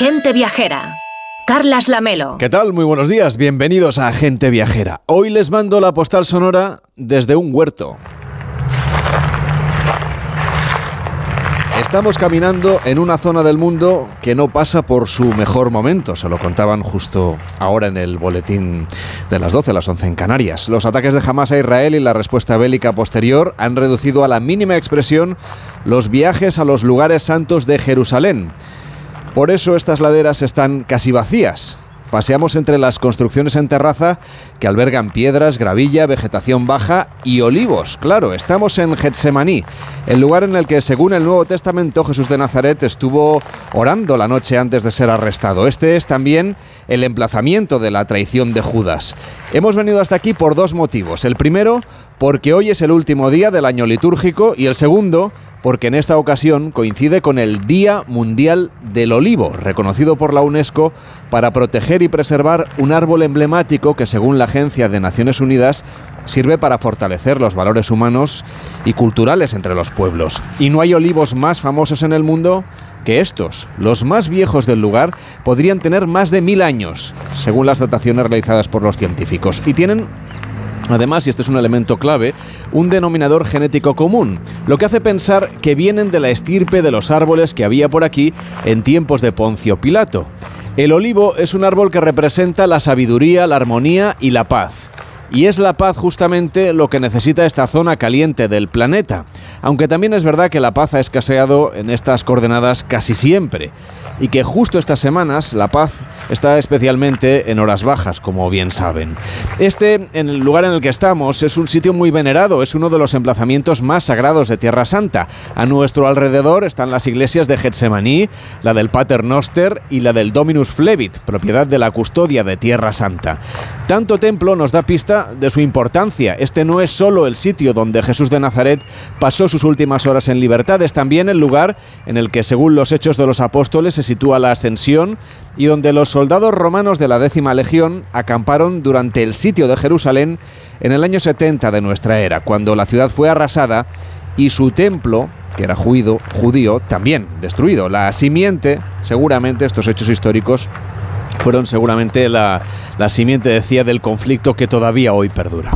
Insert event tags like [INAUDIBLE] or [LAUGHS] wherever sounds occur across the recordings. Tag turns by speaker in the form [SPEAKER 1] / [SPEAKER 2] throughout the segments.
[SPEAKER 1] Gente Viajera. Carlas Lamelo.
[SPEAKER 2] ¿Qué tal? Muy buenos días. Bienvenidos a Gente Viajera. Hoy les mando la postal sonora desde un huerto. Estamos caminando en una zona del mundo que no pasa por su mejor momento, se lo contaban justo ahora en el boletín de las 12, las 11 en Canarias. Los ataques de Hamas a Israel y la respuesta bélica posterior han reducido a la mínima expresión los viajes a los lugares santos de Jerusalén. Por eso estas laderas están casi vacías. Paseamos entre las construcciones en terraza que albergan piedras, gravilla, vegetación baja y olivos. Claro, estamos en Getsemaní, el lugar en el que, según el Nuevo Testamento, Jesús de Nazaret estuvo orando la noche antes de ser arrestado. Este es también el emplazamiento de la traición de Judas. Hemos venido hasta aquí por dos motivos. El primero, porque hoy es el último día del año litúrgico y el segundo, porque en esta ocasión coincide con el Día Mundial del Olivo, reconocido por la UNESCO para proteger y preservar un árbol emblemático que, según la Agencia de Naciones Unidas, sirve para fortalecer los valores humanos y culturales entre los pueblos. Y no hay olivos más famosos en el mundo que estos, los más viejos del lugar, podrían tener más de mil años, según las dataciones realizadas por los científicos, y tienen Además, y este es un elemento clave, un denominador genético común, lo que hace pensar que vienen de la estirpe de los árboles que había por aquí en tiempos de Poncio Pilato. El olivo es un árbol que representa la sabiduría, la armonía y la paz. Y es la paz justamente lo que necesita esta zona caliente del planeta. Aunque también es verdad que la paz ha escaseado en estas coordenadas casi siempre. Y que justo estas semanas la paz está especialmente en horas bajas, como bien saben. Este, en el lugar en el que estamos, es un sitio muy venerado, es uno de los emplazamientos más sagrados de Tierra Santa. A nuestro alrededor están las iglesias de Getsemaní, la del Pater Noster y la del Dominus Flevit, propiedad de la custodia de Tierra Santa. Tanto templo nos da pista de su importancia. Este no es solo el sitio donde Jesús de Nazaret pasó sus últimas horas en libertad, es también el lugar en el que, según los hechos de los apóstoles, se sitúa la ascensión y donde los soldados romanos de la décima legión acamparon durante el sitio de Jerusalén en el año 70 de nuestra era, cuando la ciudad fue arrasada y su templo, que era judío, judío también destruido. La simiente, seguramente, estos hechos históricos fueron seguramente la, la simiente, decía, del conflicto que todavía hoy perdura.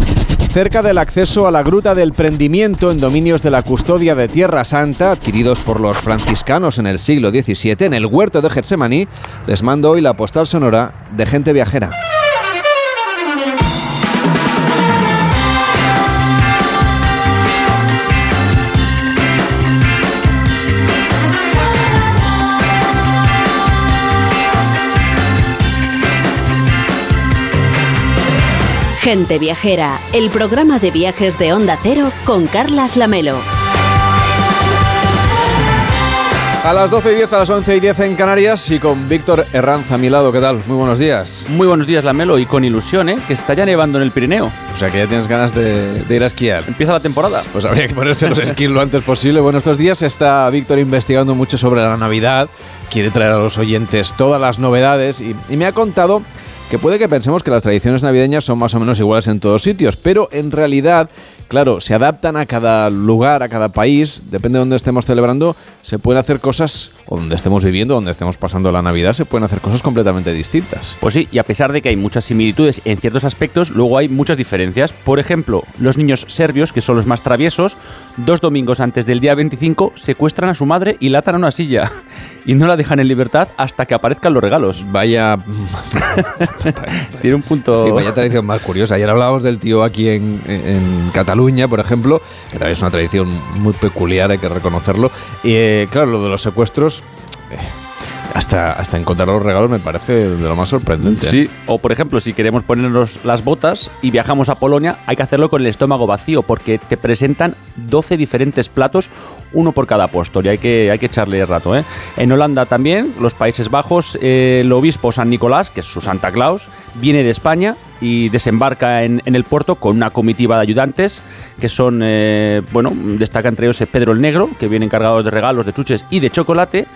[SPEAKER 2] Cerca del acceso a la Gruta del Prendimiento en dominios de la custodia de Tierra Santa, adquiridos por los franciscanos en el siglo XVII, en el huerto de Getsemaní, les mando hoy la postal sonora de gente viajera.
[SPEAKER 1] Gente Viajera, el programa de viajes de Onda Cero con Carlas Lamelo.
[SPEAKER 2] A las 12 y 10, a las 11 y 10 en Canarias y con Víctor Herranza a mi lado. ¿Qué tal? Muy buenos días.
[SPEAKER 3] Muy buenos días, Lamelo, y con ilusión, ¿eh? Que está ya nevando en el Pirineo.
[SPEAKER 2] O sea que ya tienes ganas de, de ir a esquiar.
[SPEAKER 3] Empieza la temporada.
[SPEAKER 2] Pues habría que ponerse los [LAUGHS] esquís lo antes posible. Bueno, estos días está Víctor investigando mucho sobre la Navidad. Quiere traer a los oyentes todas las novedades y, y me ha contado que puede que pensemos que las tradiciones navideñas son más o menos iguales en todos sitios, pero en realidad, claro, se adaptan a cada lugar, a cada país, depende de dónde estemos celebrando, se pueden hacer cosas, o donde estemos viviendo, donde estemos pasando la Navidad, se pueden hacer cosas completamente distintas.
[SPEAKER 3] Pues sí, y a pesar de que hay muchas similitudes en ciertos aspectos, luego hay muchas diferencias. Por ejemplo, los niños serbios, que son los más traviesos, dos domingos antes del día 25 secuestran a su madre y la atan a una silla [LAUGHS] y no la dejan en libertad hasta que aparezcan los regalos.
[SPEAKER 2] Vaya. [LAUGHS]
[SPEAKER 3] Tiene un punto.
[SPEAKER 2] Sí, vaya tradición más curiosa. Ayer hablábamos del tío aquí en, en Cataluña, por ejemplo, que también es una tradición muy peculiar, hay que reconocerlo. Y eh, claro, lo de los secuestros. Eh, hasta, hasta encontrar los regalos me parece de lo más sorprendente.
[SPEAKER 3] Sí, o por ejemplo, si queremos ponernos las botas y viajamos a Polonia, hay que hacerlo con el estómago vacío porque te presentan 12 diferentes platos, uno por cada apóstol y hay que, hay que echarle rato. ¿eh? En Holanda también, los Países Bajos, eh, el obispo San Nicolás, que es su Santa Claus, viene de España y desembarca en, en el puerto con una comitiva de ayudantes que son, eh, bueno, destaca entre ellos Pedro el Negro, que viene encargado de regalos, de chuches y de chocolate.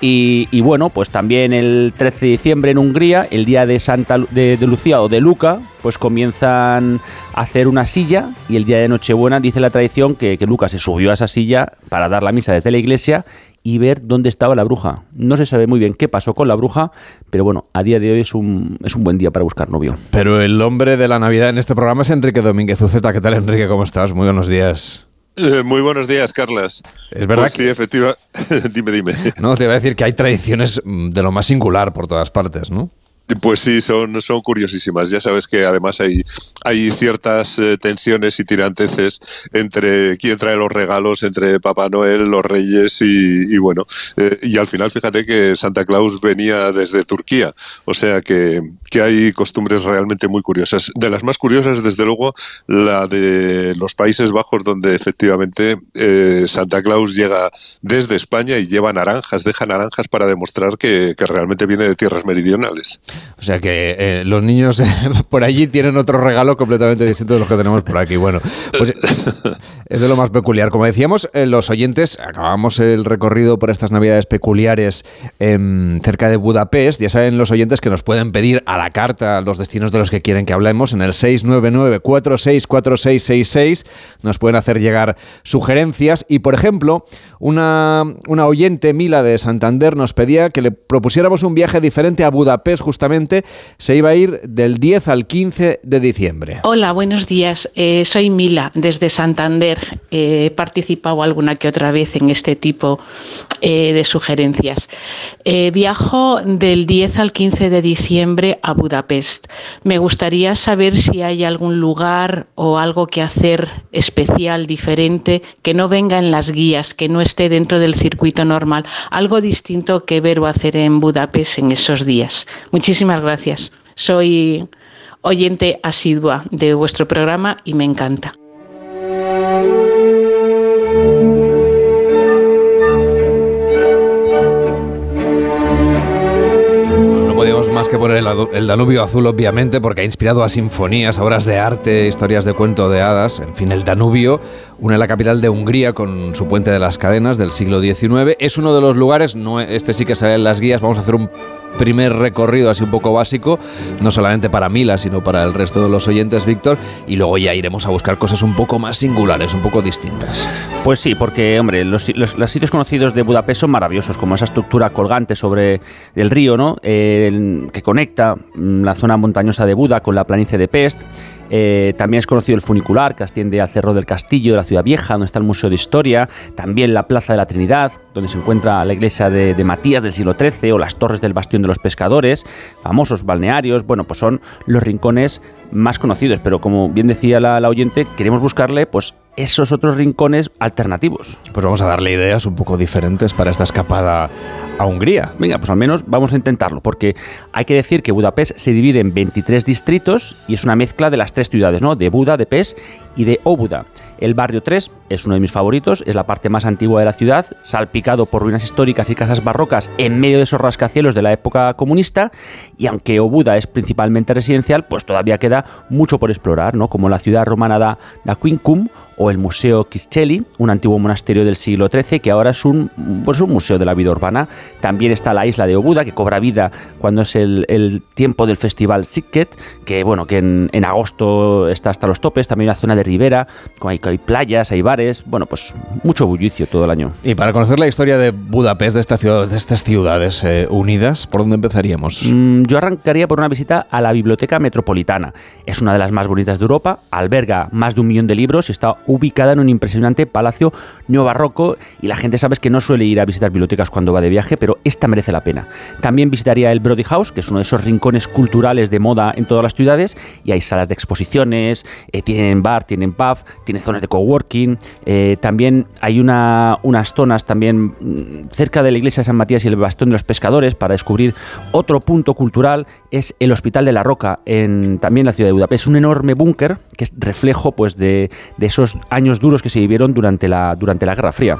[SPEAKER 3] Y, bueno, pues también el 13 de diciembre en Hungría, el día de Santa Lu- de, Lucía o de Luca, pues comienzan a hacer una silla y el día de Nochebuena dice la tradición que, que Lucas se subió a esa silla para dar la misa desde la iglesia y ver dónde estaba la bruja. No se sabe muy bien qué pasó con la bruja, pero bueno, a día de hoy es un, es un buen día para buscar novio.
[SPEAKER 2] Pero el hombre de la Navidad en este programa es Enrique Domínguez Uceta. ¿Qué tal, Enrique? ¿Cómo estás? Muy buenos días.
[SPEAKER 4] Eh, muy buenos días, Carlas.
[SPEAKER 2] Es verdad.
[SPEAKER 4] Pues sí, efectiva. [LAUGHS] dime, dime.
[SPEAKER 2] No, te iba a decir que hay tradiciones mm, de lo más singular por todas partes, ¿no?
[SPEAKER 4] Pues sí, son, son curiosísimas. Ya sabes que además hay, hay ciertas eh, tensiones y tiranteces entre quién trae los regalos, entre Papá Noel, los Reyes y, bueno. Eh, y al final, fíjate que Santa Claus venía desde Turquía. O sea que, que hay costumbres realmente muy curiosas. De las más curiosas, desde luego, la de los Países Bajos, donde efectivamente eh, Santa Claus llega desde España y lleva naranjas, deja naranjas para demostrar que, que realmente viene de tierras meridionales.
[SPEAKER 2] O sea que eh, los niños [LAUGHS] por allí tienen otro regalo completamente distinto de los que tenemos por aquí. Bueno, pues es de lo más peculiar. Como decíamos, eh, los oyentes, acabamos el recorrido por estas navidades peculiares em, cerca de Budapest. Ya saben los oyentes que nos pueden pedir a la carta los destinos de los que quieren que hablemos en el 699-464666. Nos pueden hacer llegar sugerencias. Y, por ejemplo, una, una oyente, Mila de Santander, nos pedía que le propusiéramos un viaje diferente a Budapest justamente se iba a ir del 10 al 15 de diciembre.
[SPEAKER 5] Hola, buenos días. Eh, soy Mila desde Santander. He participado alguna que otra vez en este tipo eh, de sugerencias. Eh, viajo del 10 al 15 de diciembre a Budapest. Me gustaría saber si hay algún lugar o algo que hacer especial, diferente, que no venga en las guías, que no esté dentro del circuito normal. Algo distinto que ver o hacer en Budapest en esos días. Muchísimas gracias. Soy oyente asidua de vuestro programa y me encanta.
[SPEAKER 2] Más que poner el, Danubio azul, obviamente, porque ha inspirado a sinfonías, obras de arte, historias de cuento de hadas. En fin, el Danubio une la capital de Hungría con su puente de las cadenas del siglo XIX. Es uno de los lugares, no, este sí que sale en las guías, vamos a hacer un primer recorrido así un poco básico, no solamente para Mila, sino para el resto de los oyentes, Víctor, y luego ya iremos a buscar cosas un poco más singulares, un poco distintas.
[SPEAKER 3] Pues sí, porque, hombre, los, sitios conocidos de Budapest son maravillosos, como esa estructura colgante sobre el río, ¿no? que conecta mm, la zona montañosa de Buda con la planicie de Pest. Eh, también es conocido el funicular, que asciende al Cerro del Castillo de la Ciudad Vieja, donde está el Museo de Historia. También la Plaza de la Trinidad, donde se encuentra la iglesia de, Matías del siglo XIII, o las torres del Bastión de los Pescadores, famosos balnearios. Bueno, pues son los rincones más conocidos, pero como bien decía la, la oyente, queremos buscarle pues esos otros rincones alternativos.
[SPEAKER 2] Pues vamos a darle ideas un poco diferentes para esta escapada a Hungría.
[SPEAKER 3] Venga, pues al menos vamos a intentarlo, porque hay que decir que Budapest se divide en 23 distritos y es una mezcla de las tres ciudades, ¿no? De Buda, de Pest y de Óbuda. El barrio 3 es uno de mis favoritos, es la parte más antigua de la ciudad, salpicado por ruinas históricas y casas barrocas en medio de esos rascacielos de la época comunista, y aunque Obuda es principalmente residencial, pues todavía queda mucho por explorar, ¿no? como la ciudad romana da, da Quincum o el Museo Kischeli, un antiguo monasterio del siglo XIII que ahora es un, pues un museo de la vida urbana. También está la isla de Obuda, que cobra vida cuando es el, tiempo del festival Sikket, que bueno, que en, agosto está hasta los topes. También la zona de Ribera, hay, hay playas, hay bares, bueno, pues mucho bullicio todo el año.
[SPEAKER 2] Y para conocer la historia de Budapest, de, esta ciudad, de estas ciudades eh, unidas, ¿por dónde empezaríamos?
[SPEAKER 3] Mm, yo arrancaría por una visita a la Biblioteca Metropolitana. Es una de las más bonitas de Europa, alberga más de un millón de libros y está ubicada en un impresionante palacio neobarroco y la gente sabes que no suele ir a visitar bibliotecas cuando va de viaje, pero esta merece la pena. También visitaría el Brody House, que es uno de esos rincones culturales de moda en todas las ciudades y hay salas de exposiciones, eh, tienen bar, tienen pub, tienen zonas de coworking, eh, también hay una, unas zonas también mm, cerca de la iglesia de San Matías y el bastón de los pescadores para descubrir otro punto cultural es el Hospital de la Roca en también la ciudad de Budapest, es un enorme búnker que es reflejo pues de, de esos años duros que se vivieron durante la, durante la Guerra Fría.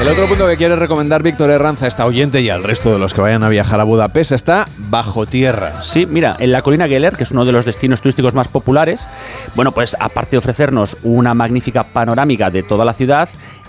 [SPEAKER 2] El otro punto que quiere recomendar Víctor Herranza, esta oyente y al resto de los que vayan a viajar a Budapest está bajo tierra.
[SPEAKER 3] Sí, mira, en la colina Geller, que es uno de los destinos turísticos más populares, bueno, pues aparte de ofrecernos una magnífica panorámica de toda la ciudad,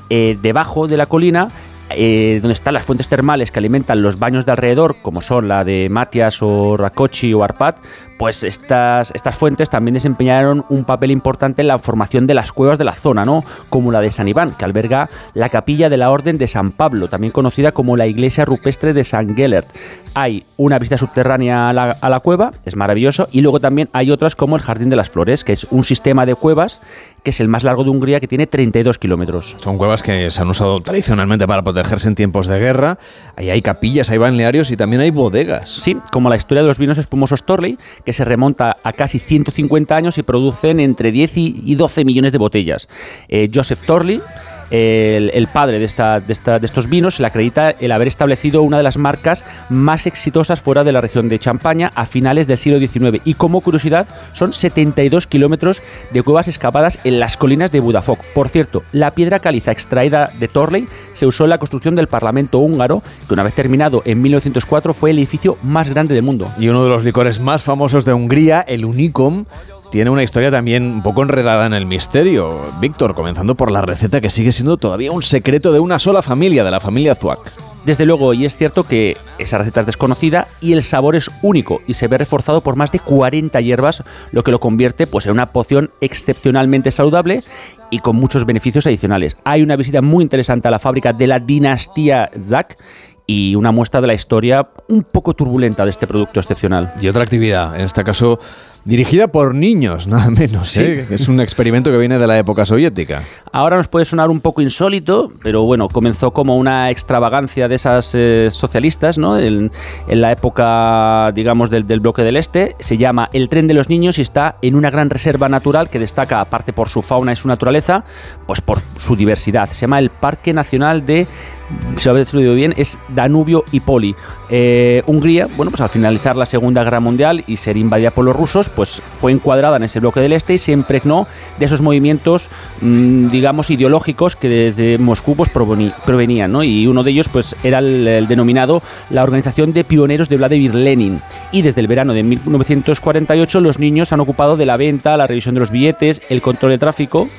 [SPEAKER 3] eh, debajo de la colina eh, donde están las fuentes termales que alimentan los baños de alrededor, como son la de Matias o Rakochi o Arpat, pues estas, estas fuentes también desempeñaron un papel importante en la formación de las cuevas de la zona, ¿no? Como la de San Iván, que alberga la capilla de la Orden de San Pablo, también conocida como la iglesia rupestre de San Gellert. Hay una visita subterránea a la, a la cueva, es maravilloso, y luego también hay otras como el Jardín de las Flores, que es un sistema de cuevas que es el más largo de Hungría, que tiene 32 kilómetros.
[SPEAKER 2] Son cuevas que se han usado tradicionalmente para protegerse en tiempos de guerra. Ahí hay capillas, hay balnearios y también hay bodegas.
[SPEAKER 3] Sí, como la historia de los vinos espumosos Torley, que se remonta a casi 150 años y producen entre 10 y 12 millones de botellas. Eh, Joseph Torley el, padre de, estos vinos, le acredita el haber establecido una de las marcas más exitosas fuera de la región de Champaña a finales del siglo XIX. Y como curiosidad, son 72 kilómetros de cuevas excavadas en las colinas de Budafok. Por cierto, la piedra caliza extraída de Torley se usó en la construcción del Parlamento húngaro, que una vez terminado en 1904 fue el edificio más grande del mundo.
[SPEAKER 2] Y uno de los licores más famosos de Hungría, el Unicom, tiene una historia también un poco enredada en el misterio. Víctor, comenzando por la receta que sigue siendo todavía un secreto de una sola familia, de la familia Zuak.
[SPEAKER 3] Desde luego, y es cierto que esa receta es desconocida y el sabor es único y se ve reforzado por más de 40 hierbas, lo que lo convierte pues, en una poción excepcionalmente saludable y con muchos beneficios adicionales. Hay una visita muy interesante a la fábrica de la dinastía Zak y una muestra de la historia un poco turbulenta de este producto excepcional.
[SPEAKER 2] Y otra actividad, en este caso dirigida por niños, [LAUGHS] nada menos. ¿eh? Es un experimento que viene de la época soviética.
[SPEAKER 3] Ahora nos puede sonar un poco insólito, pero bueno, comenzó como una extravagancia de esas eh, socialistas, ¿no? En, la época, digamos, del, del, bloque del Este. Se llama El tren de los niños y está en una gran reserva natural que destaca, aparte por su fauna y su naturaleza, pues por su diversidad. Se llama el Parque Nacional de si lo habéis bien, es Danubio y Poli. Eh, Hungría, bueno, pues al finalizar la Segunda Guerra Mundial y ser invadida por los rusos, pues fue encuadrada en ese bloque del este y se impregnó de esos movimientos, mm, digamos, ideológicos que desde Moscú pues, provenían, ¿no? Y uno de ellos, pues, era el, denominado la Organización de Pioneros de Vladimir Lenin. Y desde el verano de 1948 los niños han ocupado de la venta, la revisión de los billetes, el control de tráfico,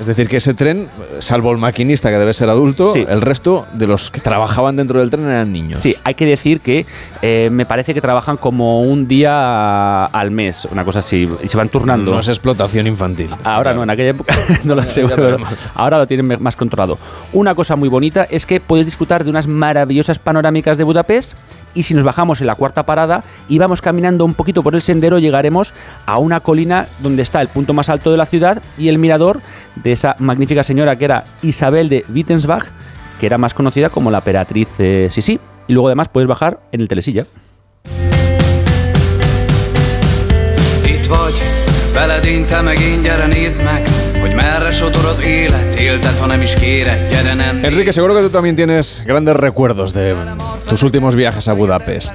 [SPEAKER 2] es decir, que ese tren, salvo el maquinista que debe ser adulto, el resto de los que trabajaban dentro del tren eran niños.
[SPEAKER 3] Sí, hay que decir que eh, me parece que trabajan como un día al mes, una cosa así, y se van turnando.
[SPEAKER 2] No es explotación infantil.
[SPEAKER 3] Ahora no, en aquella época [LAUGHS] no lo sé, pero ahora lo tienen más controlado. Una cosa muy bonita es que puedes disfrutar de unas maravillosas panorámicas de Budapest y si nos bajamos en la cuarta parada y vamos caminando un poquito por el sendero llegaremos a una colina donde está el punto más alto de la ciudad y el mirador de esa magnífica señora que era Isabel de Wittensbach, que era más conocida como la emperatriz eh, Sisi. Y luego además puedes bajar en el telesilla.
[SPEAKER 2] Enrique, seguro que tú también tienes grandes recuerdos de tus últimos viajes a Budapest.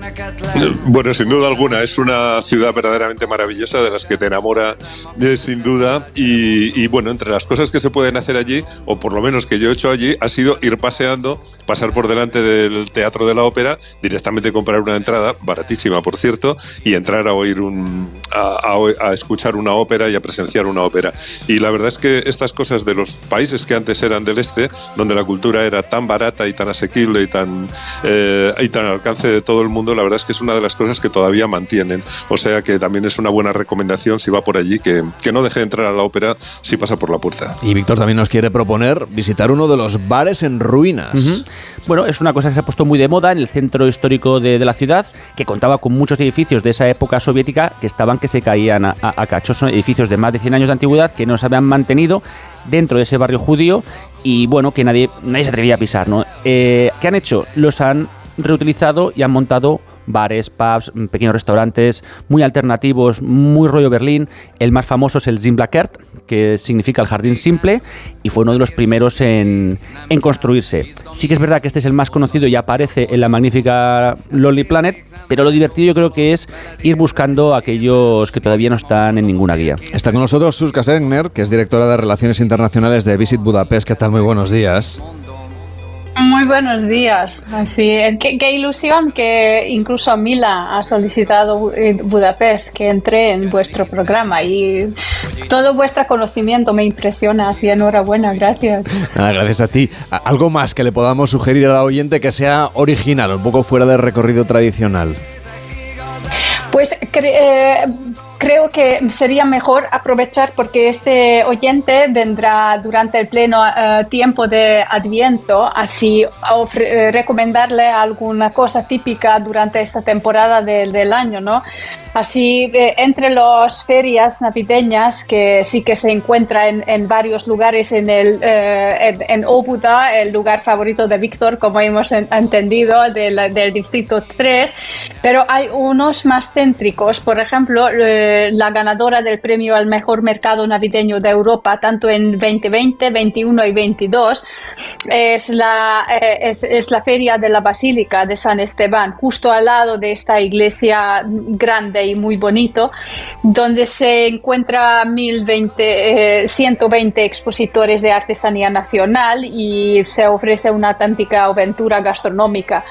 [SPEAKER 4] Bueno, sin duda alguna, es una ciudad verdaderamente maravillosa de las que te enamora de, sin duda. Y, bueno, entre las cosas que se pueden hacer allí, o por lo menos que yo he hecho allí, ha sido ir paseando, pasar por delante del Teatro de la Ópera, directamente comprar una entrada, baratísima por cierto, y entrar a oír un, a escuchar una ópera y a presenciar una ópera. Y la verdad es que estas cosas de los países que antes eran del este, donde la cultura era tan barata y tan asequible y tan, eh, y tan al alcance de todo el mundo, la verdad es que es una de las cosas que todavía mantienen. O sea que también es una buena recomendación si va por allí, que, que no deje de entrar a la ópera si pasa por la puerta.
[SPEAKER 2] Y Víctor también nos quiere proponer visitar uno de los bares en ruinas.
[SPEAKER 3] Bueno, es una cosa que se ha puesto muy de moda en el centro histórico de, de la ciudad, que contaba con muchos edificios de esa época soviética que estaban que se caían a, a, a cachos, edificios de más de 100 años de antigüedad que no se habían mantenido dentro de ese barrio judío y bueno, que nadie, nadie se atrevía a pisar, ¿no? Eh, ¿Qué han hecho? Los han reutilizado y han montado bares, pubs, pequeños restaurantes muy alternativos, muy rollo Berlín. El más famoso es el Zimblackert, que significa el jardín simple, y fue uno de los primeros en, en, construirse. Sí que es verdad que este es el más conocido y aparece en la magnífica Lonely Planet, pero lo divertido yo creo que es ir buscando aquellos que todavía no están en ninguna guía.
[SPEAKER 2] Está con nosotros Suska Segner, que es directora de Relaciones Internacionales de Visit Budapest. ¿Qué tal? Muy buenos días.
[SPEAKER 6] Muy buenos días. Así, qué, ilusión que incluso Mila ha solicitado Budapest que entre en vuestro programa y todo vuestro conocimiento me impresiona. Así, enhorabuena, gracias.
[SPEAKER 2] gracias a ti. ¿Algo más que le podamos sugerir a la oyente que sea original, un poco fuera del recorrido tradicional?
[SPEAKER 6] Pues eh, creo que sería mejor aprovechar porque este oyente vendrá durante el pleno eh, tiempo de Adviento, así eh, recomendarle alguna cosa típica durante esta temporada del año, ¿no? Así, eh, entre las ferias navideñas, que sí que se encuentra en, varios lugares en, el, eh, en, Obuda, el lugar favorito de Víctor, como hemos entendido, del, del, distrito 3, pero hay unos más céntricos. Por ejemplo, eh, la ganadora del premio al mejor mercado navideño de Europa, tanto en 2020, 21 y 22, es la, es, es la feria de la Basílica de San Esteban, justo al lado de esta iglesia grande muy bonito, donde se encuentra 1020, 120 eh, expositores de artesanía nacional y se ofrece una auténtica aventura gastronómica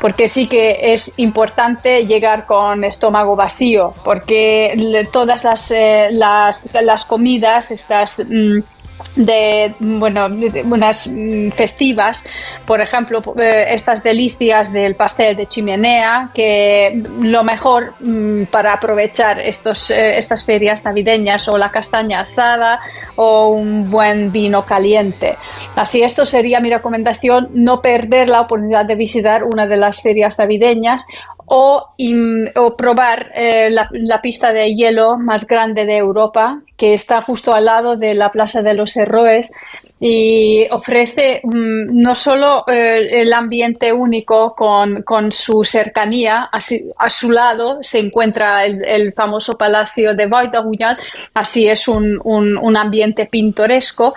[SPEAKER 6] porque sí que es importante llegar con estómago vacío, porque todas las, eh, las, las comidas, estas... Mm, de bueno unas mm, festivas por ejemplo eh, estas delicias del pastel de chimenea que lo mejor mm, para aprovechar estos eh, estas ferias navideñas o la castaña asada o un buen vino caliente. Así esto sería mi recomendación no perder la oportunidad de visitar una de las ferias navideñas o, probar eh, la, pista de hielo más grande de Europa, que está justo al lado de la Plaza de los Héroes y ofrece mm, no solo eh, el ambiente único con, su cercanía, a su lado se encuentra el, famoso Palacio de Weiterhuyat, así es un, un ambiente pintoresco,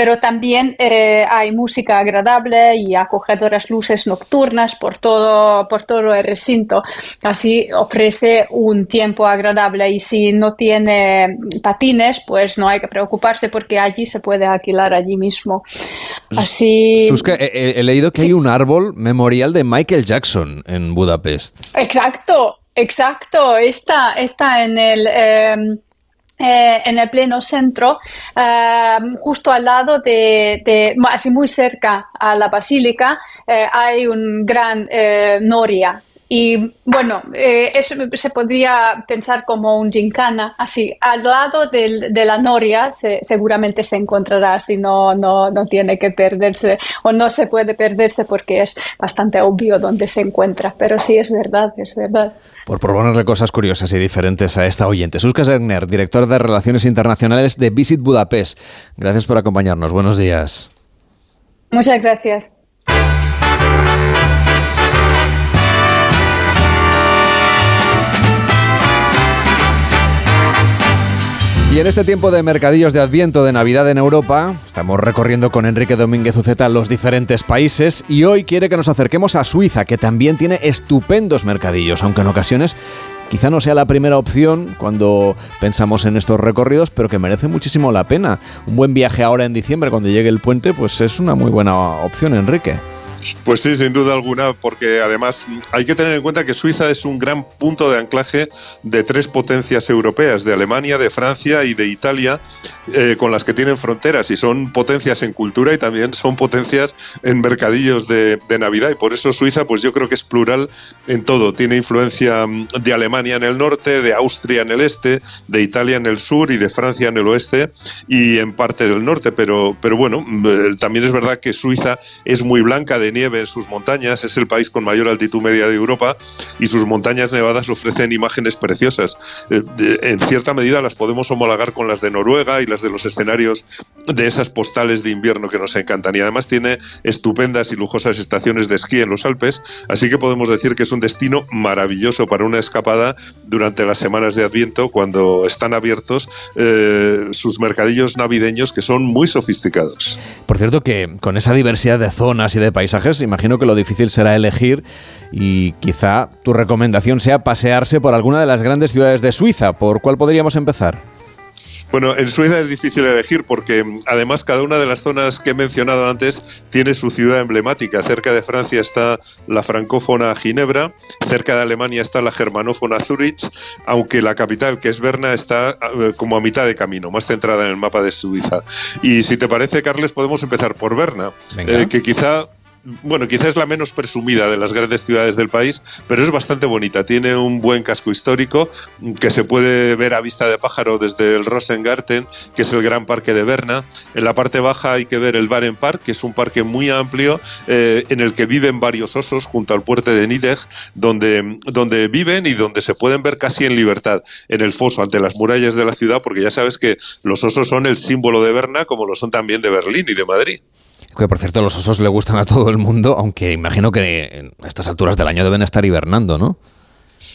[SPEAKER 6] pero también eh, hay música agradable y acogedoras luces nocturnas por todo, por todo el recinto. Así ofrece un tiempo agradable y si no tiene patines, pues no hay que preocuparse porque allí se puede alquilar allí mismo. Así.
[SPEAKER 2] Susca, he, leído que hay un árbol memorial de Michael Jackson en Budapest.
[SPEAKER 6] Exacto, exacto. Está, está en el. Em, eh, en el pleno centro, eh, justo al lado de, así muy cerca a la basílica, eh, hay un gran noria. Y bueno, eso se podría pensar como un gincana, así, al lado de la noria seguramente se encontrará, si no, no, no tiene que perderse o no se puede perderse porque es bastante obvio dónde se encuentra, pero sí es verdad, es verdad
[SPEAKER 2] por proponerle cosas curiosas y diferentes a esta oyente. Suska Zegner, director de Relaciones Internacionales de Visit Budapest. Gracias por acompañarnos. Buenos días.
[SPEAKER 6] Muchas gracias.
[SPEAKER 2] Y en este tiempo de mercadillos de Adviento de Navidad en Europa, estamos recorriendo con Enrique Domínguez Uceta los diferentes países y hoy quiere que nos acerquemos a Suiza, que también tiene estupendos mercadillos, aunque en ocasiones quizá no sea la primera opción cuando pensamos en estos recorridos, pero que merece muchísimo la pena. Un buen viaje ahora en diciembre, cuando llegue el puente, pues es una muy buena opción, Enrique.
[SPEAKER 4] Pues sí, sin duda alguna, porque además hay que tener en cuenta que Suiza es un gran punto de anclaje de tres potencias europeas, de Alemania, de Francia y de Italia, eh, con las que tienen fronteras y son potencias en cultura y también son potencias en mercadillos de, Navidad. Y por eso Suiza, pues yo creo que es plural en todo. Tiene influencia mm, de Alemania en el norte, de Austria en el este, de Italia en el sur y de Francia en el oeste y en parte del norte. Pero, pero bueno, mm, eh, también es verdad que Suiza es muy blanca de nieve en sus montañas, es el país con mayor altitud media de Europa y sus montañas nevadas ofrecen imágenes preciosas. Eh, en cierta medida las podemos homologar con las de Noruega y las de los escenarios de esas postales de invierno que nos encantan. Y además tiene estupendas y lujosas estaciones de esquí en los Alpes, así que podemos decir que es un destino maravilloso para una escapada durante las semanas de Adviento cuando están abiertos eh, sus mercadillos navideños que son muy sofisticados.
[SPEAKER 2] Por cierto que con esa diversidad de zonas y de paisajes, imagino que lo difícil será elegir y quizá tu recomendación sea pasearse por alguna de las grandes ciudades de Suiza. ¿Por cuál podríamos empezar?
[SPEAKER 4] Bueno, en Suecia es difícil elegir porque mm, además cada una de las zonas que he mencionado antes tiene su ciudad emblemática. Cerca de Francia está la francófona Ginebra, cerca de Alemania está la germanófona Zurich, aunque la capital, que es Berna, está eh, como a mitad de camino, más centrada en el mapa de Suiza. Y si te parece, Carles, podemos empezar por Berna, eh, que quizá bueno, quizás la menos presumida de las grandes ciudades del país, pero es bastante bonita. Tiene un buen casco histórico que se puede ver a vista de pájaro desde el Rosengarten, que es el gran parque de Berna. En la parte baja hay que ver el Baren Park, que es un parque muy amplio eh, en el que viven varios osos junto al puerto de Nideg, donde, donde viven y donde se pueden ver casi en libertad en el foso ante las murallas de la ciudad, porque ya sabes que los osos son el símbolo de Berna, como lo son también de Berlín y de Madrid.
[SPEAKER 2] Que por cierto, los osos le gustan a todo el mundo, aunque imagino que a estas alturas del año deben estar hibernando, ¿no?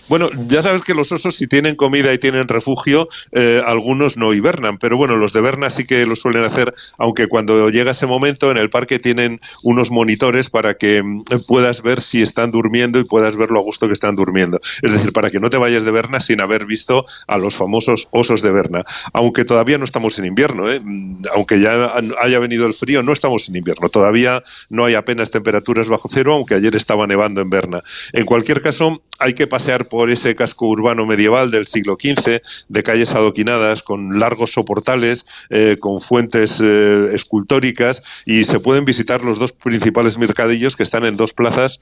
[SPEAKER 4] Bueno, ya sabes que los osos si tienen comida y tienen refugio, eh, algunos no hibernan, pero bueno, los de Berna sí que lo suelen hacer, aunque cuando llega ese momento en el parque tienen unos monitores para que mm, puedas ver si están durmiendo y puedas ver lo a gusto que están durmiendo. Es decir, para que no te vayas de Berna sin haber visto a los famosos osos de Berna. Aunque todavía no estamos en invierno, ¿eh? Mm, aunque ya haya venido el frío, no estamos en invierno. Todavía no hay apenas temperaturas bajo cero, aunque ayer estaba nevando en Berna. En cualquier caso, hay que pasear por ese casco urbano medieval del siglo XV, de calles adoquinadas, con largos soportales, eh, con fuentes eh, escultóricas, y se pueden visitar los dos principales mercadillos que están en dos plazas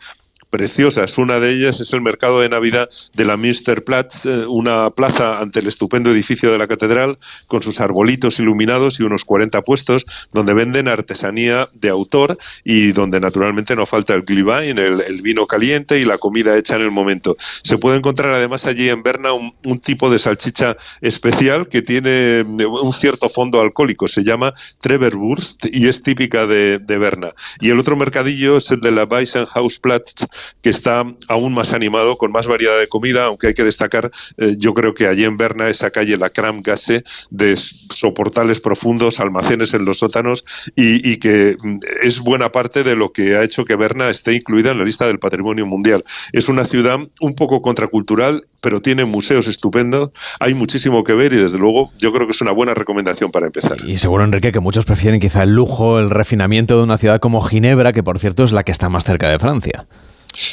[SPEAKER 4] preciosas. Una de ellas es el mercado de Navidad de la Münsterplatz, eh, una plaza ante el estupendo edificio de la catedral, con sus arbolitos iluminados y unos 40 puestos, donde venden artesanía de autor y donde naturalmente no falta el Glühwein, el, vino caliente y la comida hecha en el momento. Se puede encontrar además allí en Berna un, tipo de salchicha especial que tiene eh, un cierto fondo alcohólico, se llama Treverwurst y es típica de, de Berna. Y el otro mercadillo es el de la Weissenhausplatz, que está aún más animado, con más variedad de comida, aunque hay que destacar, eh, yo creo que allí en Berna, esa calle, la Kramgasse, de soportales profundos, almacenes en los sótanos, y, que mm, es buena parte de lo que ha hecho que Berna esté incluida en la lista del patrimonio mundial. Es una ciudad un poco contracultural, pero tiene museos estupendos, hay muchísimo que ver y desde luego yo creo que es una buena recomendación para empezar.
[SPEAKER 2] Y seguro, Enrique, que muchos prefieren quizá el lujo, el refinamiento de una ciudad como Ginebra, que por cierto es la que está más cerca de Francia.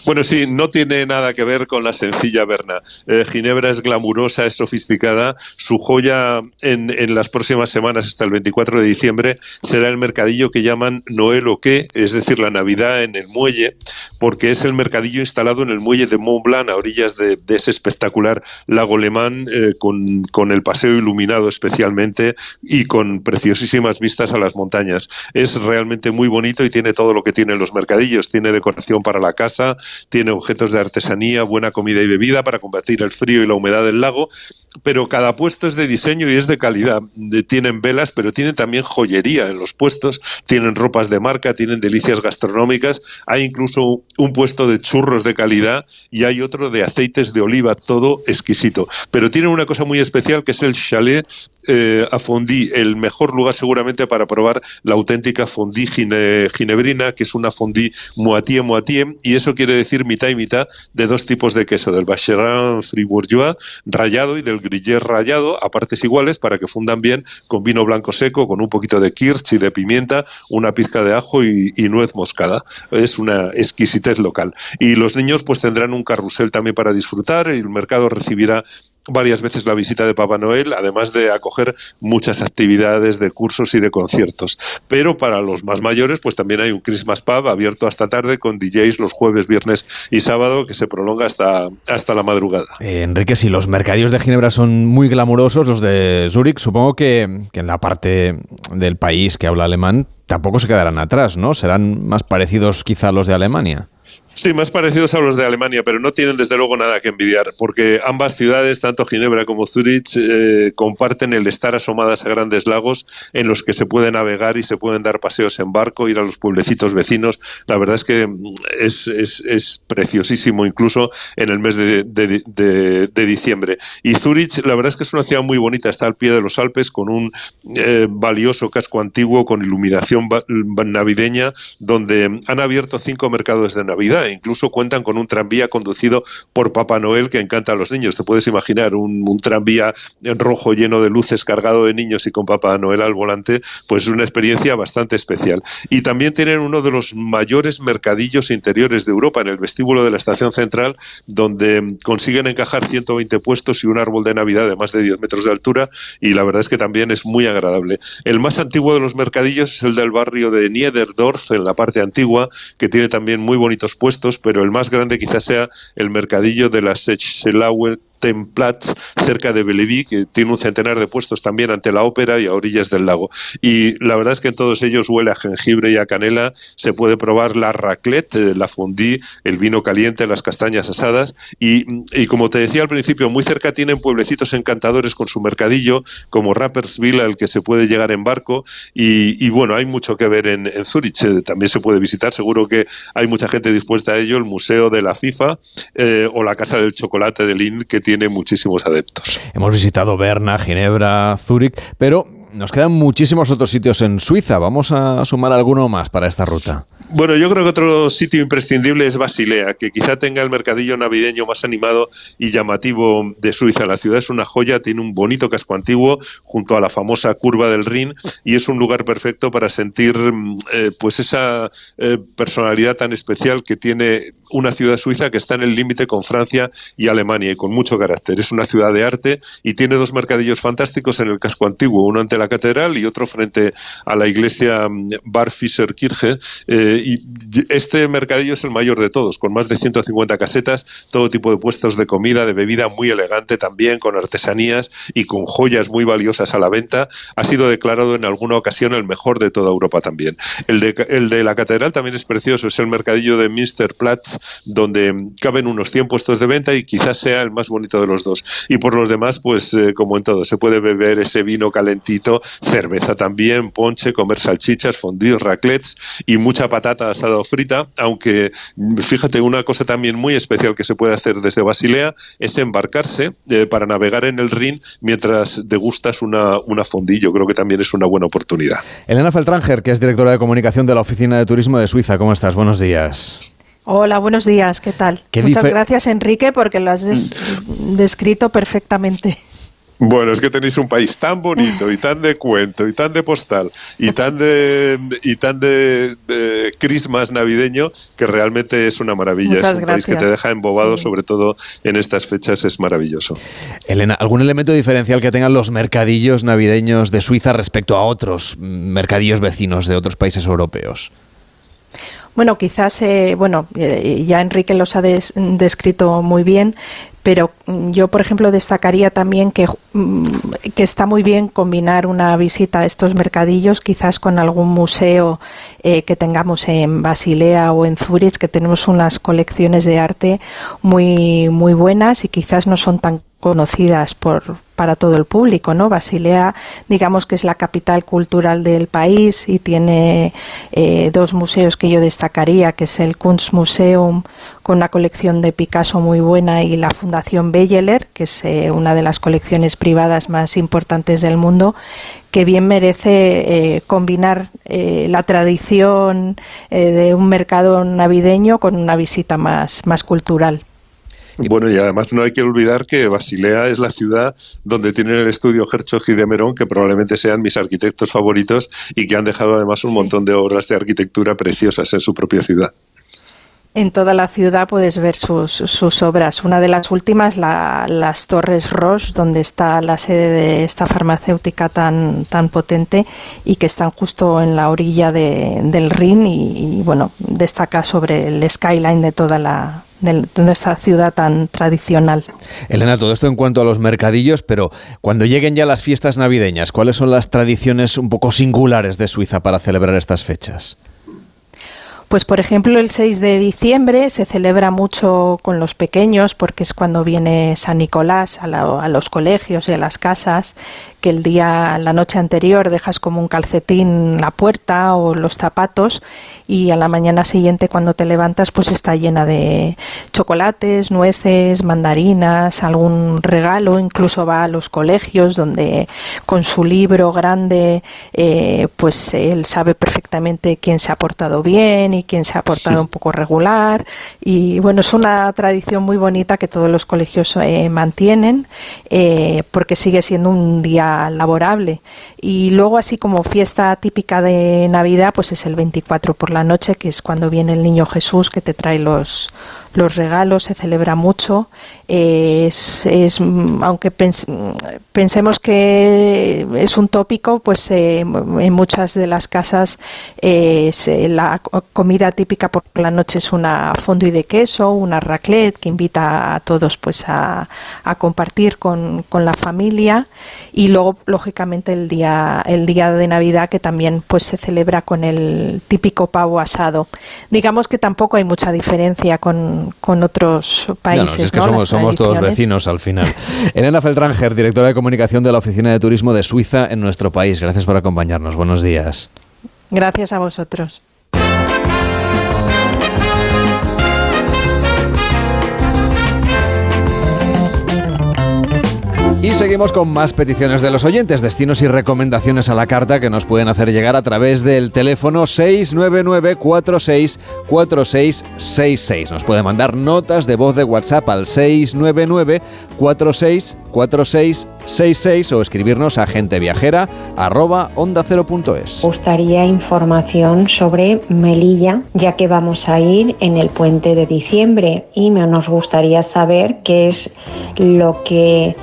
[SPEAKER 4] Bueno, sí, no tiene nada que ver con la sencilla Berna. Eh, Ginebra es glamurosa, es sofisticada. Su joya en, las próximas semanas, hasta el 24 de diciembre, será el mercadillo que llaman Noel o qué, es decir, la Navidad en el muelle, porque es el mercadillo instalado en el muelle de Mont Blanc, a orillas de, ese espectacular lago Lemán, eh, con, con el paseo iluminado especialmente y con preciosísimas vistas a las montañas. Es realmente muy bonito y tiene todo lo que tienen los mercadillos. Tiene decoración para la casa tiene objetos de artesanía, buena comida y bebida para combatir el frío y la humedad del lago, pero cada puesto es de diseño y es de calidad. Tienen velas, pero tienen también joyería en los puestos, tienen ropas de marca, tienen delicias gastronómicas, hay incluso un puesto de churros de calidad y hay otro de aceites de oliva, todo exquisito. Pero tienen una cosa muy especial que es el chalet eh, a fondí, el mejor lugar seguramente para probar la auténtica fondí ginebrina, que es una fondí moitié moitié, y eso quiere decir mitad y mitad de dos tipos de queso, del Vacherin Fribourgeois rallado y del Gruyère rallado a partes iguales para que fundan bien con vino blanco seco, con un poquito de kirsch y de pimienta, una pizca de ajo y, y nuez moscada. Es una exquisitez local. Y los niños pues tendrán un carrusel también para disfrutar y el mercado recibirá varias veces la visita de Papá Noel, además de acoger muchas actividades de cursos y de conciertos. Pero para los más mayores, pues también hay un Christmas Pub abierto hasta tarde con DJs los jueves, viernes y sábado que se prolonga hasta, hasta la madrugada.
[SPEAKER 2] Eh, Enrique, si los mercadillos de Ginebra son muy glamurosos, los de Zurich, supongo que, que en la parte del país que habla alemán tampoco se quedarán atrás, ¿no? Serán más parecidos quizá a los de Alemania.
[SPEAKER 4] Sí, más parecidos a los de Alemania, pero no tienen desde luego nada que envidiar, porque ambas ciudades, tanto Ginebra como Zurich, eh, comparten el estar asomadas a grandes lagos en los que se puede navegar y se pueden dar paseos en barco, ir a los pueblecitos vecinos. La verdad es que mm, es, es, preciosísimo, incluso en el mes de, de, diciembre. Y Zurich, la verdad es que es una ciudad muy bonita, está al pie de los Alpes, con un eh, valioso casco antiguo, con iluminación navideña, donde han abierto cinco mercados de Navidad incluso cuentan con un tranvía conducido por Papá Noel que encanta a los niños. Te puedes imaginar un, un tranvía en rojo lleno de luces cargado de niños y con Papá Noel al volante, pues es una experiencia bastante especial. Y también tienen uno de los mayores mercadillos interiores de Europa en el vestíbulo de la estación central, donde consiguen encajar 120 puestos y un árbol de Navidad de más de 10 metros de altura y la verdad es que también es muy agradable. El más antiguo de los mercadillos es el del barrio de Niederdorf, en la parte antigua, que tiene también muy bonitos puestos, pero el más grande quizás sea el mercadillo de la Sechselauer Templatz, cerca de Bellevue, que tiene un centenar de puestos también ante la ópera y a orillas del lago. Y la verdad es que en todos ellos huele a jengibre y a canela. Se puede probar la raclette, eh, la fondue, el vino caliente, las castañas asadas. Y, y, como te decía al principio, muy cerca tienen pueblecitos encantadores con su mercadillo, como Rapperswil, al que se puede llegar en barco. Y, y bueno, hay mucho que ver en, en Zurich. Eh, también se puede visitar. Seguro que hay mucha gente dispuesta a ello. El Museo de la FIFA eh, o la Casa del Chocolate de Lynn, que tiene muchísimos adeptos.
[SPEAKER 2] Hemos visitado Berna, Ginebra, Zúrich, pero nos quedan muchísimos otros sitios en Suiza. Vamos a sumar alguno más para esta ruta.
[SPEAKER 4] Bueno, yo creo que otro sitio imprescindible es Basilea, que quizá tenga el mercadillo navideño más animado y llamativo de Suiza. La ciudad es una joya, tiene un bonito casco antiguo junto a la famosa curva del Rin y es un lugar perfecto para sentir eh, pues esa eh, personalidad tan especial que tiene una ciudad suiza que está en el límite con Francia y Alemania y con mucho carácter. Es una ciudad de arte y tiene dos mercadillos fantásticos en el casco antiguo, uno ante la catedral y otro frente a la iglesia mm, Bar Fischer Kirche. Eh, y este mercadillo es el mayor de todos, con más de 150 casetas, todo tipo de puestos de comida, de bebida muy elegante también, con artesanías y con joyas muy valiosas a la venta. Ha sido declarado en alguna ocasión el mejor de toda Europa también. El de, el de la catedral también es precioso, es el mercadillo de Münsterplatz, donde caben unos 100 puestos de venta y quizás sea el más bonito de los dos. Y por los demás, pues eh, como en todo, se puede beber ese vino calentito cerveza también, ponche, comer salchichas, fondue, raclets y mucha patata asada o frita, aunque fíjate, una cosa también muy especial que se puede hacer desde Basilea es embarcarse eh, para navegar en el Rin mientras degustas una, una fondue. Yo creo que también es una buena oportunidad.
[SPEAKER 2] Elena Feltranger, que es directora de comunicación de la Oficina de Turismo de Suiza. ¿Cómo estás? Buenos días.
[SPEAKER 7] Hola, buenos días, ¿qué tal? ¿Qué Muchas gracias, Enrique, porque lo has des descrito perfectamente.
[SPEAKER 4] Bueno, es que tenéis un país tan bonito y tan de cuento y tan de postal y tan de y tan de, de Christmas navideño que realmente es una maravilla.
[SPEAKER 7] Muchas
[SPEAKER 4] es un
[SPEAKER 7] gracias.
[SPEAKER 4] país que te deja embobado, sí. sobre todo en estas fechas, es maravilloso.
[SPEAKER 2] Elena, ¿algún elemento diferencial que tengan los mercadillos navideños de Suiza respecto a otros mercadillos vecinos de otros países europeos?
[SPEAKER 7] Bueno, quizás, eh, bueno, eh, ya Enrique los ha des descrito muy bien, pero yo, por ejemplo, destacaría también que, que, está muy bien combinar una visita a estos mercadillos, quizás con algún museo eh, que tengamos en Basilea o en Zurich, que tenemos unas colecciones de arte muy, muy buenas y quizás no son tan conocidas por, para todo el público, ¿no? Basilea, digamos que es la capital cultural del país y tiene eh, dos museos que yo destacaría, que es el Kunstmuseum con una colección de Picasso muy buena y la Fundación Belleler, que es eh, una de las colecciones privadas más importantes del mundo, que bien merece eh, combinar eh, la tradición de un mercado navideño con una visita más cultural.
[SPEAKER 4] Bueno, y además no hay que olvidar que Basilea es la ciudad donde tienen el estudio Herzog y de Merón, que probablemente sean mis arquitectos favoritos y que han dejado además un sí. montón de obras de arquitectura preciosas en su propia ciudad.
[SPEAKER 7] En toda la ciudad puedes ver sus, sus obras. Una de las últimas, la, las Torres Roche, donde está la sede de esta farmacéutica tan, tan potente y que están justo en la orilla de, del Rin y, y, bueno, destaca sobre el skyline de toda la, de esta ciudad tan tradicional.
[SPEAKER 2] Elena, todo esto en cuanto a los mercadillos, pero cuando lleguen ya las fiestas navideñas, ¿cuáles son las tradiciones un poco singulares de Suiza para celebrar estas fechas?
[SPEAKER 7] Pues por ejemplo el 6 de diciembre se celebra mucho con los pequeños porque es cuando viene San Nicolás a, la, a, los colegios y a las casas que el día, la noche anterior dejas como un calcetín la puerta o los zapatos y a la mañana siguiente cuando te levantas pues está llena de chocolates, nueces, mandarinas, algún regalo, incluso va a los colegios donde con su libro grande eh, pues él sabe perfectamente quién se ha portado bien y quién se ha portado un poco regular. Y bueno es una tradición muy bonita que todos los colegios eh, mantienen eh, porque sigue siendo un día laborable. Y luego así como fiesta típica de Navidad pues es el 24 por la noche que es cuando viene el niño Jesús que te trae los los regalos, se celebra mucho. es, aunque pensemos que es un tópico, pues eh, en muchas de las casas eh, la comida típica por la noche es una fondue de queso, una raclette que invita a todos pues a, compartir con, con, la familia y luego lógicamente el día el día de Navidad que también pues se celebra con el típico pavo asado. Digamos que tampoco hay mucha diferencia con con, otros países.
[SPEAKER 2] es que somos, todos vecinos al final. [LAUGHS] Elena Feltranger, directora de comunicación de la Oficina de Turismo de Suiza en nuestro país. Gracias por acompañarnos. Buenos días.
[SPEAKER 7] Gracias a vosotros.
[SPEAKER 2] Y seguimos con más peticiones de los oyentes, destinos y recomendaciones a la carta que nos pueden hacer llegar a través del teléfono 699-464666. Nos puede mandar notas de voz de WhatsApp al 699-464666 o escribirnos a genteviajera onda
[SPEAKER 8] gustaría información sobre Melilla, ya que vamos a ir en el puente de diciembre y nos gustaría saber qué es lo que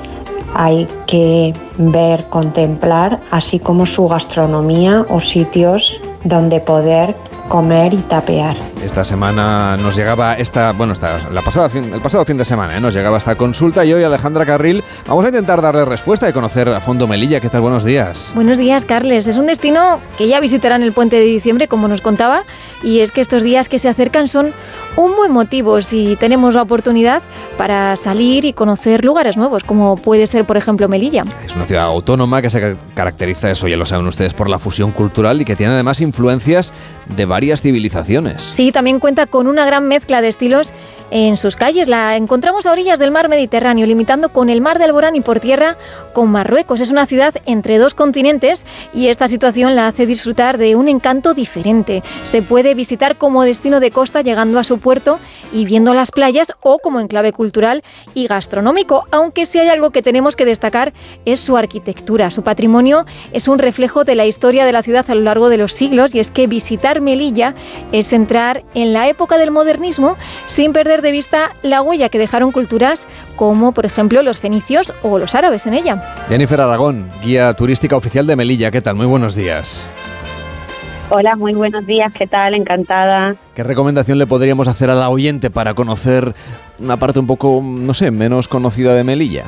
[SPEAKER 8] hay que ver, contemplar, así como su gastronomía o sitios donde poder comer y tapear.
[SPEAKER 2] Esta semana nos llegaba esta, bueno, esta, la pasada el pasado fin de semana ¿eh? nos llegaba esta consulta y hoy Alejandra Carril vamos a intentar darle respuesta y conocer a fondo Melilla. ¿Qué tal? Buenos días.
[SPEAKER 9] Buenos días, Carles. Es un destino que ya visitarán el puente de diciembre, como nos contaba, y es que estos días que se acercan son un buen motivo si tenemos la oportunidad para salir y conocer lugares nuevos, como puede ser, por ejemplo, Melilla.
[SPEAKER 2] Es una ciudad autónoma que se caracteriza, eso ya lo saben ustedes, por la fusión cultural y que tiene además influencias de varias civilizaciones.
[SPEAKER 9] Sí, también cuenta con una gran mezcla de estilos en sus calles. La encontramos a orillas del mar Mediterráneo, limitando con el mar de Alborán y por tierra con Marruecos. Es una ciudad entre dos continentes y esta situación la hace disfrutar de un encanto diferente. Se puede visitar como destino de costa llegando a su puerto y viendo las playas o como enclave cultural y gastronómico, aunque si hay algo que tenemos que destacar es su arquitectura. Su patrimonio es un reflejo de la historia de la ciudad a lo largo de los siglos y es que visitar Melilla es entrar en la época del modernismo sin perder de vista la huella que dejaron culturas como, por ejemplo, los fenicios o los árabes en ella.
[SPEAKER 2] Jennifer Aragón, guía turística oficial de Melilla. ¿Qué tal? Muy buenos días.
[SPEAKER 10] Hola, muy buenos días, ¿qué tal? Encantada.
[SPEAKER 2] ¿Qué recomendación le podríamos hacer a la oyente para conocer una parte un poco, no sé, menos conocida de Melilla?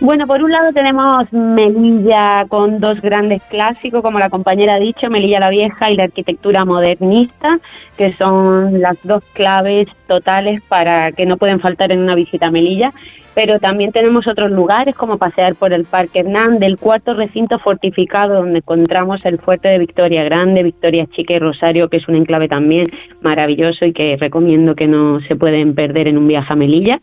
[SPEAKER 10] Bueno, por un lado tenemos Melilla con dos grandes clásicos, como la compañera ha dicho, Melilla la Vieja y la arquitectura modernista, que son las dos claves totales para que no pueden faltar en una visita a Melilla. Pero también tenemos otros lugares, como pasear por el Parque Hernán, del cuarto recinto fortificado, donde encontramos el fuerte de Victoria Grande, Victoria Chica y Rosario, que es un enclave también maravilloso y que recomiendo que no se pueden perder en un viaje a Melilla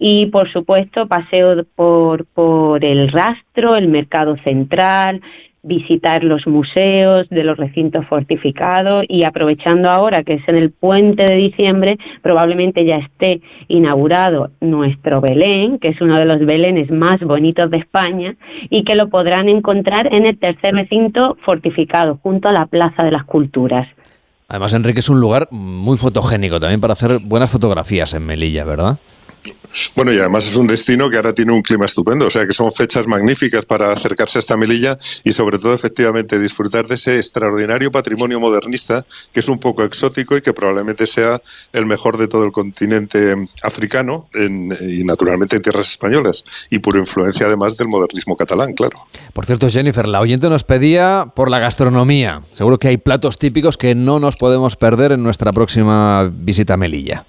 [SPEAKER 10] y por supuesto paseo por, por el rastro, el mercado central, visitar los museos de los recintos fortificados y aprovechando ahora que es en el puente de diciembre, probablemente ya esté inaugurado nuestro Belén, que es uno de los Belenes más bonitos de España y que lo podrán encontrar en el tercer recinto fortificado junto a la Plaza de las Culturas.
[SPEAKER 2] Además, Enrique es un lugar muy fotogénico también para hacer buenas fotografías en Melilla, ¿verdad?
[SPEAKER 4] Bueno, y además es un destino que ahora tiene un clima estupendo, o sea que son fechas magníficas para acercarse a esta Melilla y sobre todo efectivamente disfrutar de ese extraordinario patrimonio modernista que es un poco exótico y que probablemente sea el mejor de todo el continente africano y naturalmente en tierras españolas y por influencia además del modernismo catalán, claro.
[SPEAKER 2] Por cierto, Jennifer, la oyente nos pedía por la gastronomía. Seguro que hay platos típicos que no nos podemos perder en nuestra próxima visita a Melilla.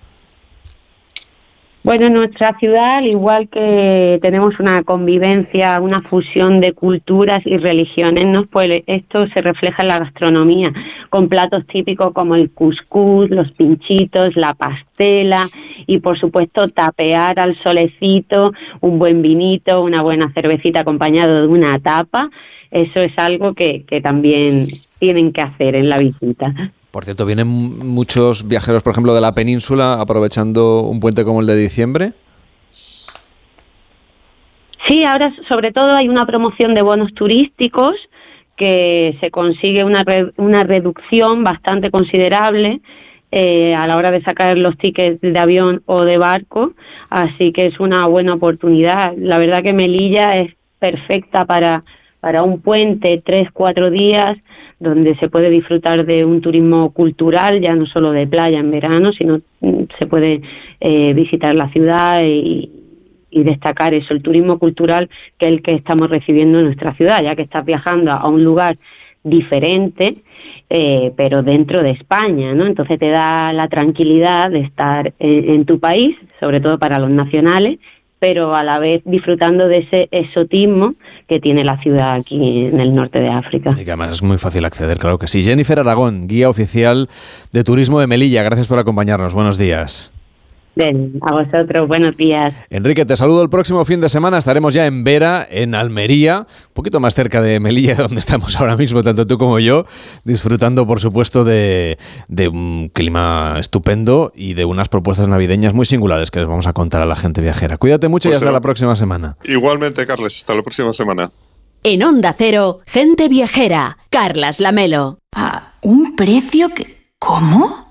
[SPEAKER 10] Bueno, en nuestra ciudad, al igual que tenemos una convivencia, una fusión de culturas y religiones, ¿no? pues esto se refleja en la gastronomía, con platos típicos como el cuscús, los pinchitos, la pastela y, por supuesto, tapear al solecito, un buen vinito, una buena cervecita acompañado de una tapa. Eso es algo que, que también tienen que hacer en la visita.
[SPEAKER 2] Por cierto, ¿vienen muchos viajeros, por ejemplo, de la península aprovechando un puente como el de diciembre?
[SPEAKER 10] Sí, ahora sobre todo hay una promoción de bonos turísticos que se consigue una, una reducción bastante considerable eh, a la hora de sacar los tickets de avión o de barco, así que es una buena oportunidad. La verdad que Melilla es perfecta para, para un puente, tres, cuatro días, donde se puede disfrutar de un turismo cultural, ya no solo de playa en verano, sino mm, se puede eh, visitar la ciudad y, destacar eso, el turismo cultural que es el que estamos recibiendo en nuestra ciudad, ya que estás viajando a un lugar diferente, eh, pero dentro de España, ¿no? Entonces te da la tranquilidad de estar en tu país, sobre todo para los nacionales, pero a la vez disfrutando de ese exotismo que tiene la ciudad aquí en el norte de África.
[SPEAKER 2] Y que además es muy fácil acceder, claro que sí. Jennifer Aragón, guía oficial de turismo de Melilla, gracias por acompañarnos. Buenos días.
[SPEAKER 10] Bien, a vosotros, buenos días.
[SPEAKER 2] Enrique, te saludo el próximo fin de semana. Estaremos ya en Vera, en Almería, un poquito más cerca de Melilla, [LAUGHS] donde estamos ahora mismo, tanto tú como yo, disfrutando, por supuesto, de, un clima estupendo y de unas propuestas navideñas muy singulares que les vamos a contar a la gente viajera. Cuídate mucho y pues hasta la próxima semana.
[SPEAKER 4] Igualmente, Carles, hasta la próxima semana.
[SPEAKER 1] En Onda Cero, gente viajera, Carlas Lamelo.
[SPEAKER 11] ¿A un precio que... ¿Cómo?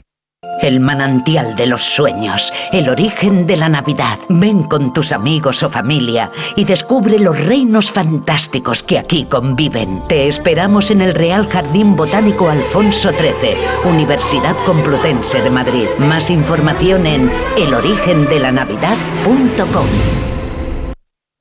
[SPEAKER 12] El manantial de los sueños, el origen de la Navidad. Ven con tus amigos o familia y descubre los reinos fantásticos que aquí conviven. Te esperamos en el Real Jardín Botánico Alfonso XIII, Universidad Complutense de Madrid. Más información en elorigendelanavidad.com.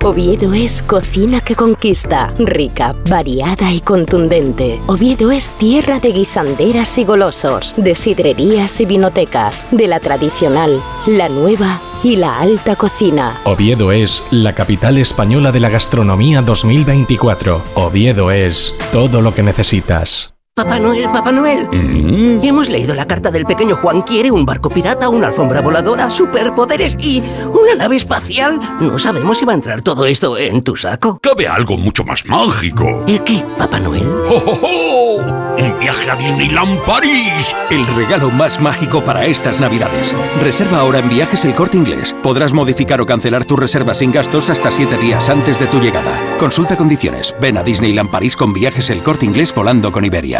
[SPEAKER 1] Oviedo es cocina que conquista, rica, variada y contundente. Oviedo es tierra de guisanderas y golosos, de sidrerías y vinotecas, de la tradicional, la nueva y la alta cocina.
[SPEAKER 13] Oviedo es la capital española de la gastronomía 2024. Oviedo es todo lo que necesitas.
[SPEAKER 14] Papá Noel, Papá Noel. Mm. Hemos leído la carta del pequeño Juan. Quiere un barco pirata, una alfombra voladora, superpoderes y una nave espacial. No sabemos si va a entrar todo esto en tu saco.
[SPEAKER 15] Cabe algo mucho más mágico.
[SPEAKER 14] ¿El qué, Papá Noel?
[SPEAKER 15] ¡Oh, oh, oh! ¡Un viaje a Disneyland París!
[SPEAKER 16] El regalo más mágico para estas navidades. Reserva ahora en Viajes El Corte Inglés. Podrás modificar o cancelar tu reserva sin gastos hasta 7 días antes de tu llegada. Consulta condiciones. Ven a Disneyland París con Viajes El Corte Inglés volando con Iberia.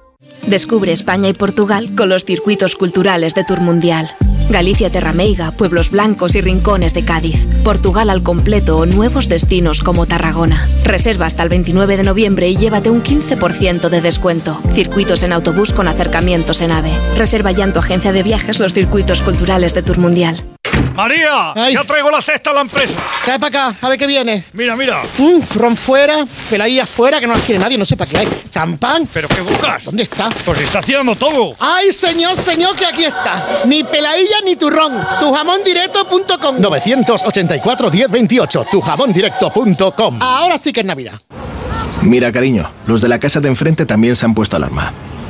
[SPEAKER 17] Descubre España y Portugal con los circuitos culturales de Tour Mundial. Galicia Terrameiga, Pueblos Blancos y Rincones de Cádiz. Portugal al completo o nuevos destinos como Tarragona. Reserva hasta el 29 de noviembre y llévate un 15% de descuento. Circuitos en autobús con acercamientos en AVE. Reserva ya en tu agencia de viajes los circuitos culturales de Tour Mundial.
[SPEAKER 18] María, ya traigo la cesta a la empresa.
[SPEAKER 19] Trae para acá, a ver qué viene.
[SPEAKER 18] Mira, mira.
[SPEAKER 19] Mm, ron fuera, peladilla fuera, que no las quiere nadie, no sé para qué hay. Champán.
[SPEAKER 18] ¿Pero qué buscas?
[SPEAKER 19] ¿Dónde está?
[SPEAKER 18] Pues está haciendo todo.
[SPEAKER 19] Ay, señor, señor, que aquí está. Ni peladilla ni turrón. Tujamondirecto.com
[SPEAKER 20] 984-1028, tujamondirecto.com
[SPEAKER 19] Ahora sí que es Navidad.
[SPEAKER 20] Mira, cariño, los de la casa de enfrente también se han puesto alarma.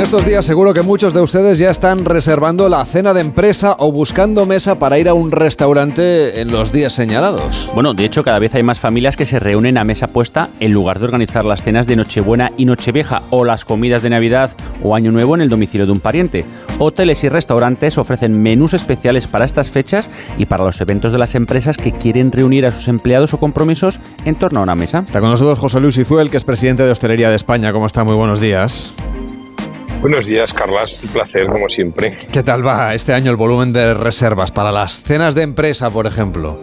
[SPEAKER 2] En estos días seguro que muchos de ustedes ya están reservando la cena de empresa o buscando mesa para ir a un restaurante en los días señalados.
[SPEAKER 21] Bueno, de hecho cada vez hay más familias que se reúnen a mesa puesta en lugar de organizar las cenas de Nochebuena y Nochevieja o las comidas de Navidad o Año Nuevo en el domicilio de un pariente. Hoteles y restaurantes ofrecen menús especiales para estas fechas y para los eventos de las empresas que quieren reunir a sus empleados o compromisos en torno a una mesa.
[SPEAKER 2] Está con nosotros José Luis Izuel, que es presidente de Hostelería de España. ¿Cómo está? Muy buenos días.
[SPEAKER 22] Buenos días, Carlas. Un placer, como siempre.
[SPEAKER 2] ¿Qué tal va este año el volumen de reservas para las cenas de empresa, por ejemplo?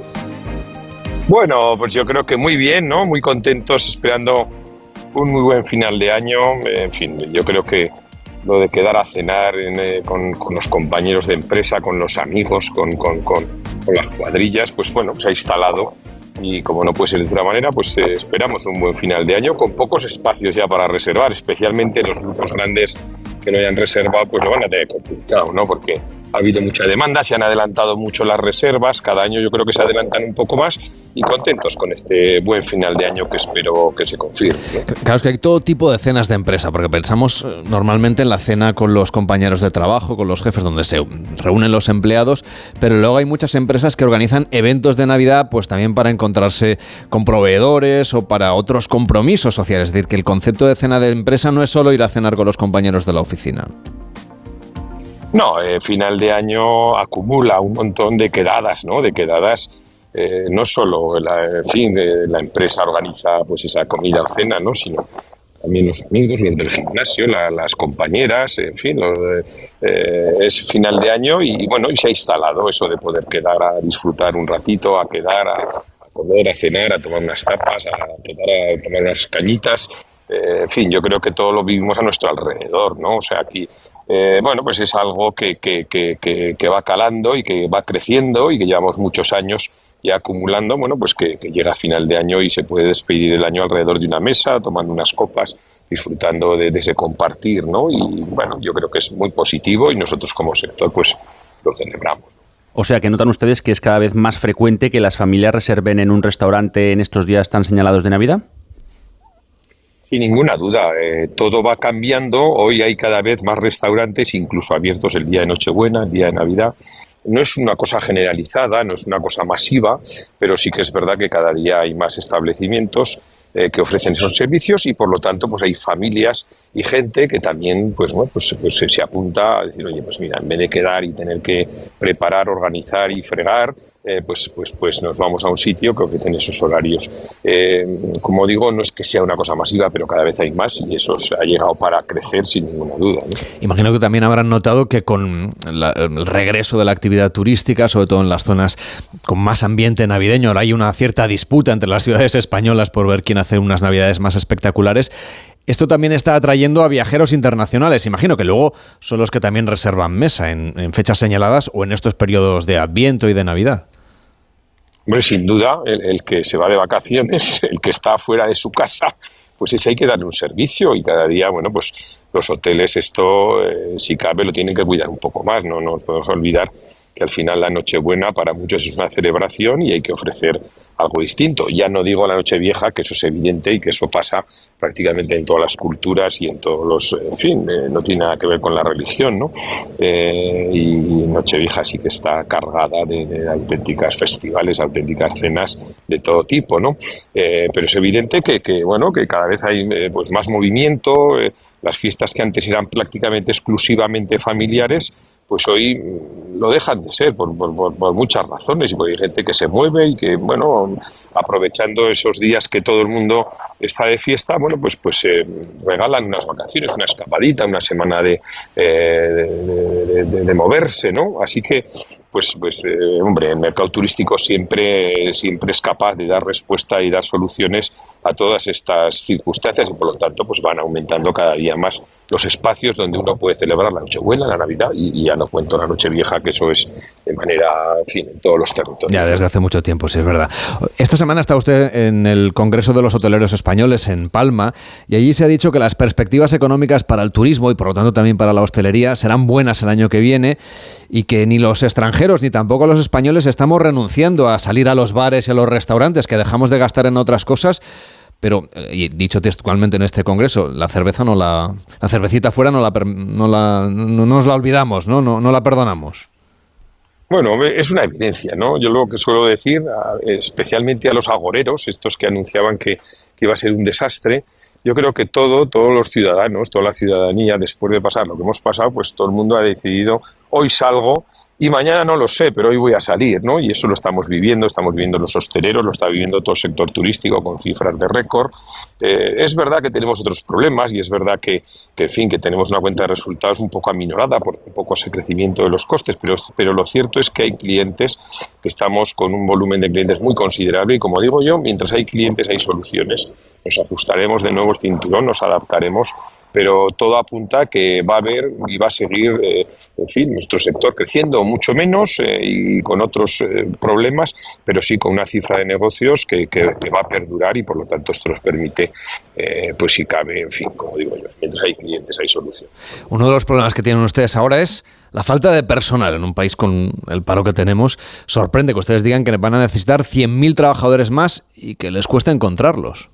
[SPEAKER 22] Bueno, pues yo creo que muy bien, ¿no? Muy contentos, esperando un muy buen final de año. En fin, yo creo que lo de quedar a cenar eh, con, los compañeros de empresa, con los amigos, con, con, con, las cuadrillas, pues bueno, se ha instalado y como no puede ser de otra manera, pues eh, esperamos un buen final de año con pocos espacios ya para reservar, especialmente los grupos grandes que no hayan reservado, pues lo van a tener complicado, ¿no? Porque ha habido mucha demanda, se han adelantado mucho las reservas, cada año yo creo que se adelantan un poco más y contentos con este buen final de año que espero que se confirme.
[SPEAKER 2] Claro, es que hay todo tipo de cenas de empresa, porque pensamos eh, normalmente en la cena con los compañeros de trabajo, con los jefes, donde se reúnen los empleados, pero luego hay muchas empresas que organizan eventos de Navidad, pues también para encontrarse con proveedores o para otros compromisos sociales. Es decir, que el concepto de cena de empresa no es solo ir a cenar con los compañeros de la oficina.
[SPEAKER 22] No, eh, final de año acumula un montón de quedadas, ¿no? De quedadas, eh, no solo la, en fin, eh, la empresa organiza pues esa comida o cena, ¿no? Sino también los amigos, los del gimnasio, las compañeras, en fin, es final de año y bueno, y se ha instalado eso de poder quedar a disfrutar un ratito, a quedar a, comer, a cenar, a tomar unas tapas, a, a tomar unas cañitas. en fin, yo creo que todo lo vivimos a nuestro alrededor, ¿no? O sea, aquí eh, bueno, pues es algo que, que, que, va calando y que va creciendo y que llevamos muchos años ya acumulando, bueno, pues que, llega a final de año y se puede despedir el año alrededor de una mesa, tomando unas copas, disfrutando de, ese compartir, ¿no? Y bueno, yo creo que es muy positivo y nosotros como sector pues lo celebramos.
[SPEAKER 21] O sea, que notan ustedes que es cada vez más frecuente que las familias reserven en un restaurante en estos días tan señalados de Navidad.
[SPEAKER 22] Sin ninguna duda, eh, todo va cambiando. Hoy hay cada vez más restaurantes, incluso abiertos el día de Nochebuena, el día de Navidad. No es una cosa generalizada, no es una cosa masiva, pero sí que es verdad que cada día hay más establecimientos eh, que ofrecen esos servicios y por lo tanto pues hay familias y gente que también pues, bueno, pues, pues se apunta a decir, oye, pues mira, en vez de quedar y tener que preparar, organizar y fregar, eh, pues, pues, pues nos vamos a un sitio que ofrecen esos horarios. Eh, como digo, no es que sea una cosa masiva, pero cada vez hay más y eso ha llegado para crecer sin ninguna duda.
[SPEAKER 2] Imagino que también habrán notado que con el regreso de la actividad turística, sobre todo en las zonas con más ambiente navideño, ahora hay una cierta disputa entre las ciudades españolas por ver quién hace unas navidades más espectaculares. Esto también está atrayendo a viajeros internacionales. Imagino que luego son los que también reservan mesa en, fechas señaladas o en estos periodos de Adviento y de Navidad.
[SPEAKER 22] Hombre, sin duda, el, que se va de vacaciones, [LAUGHS] el que está fuera de su casa, pues ese hay que darle un servicio y cada día, bueno, pues los hoteles esto, eh, si cabe, lo tienen que cuidar un poco más. No nos podemos olvidar que al final la Nochebuena para muchos es una celebración y hay que ofrecer algo distinto. Ya no digo la noche vieja, que eso es evidente y que eso pasa prácticamente en todas las culturas y en todos los, en fin, eh, no tiene nada que ver con la religión, ¿no? Eh, y Nochevieja sí que está cargada de, auténticas festivales, auténticas cenas de todo tipo, ¿no? Eh, pero es evidente que, que, bueno, que cada vez hay pues más movimiento, las fiestas que antes eran prácticamente exclusivamente familiares, pues hoy lo dejan de ser por, muchas razones y porque hay gente que se mueve y que, bueno, aprovechando esos días que todo el mundo está de fiesta, bueno, pues, pues se regalan unas vacaciones, una escapadita, una semana de, eh, de, moverse, ¿no? Así que, pues, pues eh, hombre, el mercado turístico siempre, siempre es capaz de dar respuesta y dar soluciones a todas estas circunstancias y por lo tanto pues van aumentando cada día más los espacios donde uno puede celebrar la Nochebuena, la Navidad y, ya no cuento la Nochevieja, que eso es de manera, en fin, en todos los territorios.
[SPEAKER 2] Ya desde hace mucho tiempo, sí, es verdad. Esta semana está usted en el Congreso de los Hoteleros Españoles en Palma y allí se ha dicho que las perspectivas económicas para el turismo y por lo tanto también para la hostelería serán buenas el año que viene y que ni los extranjeros ni tampoco los españoles estamos renunciando a salir a los bares y a los restaurantes, que dejamos de gastar en otras cosas pero eh, dicho textualmente en este congreso, la cerveza no la, la cervecita fuera no la, no la, no nos la olvidamos, ¿no? No, no la perdonamos.
[SPEAKER 22] Bueno, es una evidencia, ¿no? Yo lo que suelo decir, especialmente a los agoreros, estos que anunciaban que, que, iba a ser un desastre, yo creo que todo, todos los ciudadanos, toda la ciudadanía, después de pasar lo que hemos pasado, pues todo el mundo ha decidido, hoy salgo y mañana no lo sé, pero hoy voy a salir, ¿no? Y eso lo estamos viviendo, estamos viviendo los hosteleros, lo está viviendo todo el sector turístico con cifras de récord. Eh, es verdad que tenemos otros problemas y es verdad que, en fin, que tenemos una cuenta de resultados un poco aminorada por un poco ese crecimiento de los costes, pero, pero lo cierto es que hay clientes que estamos con un volumen de clientes muy considerable y como digo yo, mientras hay clientes hay soluciones. Nos ajustaremos de nuevo el cinturón, nos adaptaremos pero todo apunta que va a haber y va a seguir, eh, en fin, nuestro sector creciendo mucho menos eh, y con otros eh, problemas, pero sí con una cifra de negocios que, que, va a perdurar y por lo tanto esto nos permite, pues si cabe, en fin, como digo yo, mientras hay clientes hay solución.
[SPEAKER 2] Uno de los problemas que tienen ustedes ahora es la falta de personal en un país con el paro que tenemos. Sorprende que ustedes digan que van a necesitar 100.000 trabajadores más y que les cuesta encontrarlos.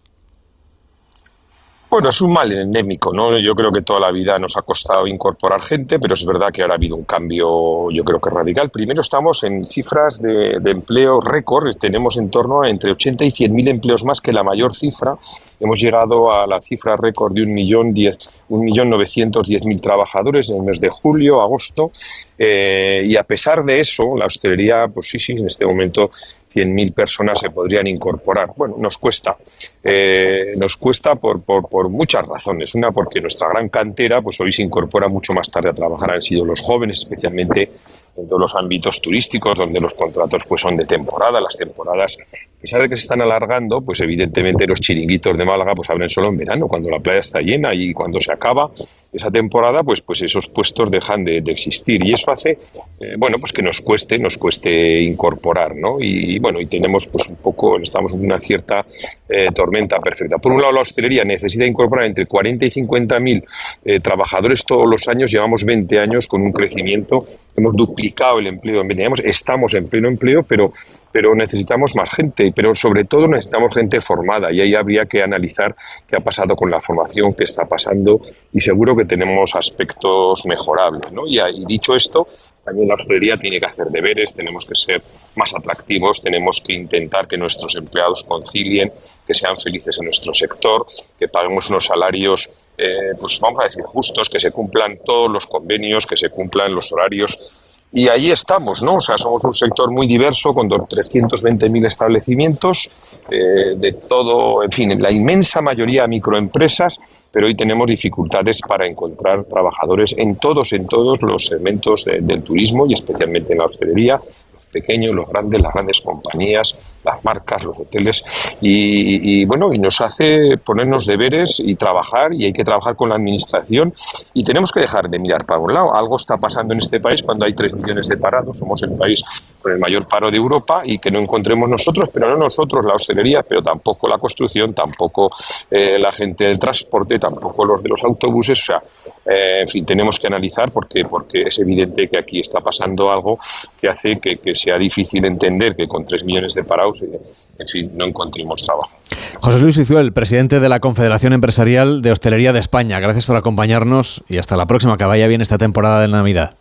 [SPEAKER 22] Bueno, es un mal endémico, ¿no? Yo creo que toda la vida nos ha costado incorporar gente, pero es verdad que ahora ha habido un cambio, yo creo que radical. Primero estamos en cifras de, empleo récord, tenemos en torno a entre 80 y 100 mil empleos más que la mayor cifra. Hemos llegado a la cifra récord de un millón diez, un millón novecientos diez mil trabajadores en el mes de julio, agosto, eh, y a pesar de eso, la hostelería, pues sí, sí, en este momento 100.000 personas se podrían incorporar. Bueno, nos cuesta. Eh, nos cuesta por, por, por, muchas razones. Una, porque nuestra gran cantera, pues hoy se incorpora mucho más tarde a trabajar, han sido los jóvenes, especialmente en todos los ámbitos turísticos, donde los contratos pues son de temporada, las temporadas, a pesar de que se están alargando, pues evidentemente los chiringuitos de Málaga pues abren solo en verano, cuando la playa está llena y cuando se acaba esa temporada, pues, pues esos puestos dejan de, existir. Y eso hace, eh, bueno, pues que nos cueste, nos cueste incorporar, ¿no? Y, bueno, y tenemos pues un poco, estamos en una cierta eh, tormenta perfecta. Por un lado, la hostelería necesita incorporar entre 40 y 50 mil eh, trabajadores todos los años, llevamos 20 años con un crecimiento, hemos duplicado el empleo en 20 años, estamos en pleno empleo, pero pero necesitamos más gente, pero sobre todo necesitamos gente formada. Y ahí habría que analizar qué ha pasado con la formación, qué está pasando. Y seguro que tenemos aspectos mejorables. ¿no? Y, dicho esto, también la hostelería tiene que hacer deberes, tenemos que ser más atractivos, tenemos que intentar que nuestros empleados concilien, que sean felices en nuestro sector, que paguemos unos salarios eh, pues vamos a decir, justos, que se cumplan todos los convenios, que se cumplan los horarios y ahí estamos, ¿no? O sea, somos un sector muy diverso con 320.000 establecimientos, eh, de todo, en fin, la inmensa mayoría microempresas, pero hoy tenemos dificultades para encontrar trabajadores en todos, en todos los segmentos del turismo y especialmente en la hostelería, los pequeños, los grandes, las grandes compañías, las marcas, los hoteles, y, bueno, y nos hace ponernos deberes y trabajar, y hay que trabajar con la administración, y tenemos que dejar de mirar para un lado. Algo está pasando en este país cuando hay 3 millones de parados, somos el país con el mayor paro de Europa, y que no encontremos nosotros, pero no nosotros la hostelería, pero tampoco la construcción, tampoco eh, la gente del transporte, tampoco los de los autobuses, o sea, eh, en fin, tenemos que analizar porque, porque es evidente que aquí está pasando algo que hace que, que sea difícil entender que con 3 millones de parados en fin, no encontremos trabajo.
[SPEAKER 2] José Luis Izuel, presidente de la Confederación Empresarial de Hostelería de España. Gracias por acompañarnos y hasta la próxima. Que vaya bien esta temporada de Navidad.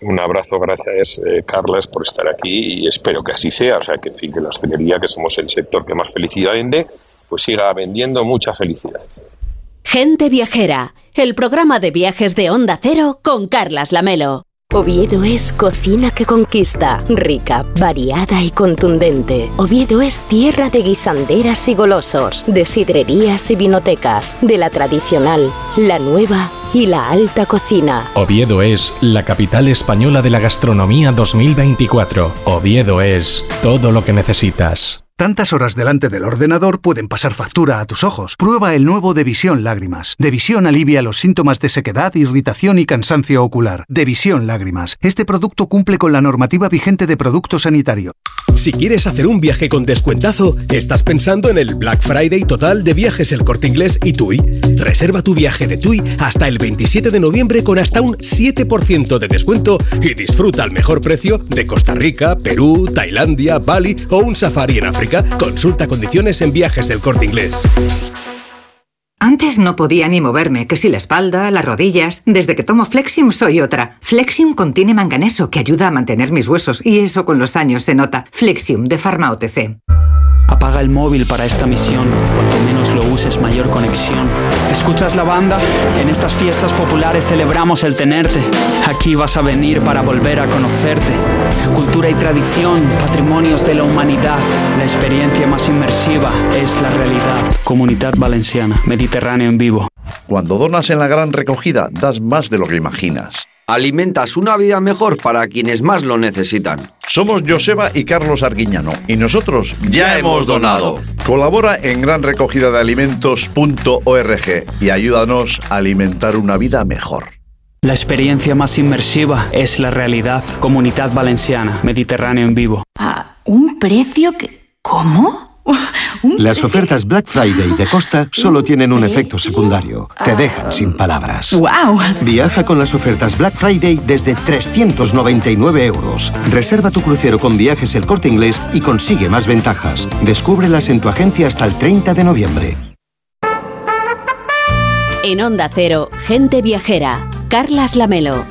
[SPEAKER 22] Un abrazo, gracias eh, Carles por estar aquí y espero que así sea. O sea, que en fin, que la hostelería, que somos el sector que más felicidad vende, pues siga vendiendo mucha felicidad.
[SPEAKER 1] Gente Viajera, el programa de viajes de Onda Cero con Carlas Lamelo. Oviedo es cocina que conquista, rica, variada y contundente. Oviedo es tierra de guisanderas y golosos, de sidrerías y vinotecas, de la tradicional, la nueva y la alta cocina.
[SPEAKER 13] Oviedo es la capital española de la gastronomía 2024. Oviedo es todo lo que necesitas.
[SPEAKER 23] Tantas horas delante del ordenador pueden pasar factura a tus ojos. Prueba el nuevo Devisión Lágrimas. Devisión alivia los síntomas de sequedad, irritación y cansancio ocular. Devisión Lágrimas. Este producto cumple con la normativa vigente de producto sanitario.
[SPEAKER 24] Si quieres hacer un viaje con descuentazo, estás pensando en el Black Friday total de viajes El Corte Inglés y TUI. Reserva tu viaje de TUI hasta el 27 de noviembre con hasta un 7% de descuento y disfruta al mejor precio de Costa Rica, Perú, Tailandia, Bali o un safari en África. Consulta condiciones en viajes El Corte Inglés.
[SPEAKER 25] Antes no podía ni moverme, que si la espalda, las rodillas. Desde que tomo Flexium soy otra. Flexium contiene manganeso que ayuda a mantener mis huesos y eso con los años se nota. Flexium de Pharma OTC.
[SPEAKER 26] Apaga el móvil para esta misión. Cuanto menos lo uses, mayor conexión. ¿Escuchas la banda? En estas fiestas populares celebramos el tenerte. Aquí vas a venir para volver a conocerte. Cultura y tradición, patrimonios de la humanidad. La experiencia más inmersiva es la realidad. Comunidad Valenciana, Mediterráneo en vivo.
[SPEAKER 27] Cuando donas en la gran recogida, das más de lo que imaginas.
[SPEAKER 28] Alimentas una vida mejor para quienes más lo necesitan.
[SPEAKER 27] Somos Joseba y Carlos Arguiñano y nosotros ya, hemos donado. Colabora en granrecogidadealimentos.org y ayúdanos a alimentar una vida mejor.
[SPEAKER 26] La experiencia más inmersiva es la realidad. Comunidad Valenciana, Mediterráneo en vivo.
[SPEAKER 11] A un precio que... ¿Cómo? [LAUGHS]
[SPEAKER 20] Las ofertas Black Friday de Costa [LAUGHS] solo tienen un efecto secundario. Te dejan sin palabras.
[SPEAKER 11] ¡Wow!
[SPEAKER 20] Viaja con las ofertas Black Friday desde 399 euros. Reserva tu crucero con viajes el corte inglés y consigue más ventajas. Descúbrelas en tu agencia hasta el 30 de noviembre.
[SPEAKER 1] En Onda Cero, Gente Viajera, Carlas Lamelo.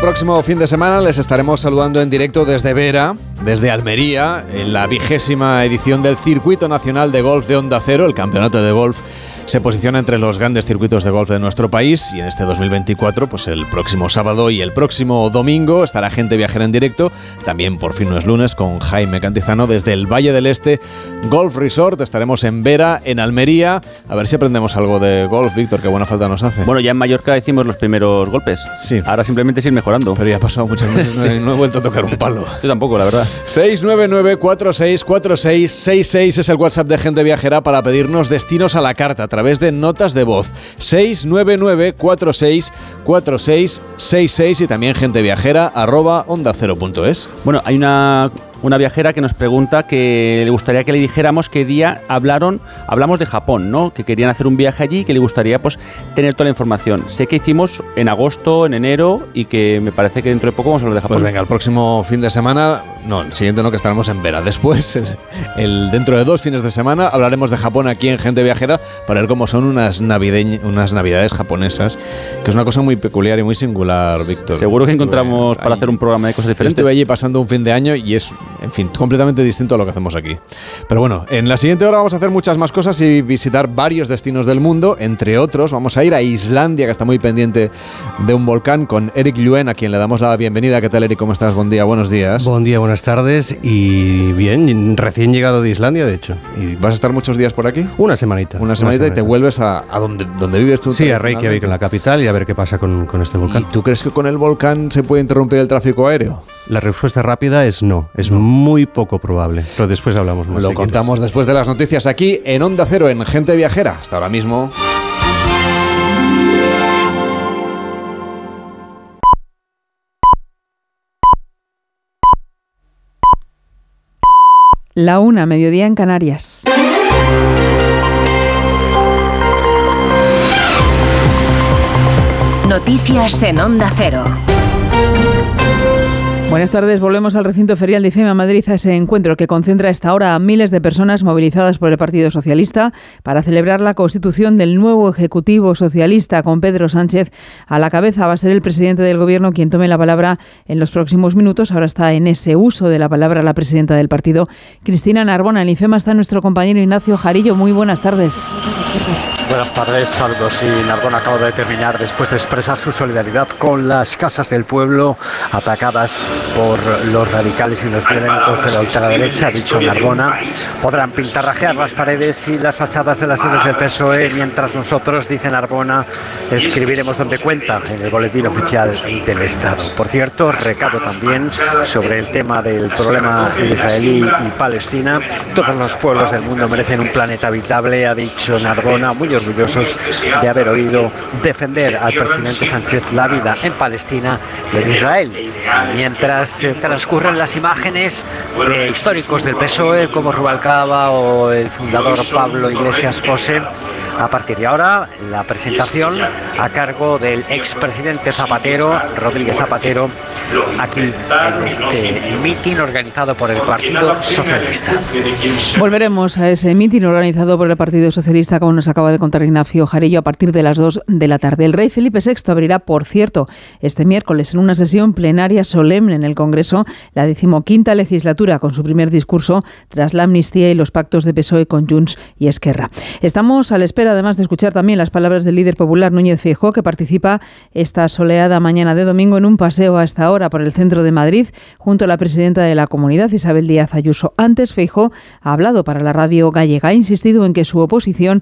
[SPEAKER 2] Próximo fin de semana les estaremos saludando en directo desde Vera, desde Almería, en la vigésima edición del Circuito Nacional de Golf de Onda Cero, el campeonato de golf se posiciona entre los grandes circuitos de golf de nuestro país y en este 2024, pues el próximo sábado y el próximo domingo estará gente viajera en directo, también por fin no es lunes, con Jaime Cantizano desde el Valle del Este Golf Resort, estaremos en Vera, en Almería, a ver si aprendemos algo de golf, Víctor, qué buena falta nos hace.
[SPEAKER 21] Bueno, ya en Mallorca hicimos los primeros golpes.
[SPEAKER 2] Sí.
[SPEAKER 21] Ahora simplemente es ir mejorando.
[SPEAKER 2] Pero ya ha pasado muchas veces, no, he, no he vuelto a tocar un palo.
[SPEAKER 21] Yo tampoco, la verdad.
[SPEAKER 2] 699-464666 es el WhatsApp de Gente Viajera para pedirnos destinos a la carta través de notas de voz. 699-464666 y también Gente Viajera arroba onda es.
[SPEAKER 21] Bueno, hay una una viajera que nos pregunta que le gustaría que le dijéramos qué día hablaron, hablamos de Japón, ¿no? Que querían hacer un viaje allí y que le gustaría pues tener toda la información. Sé que hicimos en agosto, en enero y que me parece que dentro de poco vamos a hablar de Japón.
[SPEAKER 2] Pues venga, el próximo fin de semana, no, el siguiente no, que estaremos en Vera. Después, el, el- dentro de dos fines de semana, hablaremos de Japón aquí en Gente Viajera para ver cómo son unas, navideñ- unas navidades japonesas, que es una cosa muy peculiar y muy singular, Víctor.
[SPEAKER 21] Seguro que
[SPEAKER 2] Estuve
[SPEAKER 21] encontramos para
[SPEAKER 2] ahí.
[SPEAKER 21] hacer un programa de cosas
[SPEAKER 2] Yo
[SPEAKER 21] diferentes.
[SPEAKER 2] Estuve allí pasando un fin de año y es, en fin, completamente distinto a lo que hacemos aquí. Pero bueno, en la siguiente hora vamos a hacer muchas más cosas y visitar varios destinos del mundo. Entre otros, vamos a ir a Islandia, que está muy pendiente de un volcán, con Eric Luen, a quien le damos la bienvenida. ¿Qué tal, Eric? ¿Cómo estás? Buen día, buenos días.
[SPEAKER 29] Buen día, buenas tardes y bien, recién llegado de Islandia, de hecho.
[SPEAKER 2] ¿Y vas a estar muchos días por aquí?
[SPEAKER 29] Una semanita.
[SPEAKER 2] Una semanita y te vuelves a, a donde, donde vives tú.
[SPEAKER 29] Sí, a Reykjavik, en la capital, y a ver qué pasa con, con este volcán.
[SPEAKER 2] ¿Y tú crees que con el volcán se puede interrumpir el tráfico aéreo?
[SPEAKER 29] La respuesta rápida es no, es muy poco probable, pero después hablamos más.
[SPEAKER 2] Lo
[SPEAKER 29] si
[SPEAKER 2] contamos después de las noticias aquí en Onda Cero, en Gente Viajera. Hasta ahora mismo.
[SPEAKER 30] La una, mediodía en Canarias.
[SPEAKER 12] Noticias en Onda Cero.
[SPEAKER 30] Buenas tardes, volvemos al recinto ferial de IFEMA Madrid a ese encuentro que concentra a esta hora a miles de personas movilizadas por el Partido Socialista para celebrar la constitución del nuevo Ejecutivo Socialista con Pedro Sánchez a la cabeza. Va a ser el presidente del Gobierno quien tome la palabra en los próximos minutos. Ahora está en ese uso de la palabra la presidenta del partido, Cristina Narbona. En IFEMA está nuestro compañero Ignacio Jarillo. Muy buenas tardes.
[SPEAKER 31] Buenas tardes, saludos. Y Narbona acaba de terminar después de expresar su solidaridad con las casas del pueblo atacadas por los radicales y los violentos de la ultraderecha, ha dicho Narbona. Podrán pintarrajear las paredes y las fachadas de las sedes del PSOE, mientras nosotros, dice Narbona, escribiremos donde cuenta en el boletín oficial del Estado. Por cierto, recado también sobre el tema del problema israelí y Palestina. Todos los pueblos del mundo merecen un planeta habitable, ha dicho Narbona, muy orgullosos de haber oído defender al presidente Sánchez la vida en Palestina y en Israel. Mientras eh, transcurren las imágenes de históricos del PSOE como Rubalcaba o el fundador Pablo Iglesias Pose, a partir de ahora, la presentación a cargo del expresidente Zapatero, Rodríguez Zapatero, aquí en este mitin organizado por el Partido Socialista.
[SPEAKER 30] Volveremos a ese mitin organizado por el Partido Socialista, como nos acaba de contar Ignacio Jarillo, a partir de las 2 de la tarde. El rey Felipe VI abrirá, por cierto, este miércoles en una sesión plenaria solemne en el Congreso la decimoquinta legislatura con su primer discurso tras la amnistía y los pactos de PSOE con Junts y Esquerra. Estamos a la espera además de escuchar también las palabras del líder popular Núñez Feijóo, que participa esta soleada mañana de domingo en un paseo a esta hora por el centro de Madrid, junto a la presidenta de la comunidad, Isabel Díaz Ayuso. Antes, Feijóo ha hablado para la radio gallega, ha insistido en que su oposición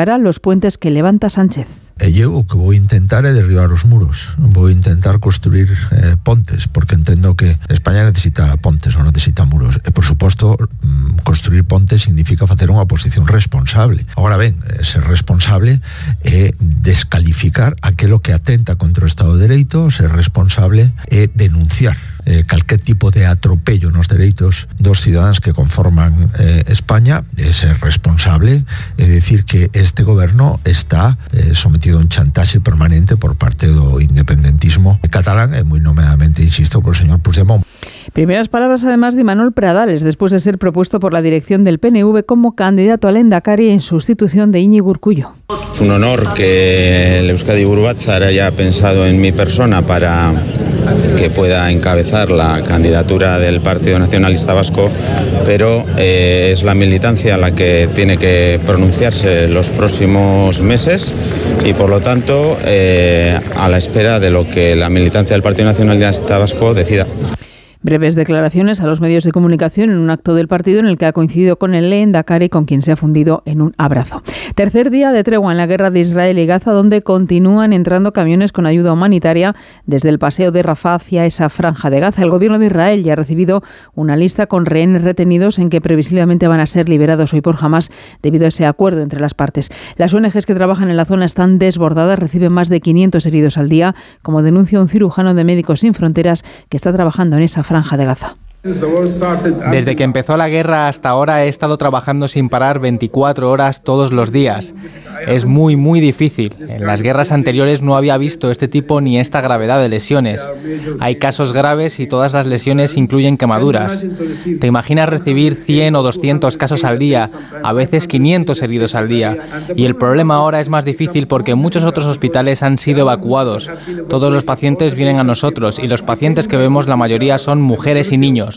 [SPEAKER 30] derribará los puentes que levanta Sánchez.
[SPEAKER 32] Yo que voy a intentar derribar los muros, voy a intentar construir eh, pontes, porque entiendo que España necesita pontes, no necesita muros. E, por supuesto, mm, construir pontes significa hacer una oposición responsable. Ahora ben, eh, ser responsable é descalificar aquello que atenta contra o Estado de Dereito, ser responsable é denunciar eh, calquer tipo de atropello nos dereitos dos ciudadanos que conforman eh, España é ser responsable é decir que este goberno está eh, sometido a un chantaxe permanente por parte do independentismo catalán e moi nomeadamente, insisto, por el señor Puigdemont.
[SPEAKER 30] Primeras palabras además de Manuel Pradales, después de ser propuesto por la dirección del PNV como candidato al Endacari en sustitución de Íñigo Urcullo.
[SPEAKER 33] Es un honor que el Euskadi Burbatzar haya pensado en mi persona para que pueda encabezar la candidatura del Partido Nacionalista Vasco, pero eh, es la militancia la que tiene que pronunciarse los próximos meses y por lo tanto eh, a la espera de lo que la militancia del Partido Nacionalista Vasco decida.
[SPEAKER 30] Breves declaraciones a los medios de comunicación en un acto del partido en el que ha coincidido con el Lehendakari, con quien se ha fundido en un abrazo. Tercer día de tregua en la guerra de Israel y Gaza, donde continúan entrando camiones con ayuda humanitaria desde el paseo de Rafah hacia esa franja de Gaza. El gobierno de Israel ya ha recibido una lista con rehenes retenidos en que previsiblemente van a ser liberados hoy por jamás debido a ese acuerdo entre las partes. Las ONGs que trabajan en la zona están desbordadas, reciben más de 500 heridos al día, como denuncia un cirujano de Médicos Sin Fronteras que está trabajando en esa franja de Gaza.
[SPEAKER 34] Desde que empezó la guerra hasta ahora he estado trabajando sin parar 24 horas todos los días. Es muy, muy difícil. En las guerras anteriores no había visto este tipo ni esta gravedad de lesiones. Hay casos graves y todas las lesiones incluyen quemaduras. ¿Te imaginas recibir 100 o 200 casos al día, a veces 500 heridos al día? Y el problema ahora es más difícil porque muchos otros hospitales han sido evacuados. Todos los pacientes vienen a nosotros y los pacientes que vemos la mayoría son mujeres y niños.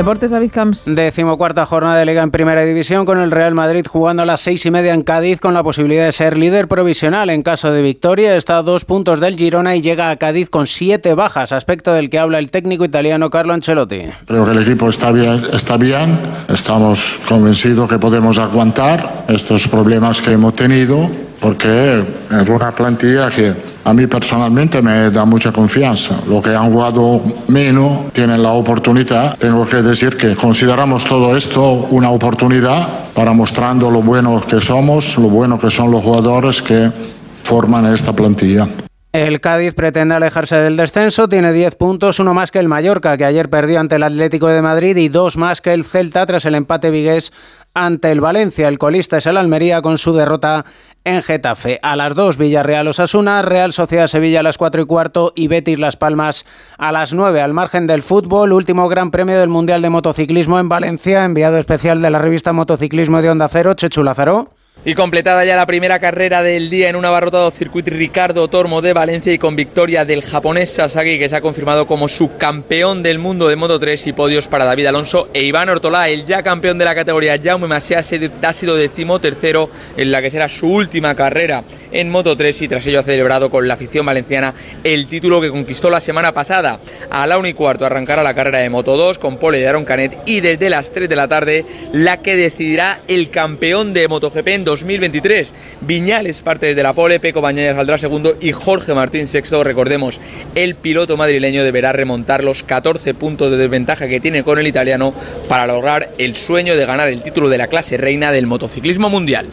[SPEAKER 30] Deportes David Camps.
[SPEAKER 35] Decimocuarta jornada de Liga en Primera División con el Real Madrid jugando a las seis y media en Cádiz con la posibilidad de ser líder provisional en caso de victoria. Está a dos puntos del Girona y llega a Cádiz con siete bajas, aspecto del que habla el técnico italiano Carlo Ancelotti.
[SPEAKER 36] Creo que el equipo está bien, está bien. Estamos convencidos que podemos aguantar estos problemas que hemos tenido porque es una plantilla que a mí personalmente me da mucha confianza. Lo que han jugado menos tienen la oportunidad. Tengo que decir que consideramos todo esto una oportunidad para mostrando lo bueno que somos, lo bueno que son los jugadores que forman esta plantilla.
[SPEAKER 35] El Cádiz pretende alejarse del descenso, tiene 10 puntos, uno más que el Mallorca, que ayer perdió ante el Atlético de Madrid, y dos más que el Celta tras el empate vigués ante el Valencia. El colista es el Almería con su derrota en Getafe. A las 2 Villarreal Osasuna, Real Sociedad Sevilla a las 4 y cuarto y Betis Las Palmas a las 9. Al margen del fútbol, último gran premio del Mundial de Motociclismo en Valencia, enviado especial de la revista Motociclismo de Onda Cero, Chechu Lázaro.
[SPEAKER 37] Y completada ya la primera carrera del día en un abarrotado circuito Ricardo Tormo de Valencia y con victoria del japonés Sasaki que se ha confirmado como subcampeón del mundo de Moto 3 y podios para David Alonso e Iván Ortolá, el ya campeón de la categoría Jaume Masia ha sido decimotercero en la que será su última carrera en Moto 3 y tras ello ha celebrado con la afición valenciana el título que conquistó la semana pasada. A la 1 y cuarto arrancará la carrera de Moto 2 con pole de Aaron Canet y desde las 3 de la tarde la que decidirá el campeón de MotoGP en 2023. Viñales parte desde la pole, Peco Bañaya saldrá segundo y Jorge Martín sexto. Recordemos, el piloto madrileño deberá remontar los 14 puntos de desventaja que tiene con el italiano para lograr el sueño de ganar el título de la clase reina del motociclismo mundial.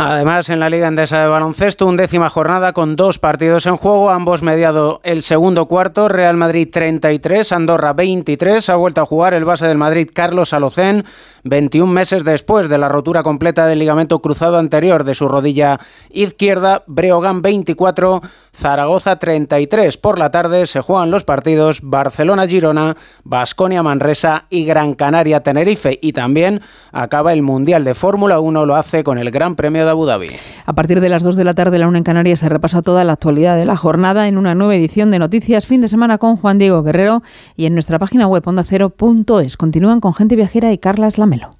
[SPEAKER 35] Además, en la Liga Endesa de Baloncesto, undécima jornada con dos partidos en juego, ambos mediado el segundo cuarto, Real Madrid 33, Andorra 23, ha vuelto a jugar el base del Madrid Carlos Alocén, 21 meses después de la rotura completa del ligamento cruzado anterior de su rodilla izquierda, Breogán 24, Zaragoza 33. Por la tarde se juegan los partidos Barcelona-Girona, Basconia-Manresa y Gran Canaria-Tenerife. Y también acaba el Mundial de Fórmula 1, lo hace con el Gran Premio de Abu Dhabi.
[SPEAKER 30] A partir de las 2 de la tarde, la una en Canarias se repasa toda la actualidad de la jornada en una nueva edición de Noticias Fin de Semana con Juan Diego Guerrero y en nuestra página web ondacero.es. Continúan con Gente Viajera y Carlas Lamelo.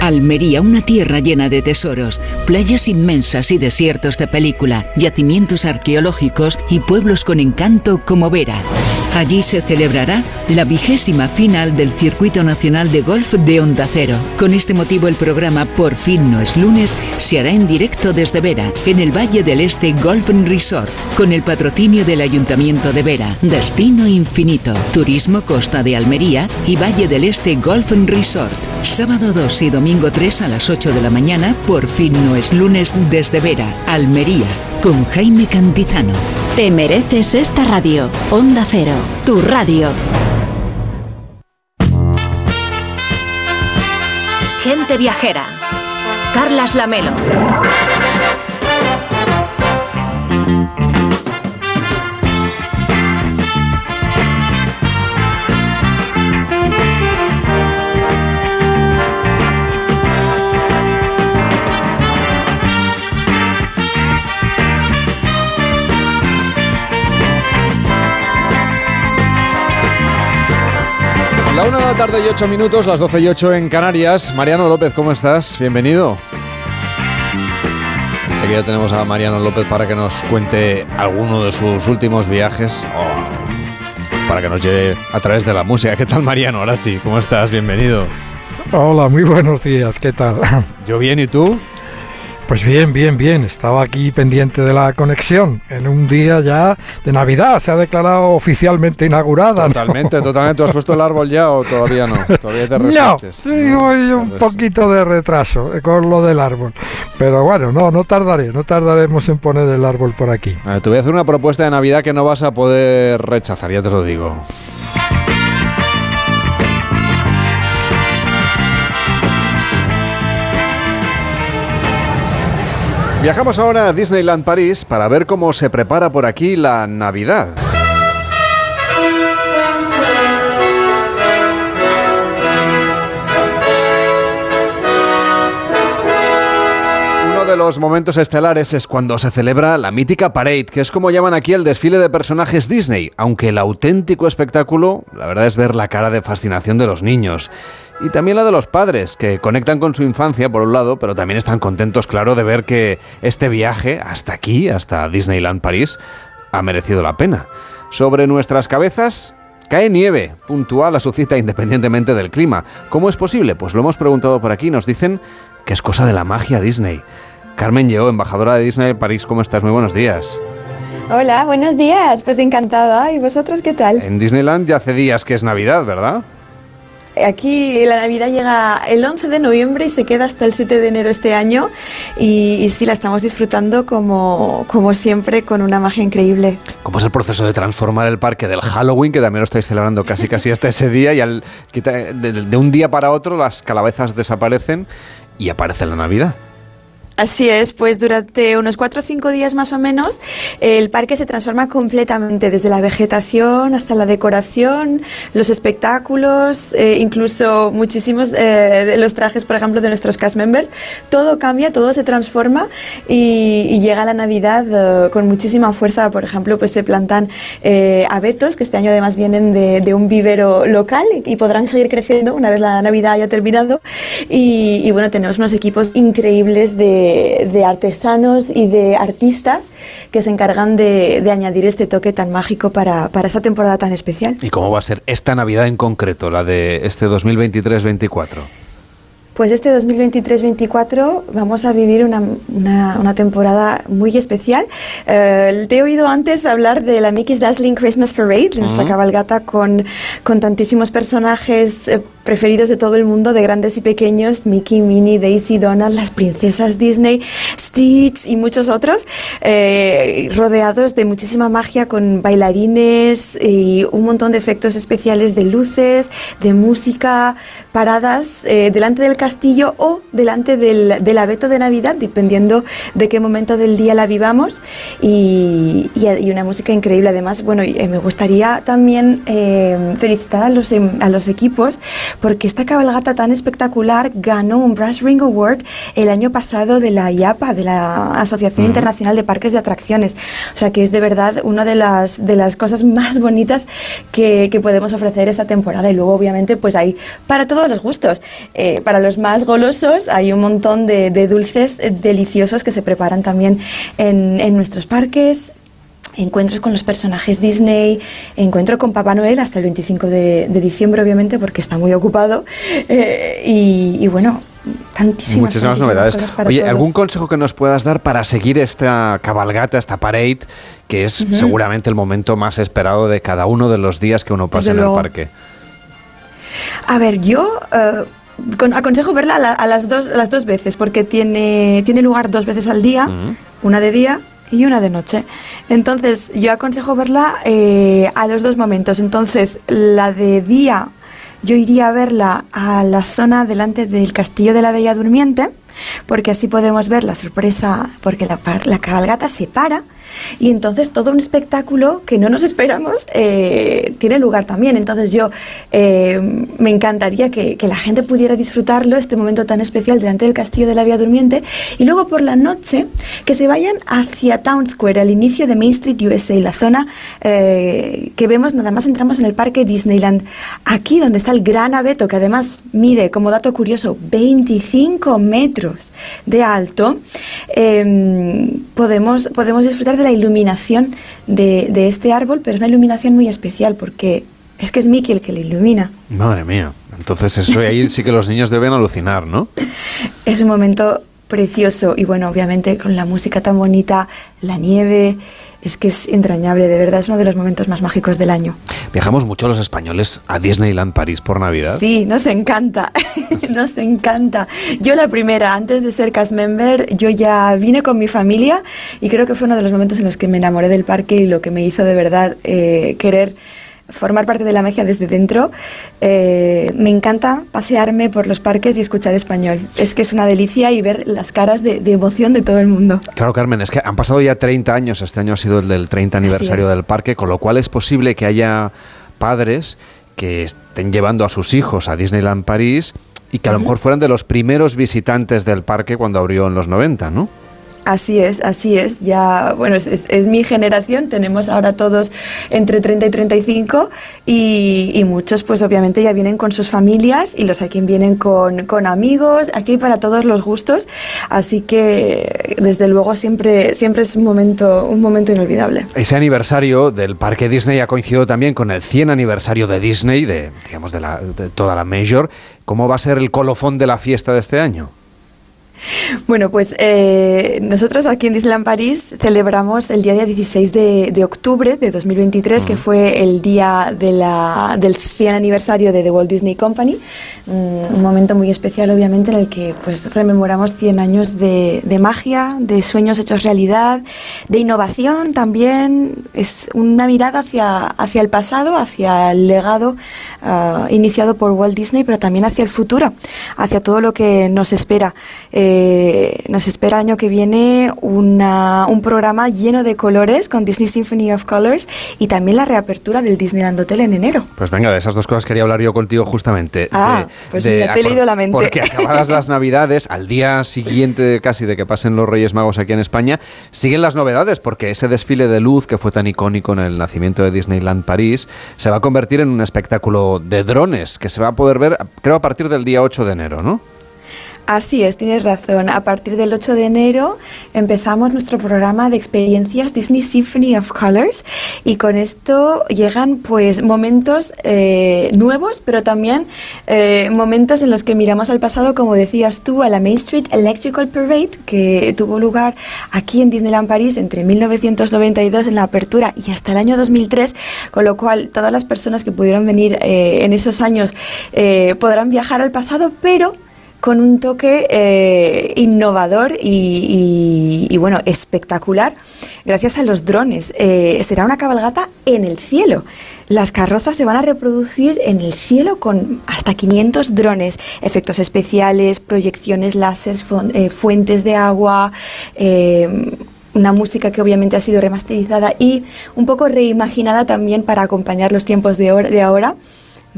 [SPEAKER 38] Almería, una tierra llena de tesoros, playas inmensas y desiertos de película, yacimientos arqueológicos y pueblos con encanto como Vera. Allí se celebrará la vigésima final del Circuito Nacional de Golf de Onda Cero. Con este motivo el programa Por fin no es lunes se hará en directo desde Vera, en el Valle del Este Golf Resort, con el patrocinio del Ayuntamiento de Vera. Destino Infinito, Turismo Costa de Almería y Valle del Este Golf Resort. Sábado 2 y domingo 3 a las 8 de la mañana, Por fin no es lunes desde Vera, Almería, con Jaime Cantizano.
[SPEAKER 1] Te mereces esta radio. Onda Cero, tu radio. Gente viajera. Carlas Lamelo.
[SPEAKER 2] La tarde y ocho minutos, las 12 y 8 en Canarias. Mariano López, ¿cómo estás? Bienvenido. Enseguida tenemos a Mariano López para que nos cuente alguno de sus últimos viajes o para que nos lleve a través de la música. ¿Qué tal, Mariano? Ahora sí, ¿cómo estás? Bienvenido.
[SPEAKER 39] Hola, muy buenos días, ¿qué tal?
[SPEAKER 2] Yo bien, ¿y tú?
[SPEAKER 39] Pues bien, bien, bien. Estaba aquí pendiente de la conexión en un día ya de Navidad. Se ha declarado oficialmente inaugurada.
[SPEAKER 2] Totalmente, ¿no? totalmente. ¿Tú has puesto el árbol ya o todavía no? Todavía te [LAUGHS] resistes.
[SPEAKER 39] No, sí, voy un poquito de retraso eh, con lo del árbol. Pero bueno, no, no tardaré. No tardaremos en poner el árbol por aquí.
[SPEAKER 2] A ver, te voy a hacer una propuesta de Navidad que no vas a poder rechazar, ya te lo digo. Viajamos ahora a Disneyland París para ver cómo se prepara por aquí la Navidad. Uno de los momentos estelares es cuando se celebra la mítica Parade, que es como llaman aquí el desfile de personajes Disney, aunque el auténtico espectáculo, la verdad es ver la cara de fascinación de los niños. Y también la de los padres, que conectan con su infancia, por un lado, pero también están contentos, claro, de ver que este viaje hasta aquí, hasta Disneyland París, ha merecido la pena. Sobre nuestras cabezas cae nieve, puntual a su cita independientemente del clima. ¿Cómo es posible? Pues lo hemos preguntado por aquí. Nos dicen que es cosa de la magia Disney. Carmen Yeo, embajadora de Disney París, ¿cómo estás? Muy buenos días.
[SPEAKER 40] Hola, buenos días. Pues encantada. ¿Y vosotros qué tal?
[SPEAKER 2] En Disneyland ya hace días que es Navidad, ¿verdad?
[SPEAKER 40] Aquí la Navidad llega el 11 de noviembre y se queda hasta el 7 de enero este año y, sí la estamos disfrutando como, como siempre con una magia increíble.
[SPEAKER 2] ¿Cómo es el proceso de transformar el parque del Halloween, que también lo estáis celebrando casi casi hasta ese día y al, de, de un día para otro las calabazas desaparecen y aparece la Navidad?
[SPEAKER 40] Así es, pues durante unos cuatro o cinco días más o menos, el parque se transforma completamente, desde la vegetación hasta la decoración, los espectáculos, eh, incluso muchísimos eh, de los trajes, por ejemplo, de nuestros cast members. Todo cambia, todo se transforma y, llega la Navidad eh, con muchísima fuerza. Por ejemplo, pues se plantan abetos, que este año además vienen de, un vivero local y, podrán seguir creciendo una vez la Navidad haya terminado. y bueno, tenemos unos equipos increíbles de de, artesanos y de artistas que se encargan de, añadir este toque tan mágico para, para esta temporada tan especial.
[SPEAKER 2] ¿Y cómo va a ser esta Navidad en concreto, la de este 2023-24?
[SPEAKER 40] Pues este 2023-24 vamos a vivir una, una, temporada muy especial. Eh, te he oído antes hablar de la Mickey's Dazzling Christmas Parade, de nuestra cabalgata con, con tantísimos personajes eh, preferidos de todo el mundo, de grandes y pequeños, Mickey, Minnie, Daisy, Donald, las princesas Disney, Stitch y muchos otros, eh, rodeados de muchísima magia con bailarines y un montón de efectos especiales de luces, de música, paradas delante del castillo o delante del, del, abeto de Navidad, dependiendo de qué momento del día la vivamos. Y, una música increíble. Además, bueno, eh, me gustaría también eh, felicitar a los, em, a los equipos porque esta cabalgata tan espectacular ganó un Brass Ring Award el año pasado de la IAPA, de la Asociación Internacional de Parques de Atracciones. O sea que es de verdad una de las, de las cosas más bonitas que, que podemos ofrecer esta temporada. Y luego, obviamente, pues hay para todos los gustos. Eh, para los más golosos hay un montón de, dulces eh, deliciosos que se preparan también en, nuestros parques encuentros con los personajes Disney, encuentro con Papá Noel hasta el 25 de, diciembre, obviamente, porque está muy ocupado. Eh, y, bueno, tantísimas,
[SPEAKER 2] Muchísimas novedades. Oye, ¿algún consejo que nos puedas dar para seguir esta cabalgata, esta parade, que es seguramente el momento más esperado de cada uno de los días que uno pasa en el parque?
[SPEAKER 40] A ver, yo... Eh, aconsejo verla a, las dos, las dos veces, porque tiene, tiene lugar dos veces al día, una de día y una de noche. Entonces, yo aconsejo verla eh, a los dos momentos. Entonces, la de día, yo iría a verla a la zona delante del Castillo de la Bella Durmiente, porque así podemos ver la sorpresa, porque la, la cabalgata se para y entonces todo un espectáculo que no nos esperamos eh, tiene lugar también. Entonces yo eh, me encantaría que, la gente pudiera disfrutarlo, este momento tan especial delante del Castillo de la Vía Durmiente. Y luego por la noche que se vayan hacia Town Square, al inicio de Main Street USA, la zona eh, que vemos nada más entramos en el parque Disneyland. Aquí donde está el gran abeto, que además mide, como dato curioso, 25 metros de alto, podemos, podemos disfrutar de la iluminación de, este árbol, pero es una iluminación muy especial porque es que es Mickey el que le ilumina.
[SPEAKER 2] Madre mía. Entonces eso ahí sí que los niños deben alucinar, ¿no?
[SPEAKER 40] Es un momento precioso y bueno, obviamente con la música tan bonita, la nieve, es que es entrañable, de verdad es uno de los momentos más mágicos del año.
[SPEAKER 2] ¿Viajamos mucho los españoles a Disneyland París por Navidad?
[SPEAKER 40] Sí, nos encanta, [LAUGHS] nos encanta. Yo la primera, antes de ser cast member, yo ya vine con mi familia y creo que fue uno de los momentos en los que me enamoré del parque y lo que me hizo de verdad eh, querer formar parte de la magia desde dentro. Eh, me encanta pasearme por los parques y escuchar español. Es que es una delicia y ver las caras de, emoción de todo el mundo.
[SPEAKER 2] Claro, Carmen, es que han pasado ya 30 años, este año ha sido el del 30 aniversario del parque, con lo cual es posible que haya padres que estén llevando a sus hijos a Disneyland París y que a lo mejor fueran de los primeros visitantes del parque cuando abrió en los 90, ¿no?
[SPEAKER 40] Así es, así es. Ya, bueno, es, mi generación. Tenemos ahora todos entre 30 y 35 y, y, muchos, pues obviamente ya vienen con sus familias y los aquí vienen con, con, amigos. Aquí para todos los gustos. Así que, desde luego, siempre, siempre es un momento, un momento inolvidable.
[SPEAKER 2] Ese aniversario del Parque Disney ha coincidido también con el 100 aniversario de Disney, de, digamos, de, la, de toda la Major. ¿Cómo va a ser el colofón de la fiesta de este año?
[SPEAKER 40] Bueno, pues eh, nosotros aquí en Disneyland París celebramos el día 16 de, octubre de 2023, que fue el día de la, del 100 aniversario de The Walt Disney Company, un momento muy especial obviamente en el que pues rememoramos 100 años de, magia, de sueños hechos realidad, de innovación también, es una mirada hacia, hacia el pasado, hacia el legado ah, iniciado por Walt Disney, pero también hacia el futuro, hacia todo lo que nos espera. Eh, eh, nos espera el año que viene una, un programa lleno de colores con Disney Symphony of Colors y también la reapertura del Disneyland Hotel en enero.
[SPEAKER 2] Pues venga, de esas dos cosas quería hablar yo contigo justamente.
[SPEAKER 40] Ah, pues mira, te he leído la mente.
[SPEAKER 2] Porque acabadas las [LAUGHS] navidades, al día siguiente casi de que pasen los Reyes Magos aquí en España, siguen las novedades porque ese desfile de luz que fue tan icónico en el nacimiento de Disneyland París se va a convertir en un espectáculo de drones que se va a poder ver, creo, a partir del día 8 de enero, ¿no?
[SPEAKER 40] Así es, tienes razón. A partir del 8 de enero empezamos nuestro programa de experiencias Disney Symphony of Colors y con esto llegan pues momentos eh, nuevos, pero también eh, momentos en los que miramos al pasado, como decías tú, a la Main Street Electrical Parade que tuvo lugar aquí en Disneyland París entre 1992 en la apertura y hasta el año 2003, con lo cual todas las personas que pudieron venir eh, en esos años podrán viajar al pasado, pero con un toque eh, innovador y, bueno, espectacular gracias a los drones. Eh, será una cabalgata en el cielo. Las carrozas se van a reproducir en el cielo con hasta 500 drones, efectos especiales, proyecciones láser, eh, fuentes de agua, una música que obviamente ha sido remasterizada y un poco reimaginada también para acompañar los tiempos de, de ahora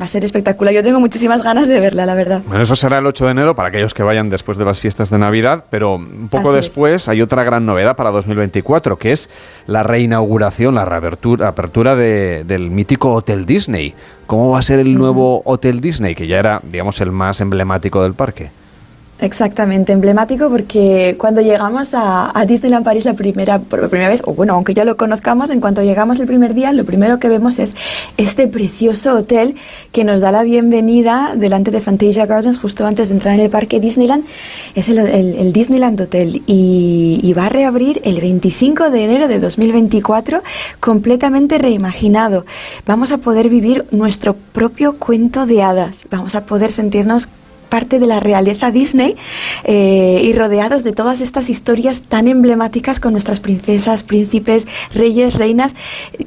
[SPEAKER 40] Va a ser espectacular. Yo tengo muchísimas ganas de verla, la verdad.
[SPEAKER 2] Bueno, eso será el 8 de enero para aquellos que vayan después de las fiestas de Navidad, pero un poco después hay otra gran novedad para 2024, que es la reinauguración, la reapertura apertura del mítico Hotel Disney. ¿Cómo va a ser el nuevo Hotel Disney, que ya era, digamos, el más emblemático del parque?
[SPEAKER 40] Exactamente, emblemático porque cuando llegamos a, Disneyland París la primera, por primera vez, o bueno, aunque ya lo conozcamos, en cuanto llegamos el primer día, lo primero que vemos es este precioso hotel que nos da la bienvenida delante de Fantasia Gardens justo antes de entrar en el parque Disneyland. Es el, Disneyland Hotel y, y, va a reabrir el 25 de enero de 2024 completamente reimaginado. Vamos a poder vivir nuestro propio cuento de hadas. Vamos a poder sentirnos parte de la realeza Disney eh, y rodeados de todas estas historias tan emblemáticas con nuestras princesas, príncipes, reyes, reinas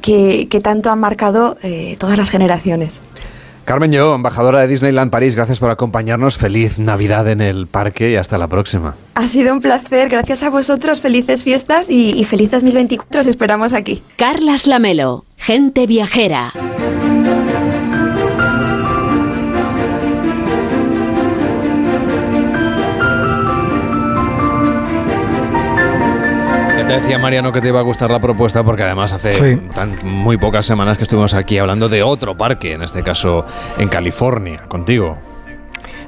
[SPEAKER 40] que, tanto han marcado eh, todas las generaciones.
[SPEAKER 2] Carmen Yo, embajadora de Disneyland París, gracias por acompañarnos. Feliz Navidad en el parque y hasta la próxima.
[SPEAKER 40] Ha sido un placer, gracias a vosotros. Felices fiestas y, y feliz 2024. Os esperamos aquí.
[SPEAKER 1] Carlas Lamelo, gente viajera.
[SPEAKER 2] Te decía Mariano que te iba a gustar la propuesta porque además hace muy pocas semanas que estuvimos aquí hablando de otro parque, en este caso en California, contigo.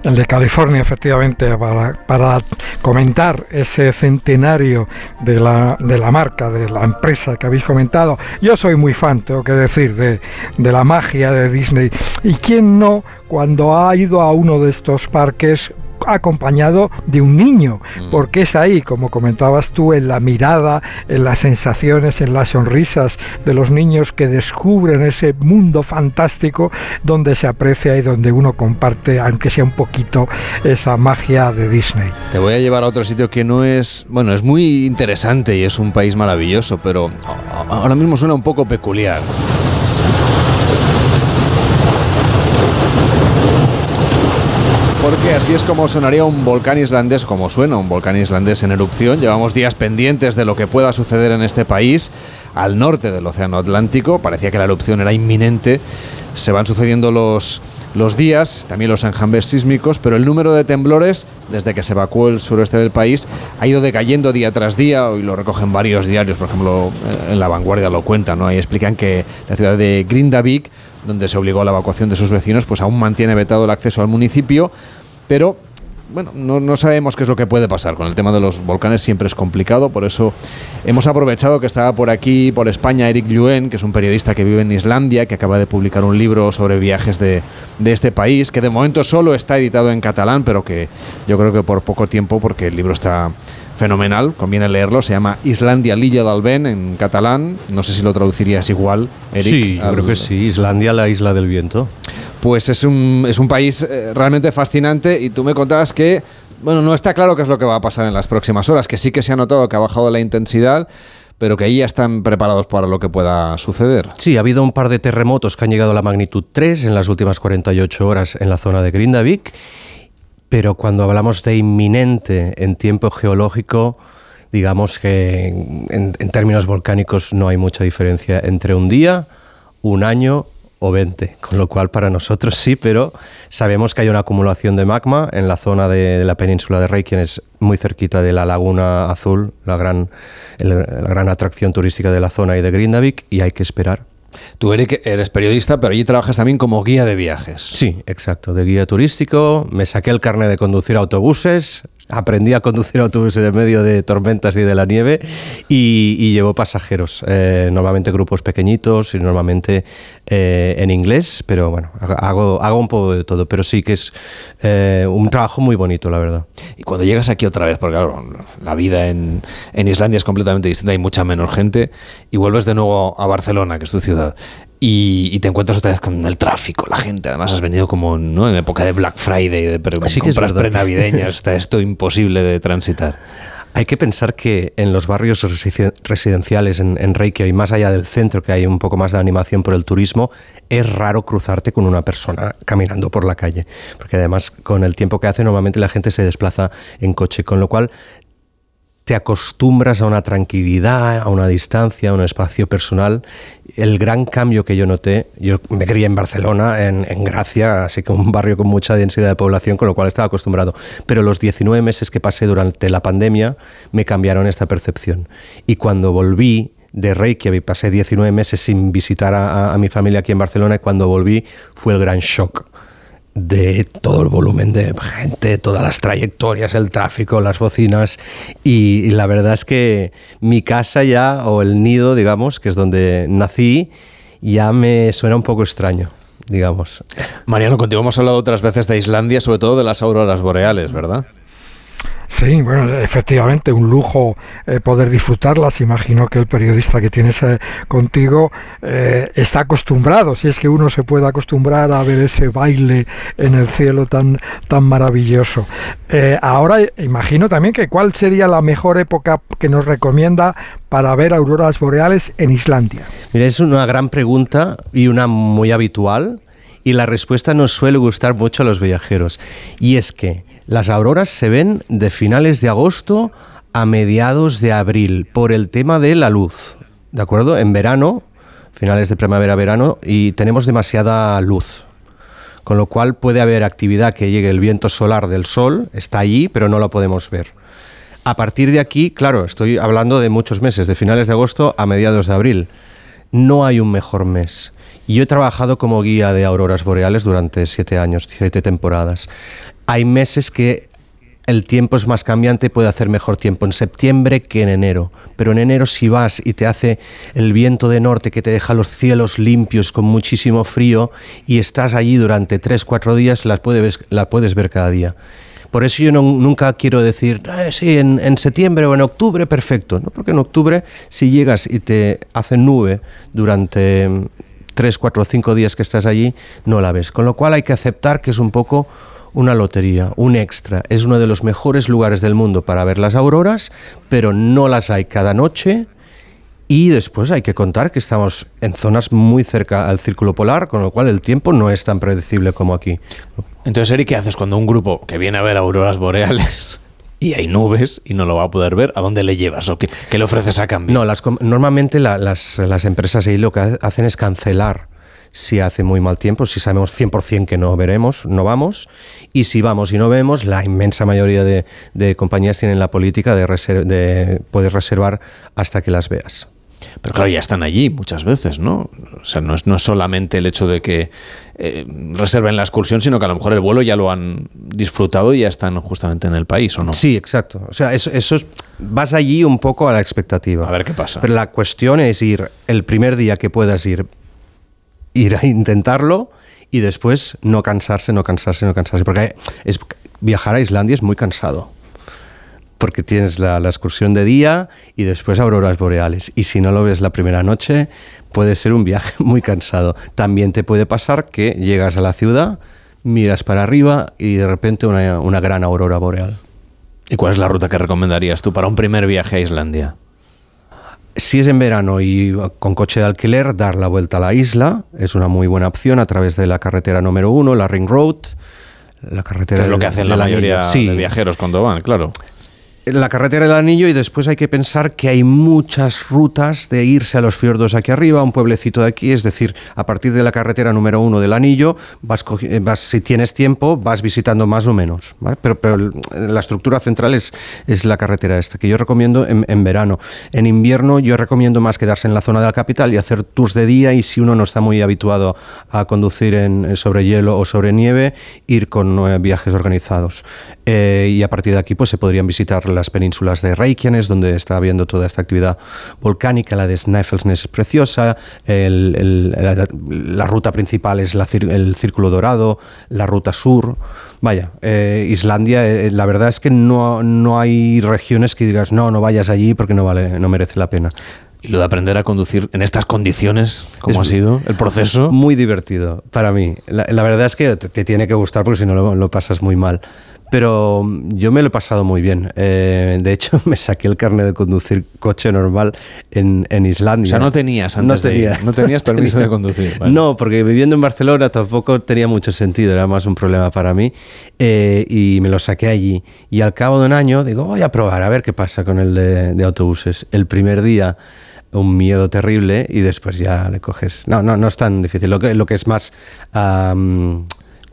[SPEAKER 39] El de California, efectivamente, para, comentar ese centenario de la, de la marca, de la empresa que habéis comentado. Yo soy muy fan, tengo que decir, de, de la magia de Disney. ¿Y quién no, cuando ha ido a uno de estos parques, acompañado de un niño, mm. porque es ahí, como comentabas tú, en la mirada, en las sensaciones, en las sonrisas de los niños que descubren ese mundo fantástico donde se aprecia y donde uno comparte, aunque sea un poquito, esa magia de Disney.
[SPEAKER 2] Te voy a llevar a otro sitio que no es, bueno, es muy interesante y es un país maravilloso, pero ahora mismo suena un poco peculiar. Porque así es como sonaría un volcán islandés, como suena un volcán islandés en erupción. Llevamos días pendientes de lo que pueda suceder en este país, al norte del Océano Atlántico. Parecía que la erupción era inminente. Se van sucediendo los, los días, también los enjambres sísmicos, pero el número de temblores, desde que se evacuó el suroeste del país, ha ido decayendo día tras día. Hoy lo recogen varios diarios, por ejemplo, eh, en La Vanguardia lo cuentan, ¿no? Ahí explican que la ciudad de Grindavik donde se obligó a la evacuación de sus vecinos, pues aún mantiene vetado el acceso al municipio, pero bueno, no, sabemos qué es lo que puede pasar. Con el tema de los volcanes siempre es complicado, por eso hemos aprovechado que estaba por aquí, por España, Eric Luen, que es un periodista que vive en Islandia, que acaba de publicar un libro sobre viajes de, de este país, que de momento solo está editado en catalán, pero que yo creo que por poco tiempo, porque el libro está fenomenal, conviene leerlo, se llama Islandia Lilla del en catalán, no sé si lo traducirías igual, Eric.
[SPEAKER 29] Sí, creo que sí, Islandia la isla del viento.
[SPEAKER 2] Pues es un, es un país eh, realmente fascinante y tú me contabas que, bueno, no está claro qué es lo que va a pasar en las próximas horas, que sí que se ha notado que ha bajado la intensidad, pero que ahí ya están preparados para lo que pueda suceder.
[SPEAKER 29] Sí, ha habido un par de terremotos que han llegado a la magnitud 3 en las últimas 48 horas en la zona de Grindavik pero cuando hablamos de inminente en tiempo geológico, digamos que en, términos volcánicos no hay mucha diferencia entre un día, un año o 20, con lo cual para nosotros sí, pero sabemos que hay una acumulación de magma en la zona de, la península de Reykjanes, muy cerquita de la Laguna Azul, la gran, la gran atracción turística de la zona y de Grindavik, y hay que esperar.
[SPEAKER 2] Tú, Eric, eres periodista, pero allí trabajas también como guía de viajes.
[SPEAKER 29] Sí, exacto, de guía turístico, me saqué el carnet de conducir autobuses, aprendí a conducir autobuses en medio de tormentas y de la nieve y, y llevo pasajeros, eh, normalmente grupos pequeñitos y normalmente eh, en inglés, pero bueno, hago, hago un poco de todo, pero sí que es eh, un trabajo muy bonito, la verdad.
[SPEAKER 2] Y cuando llegas aquí otra vez, porque claro, la vida en, en Islandia es completamente distinta, hay mucha menos gente, y vuelves de nuevo a Barcelona, que es tu ciudad, y, y te encuentras otra vez con el tráfico, la gente. Además, has venido como ¿no? en época de Black Friday, de pre-
[SPEAKER 29] Sí que es
[SPEAKER 2] compras prenavideñas, [LAUGHS] está esto imposible de transitar.
[SPEAKER 29] Hay que pensar que en los barrios residen- residenciales en, en Reykjavik, más allá del centro, que hay un poco más de animación por el turismo, es raro cruzarte con una persona caminando por la calle. Porque además, con el tiempo que hace, normalmente la gente se desplaza en coche, con lo cual te acostumbras a una tranquilidad, a una distancia, a un espacio personal. El gran cambio que yo noté, yo me crié en Barcelona, en, en Gracia, así que un [LAUGHS] barrio con mucha densidad de población, con lo cual estaba acostumbrado. Pero los 19 meses que pasé durante la pandemia me cambiaron esta percepción. Y cuando volví de Reykjavik, pasé 19 meses sin visitar a, a- a mi familia aquí en Barcelona, y cuando volví fue el gran shock de todo el volumen de gente, todas las trayectorias, el tráfico, las bocinas y, la verdad es que mi casa ya, o el nido, digamos, que es donde nací, ya me suena un poco extraño, digamos.
[SPEAKER 2] Mariano, contigo hemos hablado otras veces de Islandia, sobre todo de las auroras boreales, ¿verdad?
[SPEAKER 39] Sí, bueno, efectivamente, un lujo eh, poder disfrutarlas. Imagino que el periodista que tienes eh, contigo eh, está acostumbrado, si es que uno se puede acostumbrar a ver ese baile en el cielo tan, tan maravilloso. Ahora imagino también que cuál sería la mejor época que nos recomienda para ver auroras boreales en Islandia.
[SPEAKER 29] Mira, es una gran pregunta y una muy habitual y la respuesta nos suele gustar mucho a los viajeros. Y es que las auroras se ven de finales de agosto a mediados de abril por el tema de la luz. ¿De acuerdo? En verano, finales de primavera-verano, y tenemos demasiada luz. Con lo cual puede haber actividad que llegue el viento solar del sol, está allí, pero no lo podemos ver. A partir de aquí, claro, estoy hablando de muchos meses, de finales de agosto a mediados de abril. No hay un mejor mes. Yo he trabajado como guía de auroras boreales durante siete años, siete temporadas. Hay meses que el tiempo es más cambiante, puede hacer mejor tiempo en septiembre que en enero. Pero en enero si vas y te hace el viento de norte que te deja los cielos limpios con muchísimo frío y estás allí durante tres, cuatro días, las puedes, la puedes ver cada día. Por eso yo no- nunca quiero decir, "Eh, sí, en, en septiembre o en octubre, perfecto. ¿no? Porque en octubre, si llegas y te hace nube durante mm, tres, cuatro o cinco días que estás allí, no la ves. Con lo cual hay que aceptar que es un poco una lotería, un extra. Es uno de los mejores lugares del mundo para ver las auroras, pero no las hay cada noche. Y después hay que contar que estamos en zonas muy cerca al círculo polar, con lo cual el tiempo no es tan predecible como aquí.
[SPEAKER 2] Entonces, Eric, ¿qué haces cuando un grupo que viene a ver auroras boreales y hay nubes y no lo va a poder ver? ¿A dónde le llevas o qué, le ofreces a cambio?
[SPEAKER 29] No, las, normalmente la- las, las empresas ahí lo que ha- hacen es cancelar si hace muy mal tiempo, si sabemos 100% que no veremos, no vamos, y si vamos y no vemos, la inmensa mayoría de, de compañías tienen la política de, reser- de poder reservar hasta que las veas.
[SPEAKER 2] Pero claro, ya están allí muchas veces, ¿no? O sea, no es, no es solamente el hecho de que eh, reserven la excursión, sino que a lo mejor el vuelo ya lo han disfrutado y ya están justamente en el país, ¿o no?
[SPEAKER 29] Sí, exacto. O sea, eso, eso es- vas allí un poco a la expectativa.
[SPEAKER 2] A ver qué pasa.
[SPEAKER 29] Pero la cuestión es ir el primer día que puedas ir, ir a intentarlo y después no cansarse, no cansarse, no cansarse. Porque es, viajar a Islandia es muy cansado. Porque tienes la, la excursión de día y después auroras boreales. Y si no lo ves la primera noche, puede ser un viaje [LAUGHS] muy cansado. También te puede pasar que llegas a la ciudad, miras para arriba y de repente una, una gran aurora boreal.
[SPEAKER 2] ¿Y cuál es la ruta que recomendarías tú para un primer viaje a Islandia?
[SPEAKER 29] Si es en verano y con coche de alquiler, dar la vuelta a la isla es una muy buena opción a través de la carretera número uno, la Ring Road. la carretera
[SPEAKER 2] Que es lo que hacen la mayoría.
[SPEAKER 29] Sí,
[SPEAKER 2] de viajeros cuando van, claro.
[SPEAKER 29] La carretera del Anillo y después hay que pensar que hay muchas rutas de irse a los fiordos aquí arriba, a un pueblecito de aquí, es decir, a partir de la carretera número uno del Anillo, vas, eh, si tienes tiempo, vas visitando más o menos, pero, la estructura central es, la carretera esta, que yo recomiendo en, en verano. En invierno yo recomiendo más quedarse en la zona de la capital y hacer tours de día y si uno no está muy habituado a conducir en, sobre hielo o sobre nieve, ir con eh, viajes organizados. Eh, y a partir de aquí pues se podrían visitar las penínsulas de Reykjanes, donde está habiendo toda esta actividad volcánica, la de Snæfellsnes es preciosa, el- el- la, la ruta principal es la el Círculo Dorado, la ruta sur. Vaya, eh, Islandia, eh, la verdad es que no, no hay regiones que digas, no, no vayas allí porque no, vale, no merece la pena.
[SPEAKER 2] Y lo de aprender a conducir en estas condiciones, ¿cómo
[SPEAKER 29] Es
[SPEAKER 2] ha sido el proceso?
[SPEAKER 29] Muy divertido para mí. La, la verdad es que te, te tiene que gustar porque si no lo, lo pasas muy mal. Pero yo me lo he pasado muy bien. Eh, de hecho, [LAUGHS] me saqué el carnet de conducir coche normal en, en Islandia.
[SPEAKER 2] O sea, no tenías antes de ir, no tenías [LAUGHS] permiso de conducir, vale.
[SPEAKER 29] No, porque viviendo en Barcelona tampoco tenía mucho sentido, era más un problema para mí. Eh, y me lo saqué allí. Y al cabo de un año digo, voy a probar a ver qué pasa con el de, de autobuses. El primer día un miedo terrible y después ya le coges. No, no, no es tan difícil. Lo que, lo que es más am,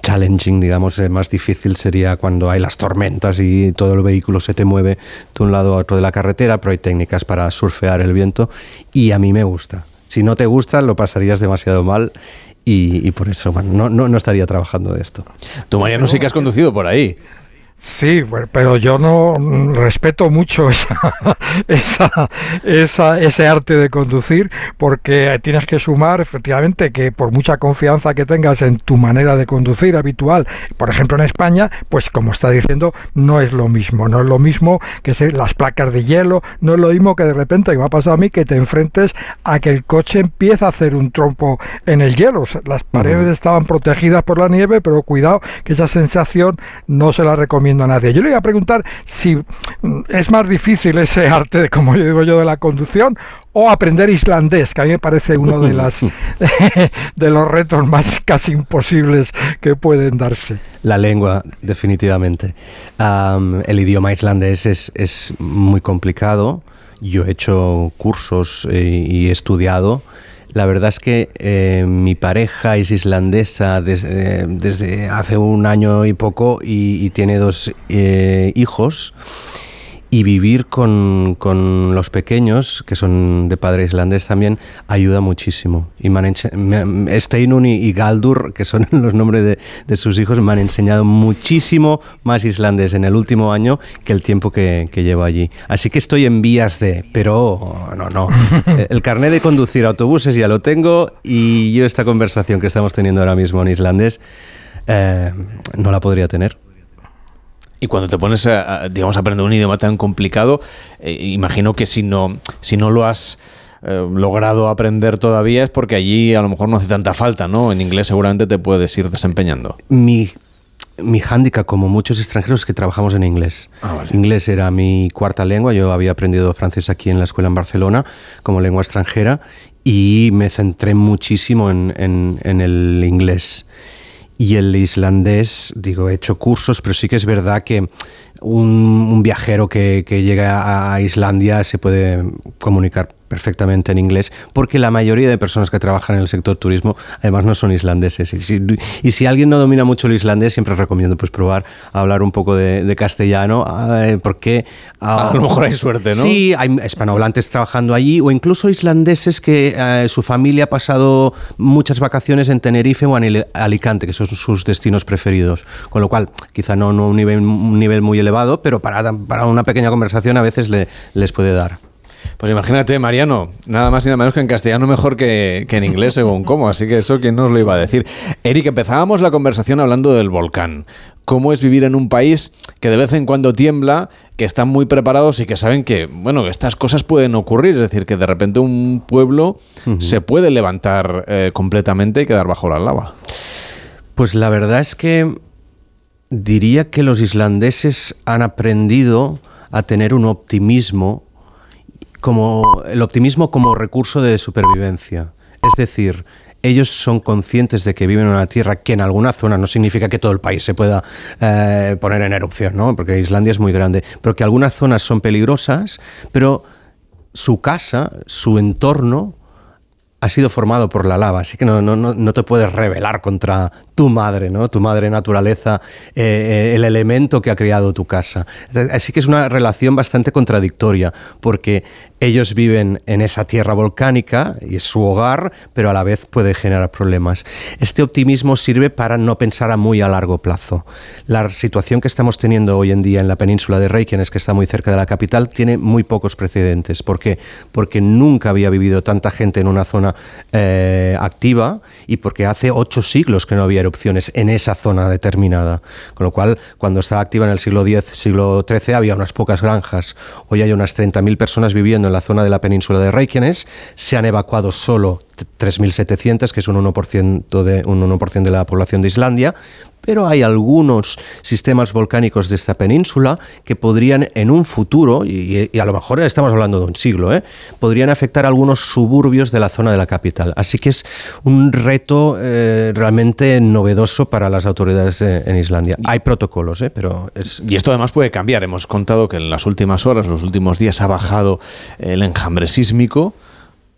[SPEAKER 29] challenging, digamos, eh, más difícil sería cuando hay las tormentas y todo el vehículo se te mueve de un lado a otro de la carretera, pero hay técnicas para surfear el viento y a mí me gusta. Si no te gusta, lo pasarías demasiado mal y, por eso no, no, no estaría trabajando de esto.
[SPEAKER 2] Tú, Mariano, sí que has conducido por ahí.
[SPEAKER 39] Sí, pero yo no mm, respeto mucho [LAUGHS] esa, esa, esa- ese arte de conducir porque tienes que sumar efectivamente que por mucha confianza que tengas en tu manera de conducir habitual, por ejemplo en España, pues como está diciendo, no es lo mismo, no es lo mismo que las placas de hielo, no es lo mismo que de repente, que me ha pasado a mí, que te enfrentes a que el coche empieza a hacer un trompo en el hielo. O sea, las paredes estaban protegidas por la nieve, pero cuidado que esa sensación no se la recomiendo a nadie. Yo le iba a preguntar si mm, es más difícil ese [LAUGHS] arte, de, como yo digo yo, de la conducción o aprender islandés, que a mí me parece uno de las [LAUGHS] [LAUGHS] de los retos más casi imposibles que pueden darse.
[SPEAKER 29] La lengua, definitivamente. Am, el idioma islandés es, es muy complicado. Yo he hecho cursos eh, y he estudiado. La verdad es que eh, mi pareja es islandesa des- eh, desde hace un año y poco y, y tiene dos eh, hijos. Y vivir con, con los pequeños, que son de padre islandés también, ayuda muchísimo. Y me han me- Steinun y, y Galdur, que son [LAUGHS] los nombres de, de sus hijos, me han enseñado muchísimo más islandés en el último año que el tiempo que, que llevo allí. Así que estoy en vías de, pero no, no. [LAUGHS] El carnet de conducir autobuses ya lo tengo y yo esta conversación que estamos teniendo ahora mismo en islandés eh, no la podría tener.
[SPEAKER 2] Y cuando te pones a, a, digamos, a aprender un idioma tan complicado, eh, imagino que si no, si no lo has eh, logrado aprender todavía es porque allí a lo mejor no hace tanta falta, ¿no? En inglés seguramente te puedes ir desempeñando.
[SPEAKER 29] Mi, mi hándicap, como muchos extranjeros, es que trabajamos en inglés. Inglés era mi cuarta lengua. Yo había aprendido francés aquí en la escuela en Barcelona como lengua extranjera y me centré muchísimo en, en- en el inglés. Y el islandés, digo, he hecho cursos, pero sí que es verdad que un, un viajero que, que llega a- Islandia se puede comunicar perfectamente en inglés, porque la mayoría de personas que trabajan en el sector turismo además no son islandeses. Y si, y si alguien no domina mucho el islandés, siempre recomiendo pues probar a hablar un poco de, de castellano, eh, porque
[SPEAKER 2] A lo mejor hay suerte, ¿no?
[SPEAKER 29] Sí, hay hispanohablantes trabajando allí o incluso islandeses que eh, su familia ha pasado muchas vacaciones en Tenerife o en Alicante, que son sus destinos preferidos. Con lo cual, quizá no, no un, nivel, un nivel muy elevado, pero para, para una pequeña conversación a veces le- les puede dar.
[SPEAKER 2] Pues imagínate, Mariano, nada más y nada menos que en castellano mejor que, que en inglés, según cómo. Así que eso, ¿quién nos lo iba a decir? Eric, empezábamos la conversación hablando del volcán. ¿Cómo es vivir en un país que de vez en cuando tiembla, que están muy preparados y que saben que, bueno, que estas cosas pueden ocurrir? Es decir, que de repente un pueblo se puede levantar eh, completamente y quedar bajo la lava.
[SPEAKER 29] Pues la verdad es que diría que los islandeses han aprendido a tener un optimismo como el optimismo como recurso de supervivencia. Es decir, ellos son conscientes de que viven en una tierra que en alguna zona no significa que todo el país se pueda eh, poner en erupción, ¿no? porque Islandia es muy grande, pero que algunas zonas son peligrosas, pero su casa, su entorno, ha sido formado por la lava, así que no, no, no, te puedes rebelar contra tu madre, ¿no? tu madre naturaleza, eh, eh, el elemento que ha creado tu casa. Así que es una relación bastante contradictoria, porque ellos viven en esa tierra volcánica y es su hogar, pero a la vez puede generar problemas. Este optimismo sirve para no pensar a muy a largo plazo. La situación que estamos teniendo hoy en día en la península de Reykjanes, que está muy cerca de la capital, tiene muy pocos precedentes. ¿Por qué? Porque nunca había vivido tanta gente en una zona eh, activa y porque hace ocho siglos que no había erupciones en esa zona determinada. Con lo cual, cuando estaba activa en el siglo X, siglo XIII, había unas pocas granjas. Hoy hay unas 30.000 personas viviendo en la zona de la península de Reykjanes. Se han evacuado solo 3.700, que es un 1%, de, un 1 de la población de Islandia, pero hay algunos sistemas volcánicos de esta península que podrían en un futuro, y, a lo mejor estamos hablando de un siglo, ¿eh? podrían afectar algunos suburbios de la zona de la capital. Así que es un reto eh, realmente novedoso para las autoridades en Islandia. Hay protocolos, ¿eh? pero es...
[SPEAKER 2] Y esto además puede cambiar. Hemos contado que en las últimas horas, los últimos días, ha bajado el enjambre sísmico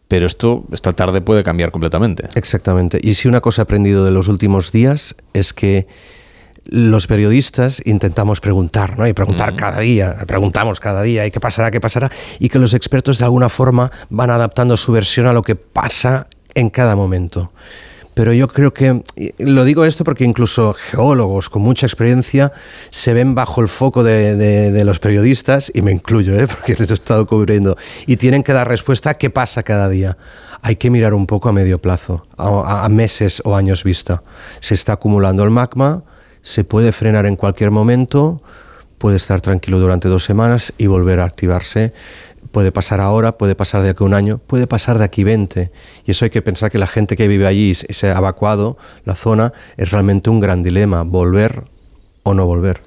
[SPEAKER 2] pero esto esta tarde puede cambiar completamente.
[SPEAKER 29] Exactamente. Y si una cosa he aprendido de los últimos días es que los periodistas intentamos preguntar, ¿no? Y preguntar cada día, preguntamos cada día, ¿y qué pasará, qué pasará? Y que los expertos de alguna forma van adaptando su versión a lo que pasa en cada momento pero yo creo que, lo digo esto porque incluso geólogos con mucha experiencia se ven bajo el foco de, los periodistas, y me incluyo, ¿eh? [LAUGHS] porque les he estado cubriendo, y tienen que dar respuesta a qué pasa cada día. Hay que mirar un poco a medio plazo, a, a meses o años vista. Se está acumulando el magma, se puede frenar en cualquier momento, puede estar tranquilo durante dos semanas y volver a activarse puede pasar ahora, puede pasar de aquí a un año, puede pasar de aquí 20. Y eso hay que pensar que la gente que vive allí se ha evacuado la zona, es realmente un gran dilema, volver o no volver.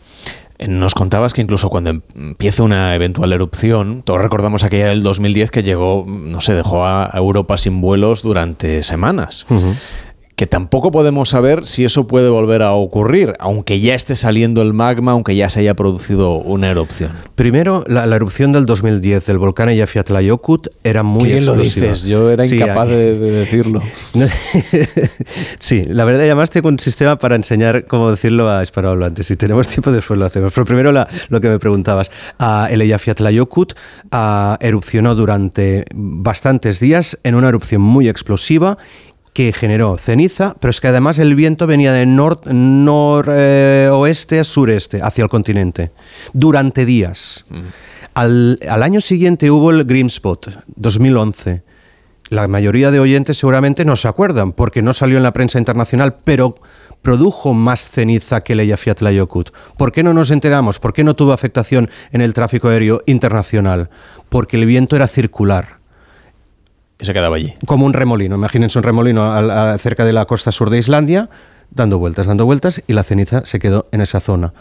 [SPEAKER 2] Eh, nos contabas que incluso cuando empieza una eventual erupción, todos recordamos aquella del 2010 que llegó, no sé, dejó a Europa sin vuelos durante semanas que tampoco podemos saber si eso puede volver a ocurrir, aunque ya esté saliendo el magma, aunque ya se haya producido una erupción.
[SPEAKER 29] Primero, la, erupción del 2010 del volcán Eyjafjallajökull era muy
[SPEAKER 2] explosiva. lo dices? Yo era incapaz de, decirlo. [LAUGHS]
[SPEAKER 29] sí, la verdad llamaste con un sistema para enseñar cómo decirlo a hispanohablantes. Si tenemos tiempo después lo hacemos. Pero primero lo que me preguntabas. Uh, el Eyjafjallajökull uh, erupcionó durante bastantes días en una erupción muy explosiva que generó ceniza, pero es que además el viento venía de noroeste nor, a sureste, hacia el continente, durante días. Mm. Al, al, año siguiente hubo el Green Spot, 2011. La mayoría de oyentes seguramente no se acuerdan, porque no salió en la prensa internacional, pero produjo más ceniza que el Eyjafjallajökull. ¿Por qué no nos enteramos? ¿Por qué no tuvo afectación en el tráfico aéreo internacional? Porque el viento era circular
[SPEAKER 2] se quedaba allí.
[SPEAKER 29] Como un remolino, imagínense un remolino cerca de la costa sur de Islandia, dando vueltas, dando vueltas, y la ceniza se quedó en esa zona.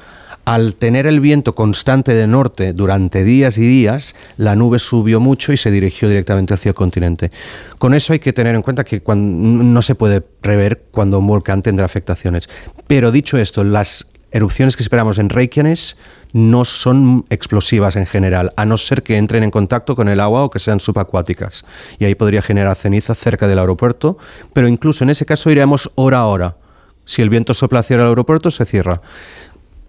[SPEAKER 29] Al tener el viento constante de norte durante días y días, la nube subió mucho y se dirigió directamente hacia el continente. Con eso hay que tener en cuenta que no se puede prever cuando un volcán tendrá afectaciones. Pero dicho esto, las erupciones que esperamos en Reykjanes no son explosivas en general, a no ser que entren en contacto con el agua o que sean subacuáticas. Y ahí podría generar ceniza cerca del aeropuerto, pero incluso en ese caso iremos hora a hora. Si el viento sopla hacia el aeropuerto, se cierra.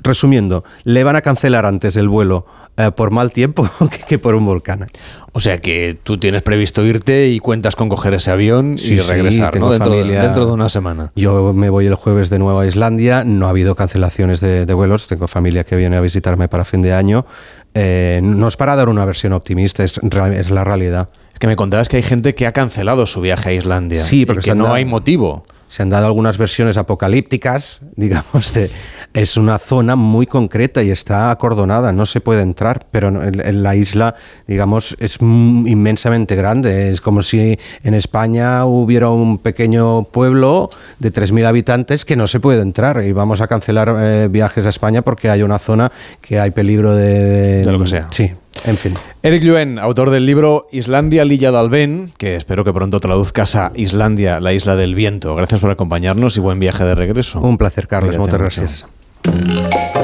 [SPEAKER 29] Resumiendo, le van a cancelar antes el vuelo eh, por mal tiempo [LAUGHS] que, por un volcán.
[SPEAKER 2] O sea que tú tienes previsto irte y cuentas con coger ese avión y regresar dentro, dentro, de una semana.
[SPEAKER 29] Yo me voy el jueves de nuevo a Islandia, no ha habido cancelaciones de, vuelos, tengo familia que viene a visitarme para fin de año. Eh, no es para dar una versión optimista, es, es la realidad.
[SPEAKER 2] Es que me contabas que hay gente que ha cancelado su viaje a Islandia.
[SPEAKER 29] Sí, porque
[SPEAKER 2] que no hay motivo
[SPEAKER 29] se han dado algunas versiones apocalípticas, [LAUGHS] digamos, de, es una zona muy concreta y está acordonada, no se puede entrar, pero en, la isla, digamos, es inmensamente grande. Es como si en España hubiera un pequeño pueblo de 3.000 habitantes que no se puede entrar y vamos a cancelar eh, viajes a España porque hay una zona que hay peligro de...
[SPEAKER 2] De lo que sea.
[SPEAKER 29] Sí, En fin.
[SPEAKER 2] Eric Luen, autor del libro Islandia, l'illa del vent, que espero que pronto traduzcas a Islandia, la isla del viento. Gracias por acompañarnos y buen viaje de regreso.
[SPEAKER 29] Un placer, Carlos.
[SPEAKER 2] Cuídate
[SPEAKER 29] Muchas
[SPEAKER 2] mucho.
[SPEAKER 29] gracias.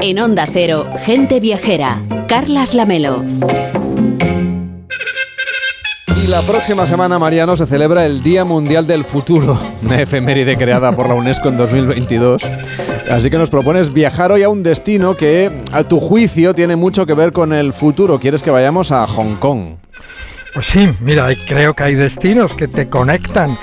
[SPEAKER 1] En Onda Cero, Gente Viajera, Carlas Lamelo.
[SPEAKER 2] Y la próxima semana, Mariano, se celebra el Día Mundial del Futuro, [LAUGHS] una efeméride creada por la UNESCO en 2022. Así que nos propones viajar hoy a un destino que, a tu juicio, tiene mucho que ver con el futuro. ¿Quieres que vayamos a Hong Kong?
[SPEAKER 39] Pues sí, mira, creo que hay destinos que te conectan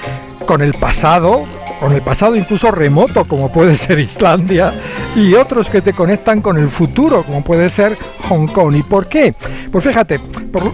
[SPEAKER 39] con el pasado, con el pasado incluso remoto, como puede ser Islandia, y otros que te conectan con el futuro, como puede ser Hong Kong. ¿Y por qué? Pues fíjate,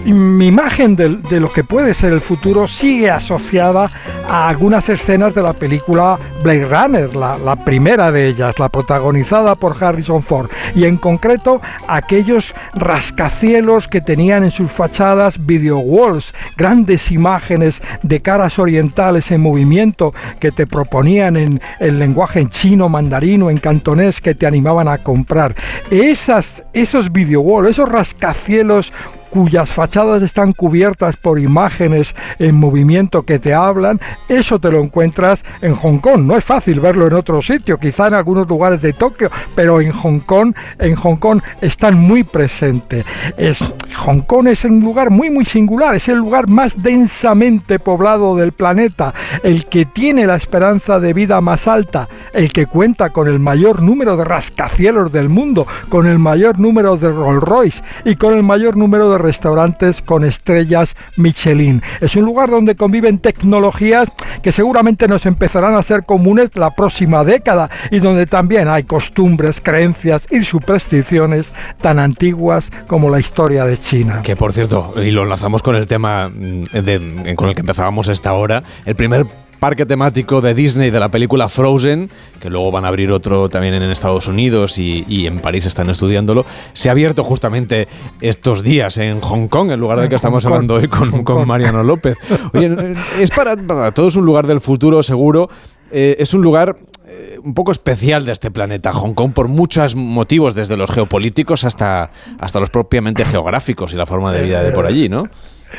[SPEAKER 39] mi imagen de, de lo que puede ser el futuro sigue asociada a algunas escenas de la película Blade Runner, la, primera de ellas, la protagonizada por Harrison Ford, y en concreto aquellos rascacielos que tenían en sus fachadas video walls, grandes imágenes de caras orientales en movimiento que te proponían en el lenguaje en chino, mandarino, en cantonés que te animaban a comprar. Esas, esos video walls, esos rascacielos cuyas fachadas están cubiertas por imágenes en movimiento que te hablan, eso te lo encuentras en Hong Kong. No es fácil verlo en otro sitio, quizá en algunos lugares de Tokio, pero en Hong Kong, en Hong Kong están muy presentes. Es, Hong Kong es un lugar muy muy singular, es el lugar más densamente poblado del planeta, el que tiene la esperanza de vida más alta, el que cuenta con el mayor número de rascacielos del mundo, con el mayor número de Rolls Royce y con el mayor número de restaurantes con estrellas Michelin. Es un lugar donde conviven tecnologías que seguramente nos empezarán a ser comunes la próxima década y donde también hay costumbres, creencias y supersticiones tan antiguas como la historia de China.
[SPEAKER 2] Que por cierto, y lo enlazamos con el tema mm, con el que empezábamos esta hora, el primer parque temático de Disney de la película Frozen, que luego van a abrir otro también en Estados Unidos y, y en París están estudiándolo, se ha abierto justamente estos días en Hong Kong, en lugar del que estamos
[SPEAKER 39] Kong.
[SPEAKER 2] hablando hoy con. Mariano López. Oye, es para, para todos un lugar del futuro seguro, eh, es un lugar eh, un poco especial de este planeta, Hong Kong, por muchos motivos, desde los geopolíticos hasta, hasta los propiamente geográficos y la forma de vida de por allí, ¿no?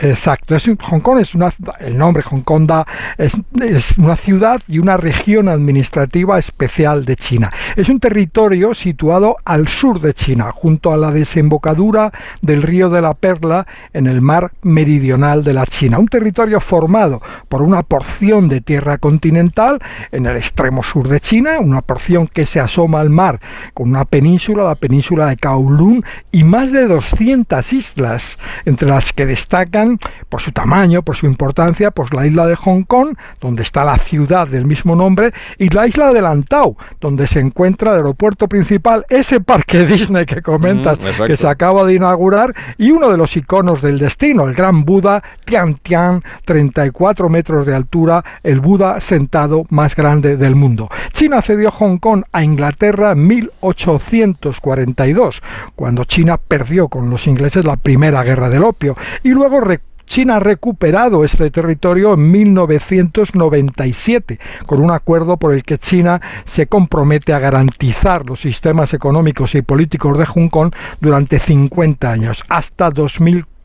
[SPEAKER 39] Exacto, es Hong Kong es una, el nombre Hong Kong da, es, es una ciudad y una región administrativa especial de China. Es un territorio situado al sur de China, junto a la desembocadura del río de la Perla en el mar meridional de la China. Un territorio formado por una porción de tierra continental en el extremo sur de China, una porción que se asoma al mar con una península, la península de Kowloon, y más de 200 islas, entre las que destacan por su tamaño, por su importancia, pues la isla de Hong Kong, donde está la ciudad del mismo nombre, y la isla de Lantau, donde se encuentra el aeropuerto principal, ese parque [LAUGHS] Disney que comentas,
[SPEAKER 2] Mm,
[SPEAKER 39] que se acaba de inaugurar, y uno de los iconos del destino, el gran Buda Tian Tian, 34 metros de altura, el Buda sentado más grande del mundo. China cedió Hong Kong a Inglaterra en 1842, cuando China perdió con los ingleses la primera guerra del opio, y luego China ha recuperado este territorio en 1997 con un acuerdo por el que China se compromete a garantizar los sistemas económicos y políticos de Hong Kong durante 50 años, hasta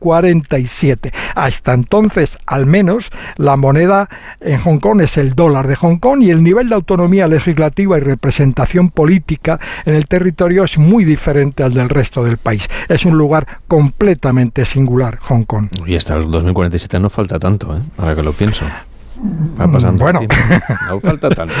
[SPEAKER 39] 2047. Hasta entonces, al menos, la moneda en Hong Kong es el dólar de Hong Kong y el nivel de autonomía legislativa y representación política en el territorio es muy diferente al del resto del país. Es un lugar completamente singular, Hong Kong.
[SPEAKER 2] Y hasta el 2047 no falta tanto, ¿eh? ahora que lo pienso. Va pasando
[SPEAKER 39] Bueno. [LAUGHS]
[SPEAKER 2] No falta tanto.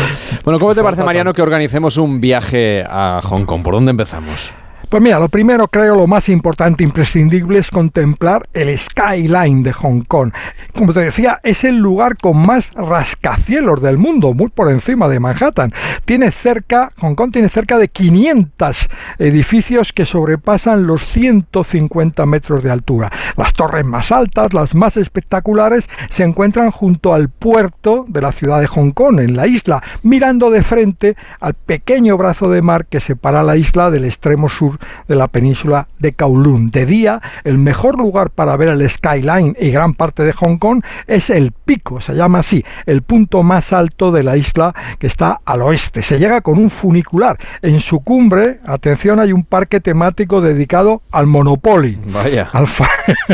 [SPEAKER 2] Bueno, ¿cómo te parece, Mariano, que organicemos un viaje a Hong Kong? ¿Por dónde empezamos?
[SPEAKER 39] Pues mira, lo primero creo lo más importante, imprescindible, es contemplar el skyline de Hong Kong. Como te decía, es el lugar con más rascacielos del mundo, muy por encima de Manhattan. Tiene cerca, Hong Kong tiene cerca de 500 edificios que sobrepasan los 150 metros de altura. Las torres más altas, las más espectaculares, se encuentran junto al puerto de la ciudad de Hong Kong, en la isla, mirando de frente al pequeño brazo de mar que separa la isla del extremo sur de la península de Kowloon. De día, el mejor lugar para ver el skyline y gran parte de Hong Kong es el pico, se llama así, el punto más alto de la isla que está al oeste. Se llega con un funicular. En su cumbre, atención, hay un parque temático dedicado al Monopoly.
[SPEAKER 2] Vaya.
[SPEAKER 39] Al,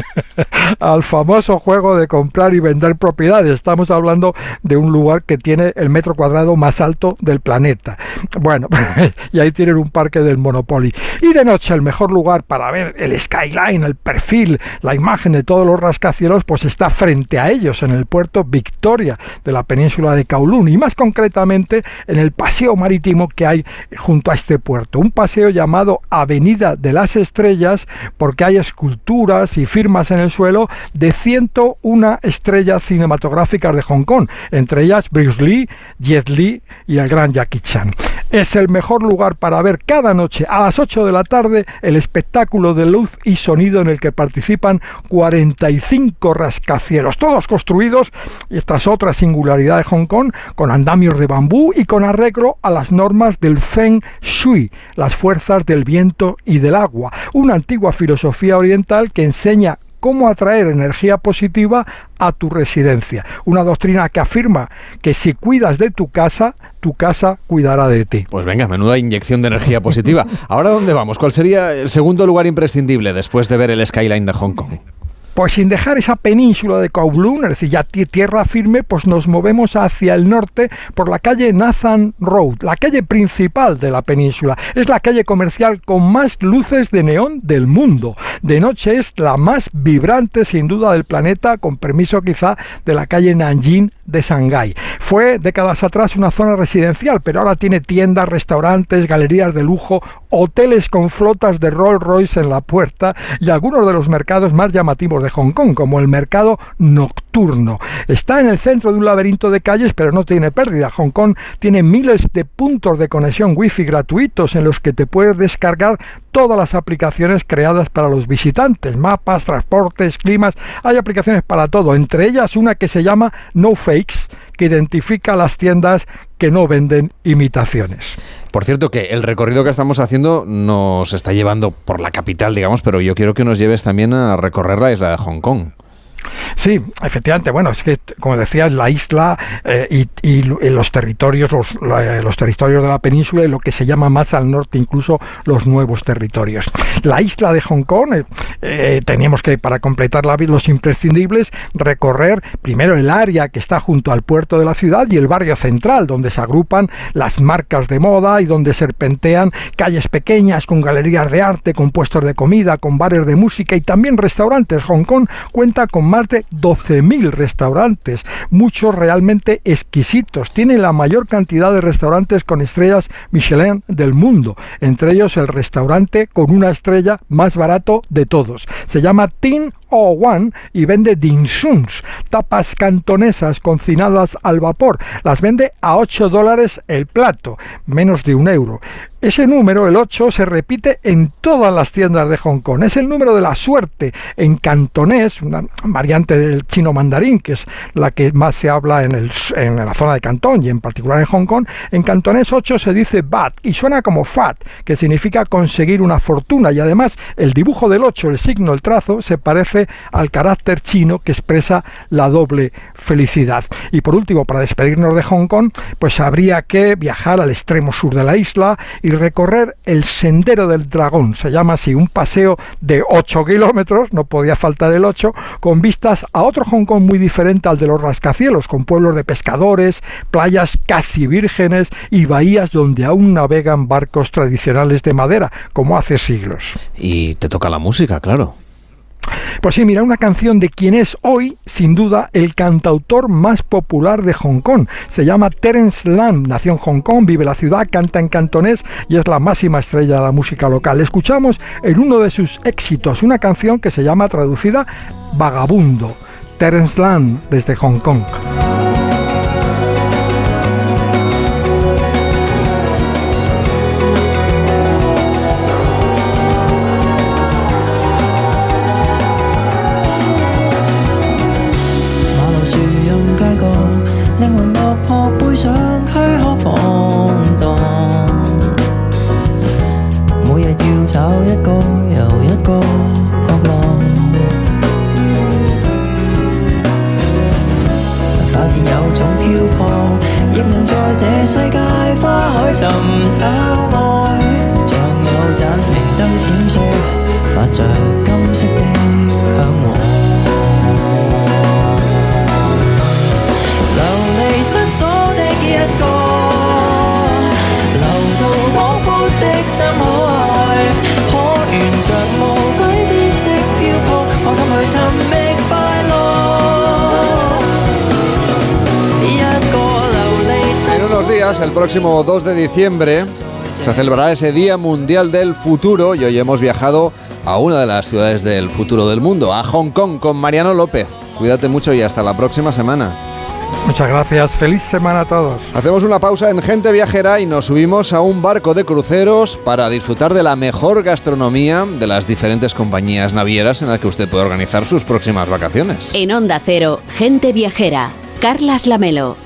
[SPEAKER 39] [LAUGHS] al famoso juego de comprar y vender propiedades. Estamos hablando de un lugar que tiene el metro cuadrado más alto del planeta. Bueno, [LAUGHS] y ahí tienen un parque del Monopoly. Y noche el mejor lugar para ver el skyline, el perfil, la imagen de todos los rascacielos, pues está frente a ellos en el puerto Victoria de la península de Kowloon y más concretamente en el paseo marítimo que hay junto a este puerto. Un paseo llamado Avenida de las Estrellas porque hay esculturas y firmas en el suelo de 101 estrellas cinematográficas de Hong Kong, entre ellas Bruce Lee, Jet Li y el gran Jackie Chan. Es el mejor lugar para ver cada noche a las 8 de la tarde el espectáculo de luz y sonido en el que participan 45 rascacielos, todos construidos, y esta es otra singularidad de Hong Kong, con andamios de bambú y con arreglo a las normas del Feng Shui, las fuerzas del viento y del agua, una antigua filosofía oriental que enseña cómo atraer energía positiva a tu residencia. Una doctrina que afirma que si cuidas de tu casa, tu casa cuidará de ti.
[SPEAKER 2] Pues venga, menuda inyección de energía positiva. Ahora, ¿dónde vamos? ¿Cuál sería el segundo lugar imprescindible después de ver el skyline de Hong Kong?
[SPEAKER 39] Pues sin dejar esa península de Kowloon, es decir, ya tierra firme, pues nos movemos hacia el norte por la calle Nathan Road, la calle principal de la península. Es la calle comercial con más luces de neón del mundo. De noche es la más vibrante sin duda del planeta, con permiso quizá de la calle Nanjing de Shanghái. Fue décadas atrás una zona residencial, pero ahora tiene tiendas, restaurantes, galerías de lujo, hoteles con flotas de Rolls Royce en la puerta y algunos de los mercados más llamativos de Hong Kong, como el mercado nocturno. Está en el centro de un laberinto de calles, pero no tiene pérdida. Hong Kong tiene miles de puntos de conexión wifi gratuitos en los que te puedes descargar todas las aplicaciones creadas para los visitantes, mapas, transportes, climas, hay aplicaciones para todo, entre ellas una que se llama No Fakes, que identifica las tiendas que no venden imitaciones.
[SPEAKER 2] Por cierto, que el recorrido que estamos haciendo nos está llevando por la capital, digamos, pero yo quiero que nos lleves también a recorrer la isla de Hong Kong.
[SPEAKER 39] Sí, efectivamente. Bueno, es que, como decías, la isla eh, y, los territorios, los, territorios de la península y lo que se llama más al norte, incluso los nuevos territorios. La isla de Hong Kong, eh, eh, teníamos que, para completar la, los imprescindibles, recorrer primero el área que está junto al puerto de la ciudad y el barrio central, donde se agrupan las marcas de moda y donde serpentean calles pequeñas con galerías de arte, con puestos de comida, con bares de música y también restaurantes. Hong Kong cuenta con más de 12.000 restaurantes, muchos realmente exquisitos. Tiene la mayor cantidad de restaurantes con estrellas Michelin del mundo, entre ellos el restaurante con una estrella más barato de todos. Se llama Tin o One y vende dinsuns, tapas cantonesas cocinadas al vapor. Las vende a 8 dólares el plato, menos de un euro. Ese número, el 8, se repite en todas las tiendas de Hong Kong. Es el número de la suerte en cantonés, una variante del chino mandarín, que es la que más se habla en, el, en la zona de Cantón y en particular en Hong Kong. En cantonés 8 se dice bat y suena como fat, que significa conseguir una fortuna. Y además el dibujo del 8, el signo, el trazo, se parece al carácter chino que expresa la doble felicidad. Y por último, para despedirnos de Hong Kong, pues habría que viajar al extremo sur de la isla recorrer el Sendero del Dragón. Se llama así, un paseo de 8 kilómetros, no podía faltar el 8, con vistas a otro Hong Kong muy diferente al de los rascacielos, con pueblos de pescadores, playas casi vírgenes y bahías donde aún navegan barcos tradicionales de madera, como hace siglos.
[SPEAKER 2] Y te toca la música, claro.
[SPEAKER 39] Pues sí, mira, una canción de quien es hoy, sin duda, el cantautor más popular de Hong Kong. Se llama Terence Lam, nació en Hong Kong, vive la ciudad, canta en cantonés y es la máxima estrella de la música local. Escuchamos en uno de sus éxitos una canción que se llama traducida Vagabundo. Terence Lam desde Hong Kong.
[SPEAKER 41] 寻找爱像有盏明灯闪烁发着
[SPEAKER 2] días, el próximo 2 de diciembre, se celebrará ese Día Mundial del Futuro y hoy hemos viajado a una de las ciudades del futuro del mundo, a Hong Kong, con Mariano López. Cuídate mucho y hasta la próxima semana.
[SPEAKER 39] Muchas gracias, feliz semana a todos.
[SPEAKER 2] Hacemos una pausa en Gente Viajera y nos subimos a un barco de cruceros para disfrutar de la mejor gastronomía de las diferentes compañías navieras en las que usted puede organizar sus próximas vacaciones.
[SPEAKER 1] En Onda Cero, Gente Viajera, Carlas Lamelo.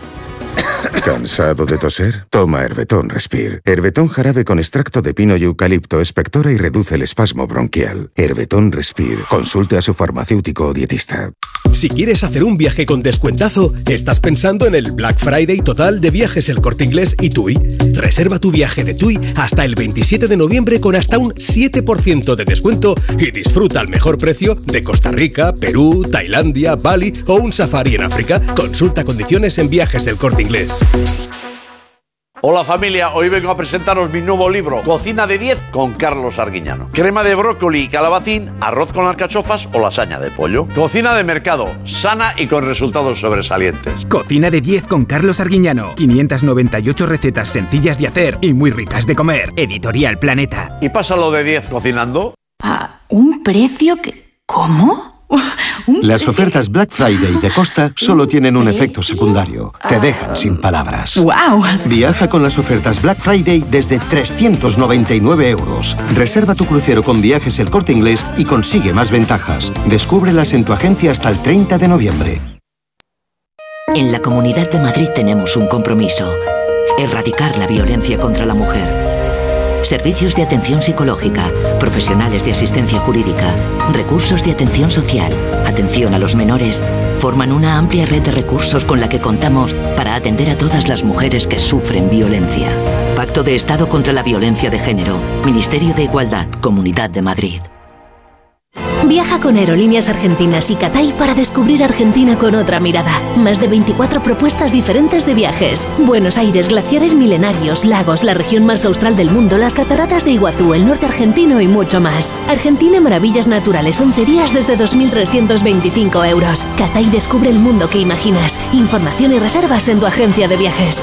[SPEAKER 42] ¿Cansado de toser? Toma Herbetón Respire. Herbetón jarabe con extracto de pino y eucalipto espectora y reduce el espasmo bronquial. Herbetón Respire. Consulte a su farmacéutico o dietista.
[SPEAKER 43] Si quieres hacer un viaje con descuentazo, estás pensando en el Black Friday total de viajes El Corte Inglés y TUI. Reserva tu viaje de TUI hasta el 27 de noviembre con hasta un 7% de descuento y disfruta al mejor precio de Costa Rica, Perú, Tailandia, Bali o un safari en África. Consulta condiciones en viajes El Corte Inglés.
[SPEAKER 27] Hola familia, hoy vengo a presentaros mi nuevo libro, Cocina de 10 con Carlos Arguiñano. Crema de brócoli y calabacín, arroz con alcachofas o lasaña de pollo. Cocina de mercado, sana y con resultados sobresalientes.
[SPEAKER 44] Cocina de 10 con Carlos Arguiñano. 598 recetas sencillas de hacer y muy ricas de comer. Editorial Planeta.
[SPEAKER 27] ¿Y pásalo de 10 cocinando?
[SPEAKER 45] ¿A un precio que... ¿Cómo? [LAUGHS]
[SPEAKER 20] Las ofertas Black Friday de Costa solo tienen un efecto secundario. Te dejan sin palabras.
[SPEAKER 45] ¡Wow!
[SPEAKER 20] Viaja con las ofertas Black Friday desde 399 euros. Reserva tu crucero con viajes el corte inglés y consigue más ventajas. Descúbrelas en tu agencia hasta el 30 de noviembre.
[SPEAKER 12] En la Comunidad de Madrid tenemos un compromiso. Erradicar la violencia contra la mujer. Servicios de atención psicológica, profesionales de asistencia jurídica, recursos de atención social, atención a los menores, forman una amplia red de recursos con la que contamos para atender a todas las mujeres que sufren violencia. Pacto de Estado contra la Violencia de Género, Ministerio de Igualdad, Comunidad de Madrid.
[SPEAKER 46] Viaja con Aerolíneas Argentinas y Catay para descubrir Argentina con otra mirada. Más de 24 propuestas diferentes de viajes. Buenos Aires, glaciares milenarios, lagos, la región más austral del mundo, las cataratas de Iguazú, el norte argentino y mucho más. Argentina Maravillas Naturales, 11 días desde 2.325 euros. Catay descubre el mundo que imaginas. Información y reservas en tu agencia de viajes.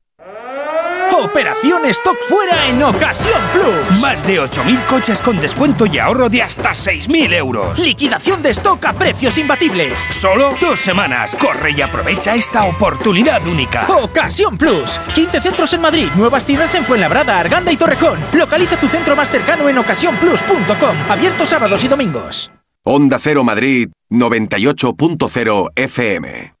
[SPEAKER 47] Operación Stock Fuera en Ocasión Plus. Más de 8.000 coches con descuento y ahorro de hasta 6.000 euros. Liquidación de stock a precios imbatibles. Solo dos semanas. Corre y aprovecha esta oportunidad única. Ocasión Plus. 15 centros en Madrid, nuevas tiendas en Fuenlabrada, Arganda y Torrejón. Localiza tu centro más cercano en ocasiónplus.com. Abierto sábados y domingos.
[SPEAKER 48] Onda Cero Madrid 98.0 FM.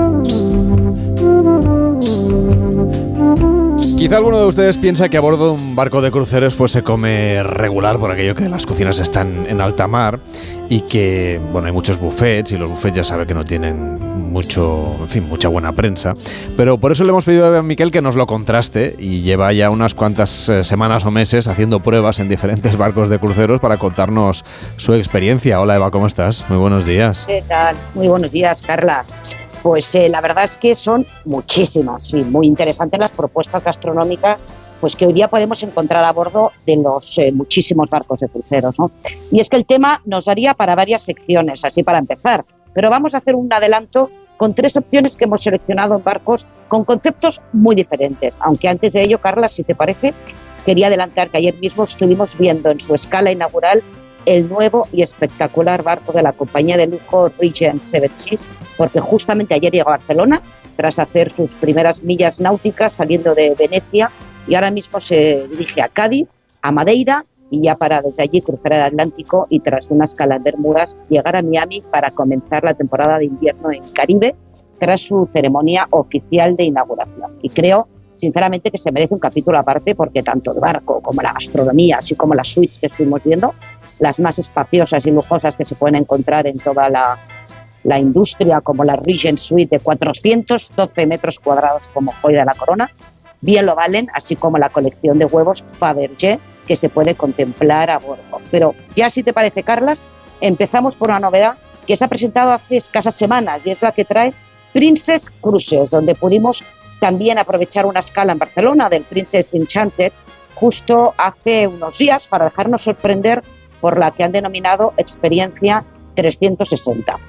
[SPEAKER 2] Quizá alguno de ustedes piensa que a bordo de un barco de cruceros pues se come regular por aquello que las cocinas están en alta mar y que bueno hay muchos buffets y los buffets ya sabe que no tienen mucho en fin mucha buena prensa pero por eso le hemos pedido a Miquel que nos lo contraste y lleva ya unas cuantas eh, semanas o meses haciendo pruebas en diferentes barcos de cruceros para contarnos su experiencia hola Eva cómo estás muy buenos días
[SPEAKER 49] ¿Qué tal? Muy buenos días, Carla. Pues eh, la verdad es que son muchísimas y muy interesantes las propuestas gastronómicas pues que hoy día podemos encontrar a bordo de los eh, muchísimos barcos de cruceros. ¿no? Y es que el tema nos daría para varias secciones, así para empezar, pero vamos a hacer un adelanto con tres opciones que hemos seleccionado en barcos con conceptos muy diferentes. Aunque antes de ello, Carla, si te parece, quería adelantar que ayer mismo estuvimos viendo en su escala inaugural el nuevo y espectacular barco de la compañía de lujo Regent Seven Seas, porque justamente ayer llegó a Barcelona tras hacer sus primeras millas náuticas saliendo de Venecia y ahora mismo se dirige a Cádiz, a Madeira y ya para desde allí cruzar el Atlántico y tras una escala en Bermudas llegar a Miami para comenzar la temporada de invierno en Caribe tras su ceremonia oficial de inauguración. Y creo sinceramente que se merece un capítulo aparte porque tanto el barco como la gastronomía, así como las suites que estuvimos viendo, las más espaciosas y lujosas que se pueden encontrar en toda la, industria, como la Regent Suite de 412 metros cuadrados como joya de la corona, bien lo valen, así como la colección de huevos Fabergé que se puede contemplar a bordo. Pero ya si te parece, Carlas, empezamos por una novedad que se ha presentado hace escasas semanas y es la que trae Princess Cruises, donde pudimos también aprovechar una escala en Barcelona del Princess Enchanted justo hace unos días para dejarnos sorprender por la que han denominado experiencia 360.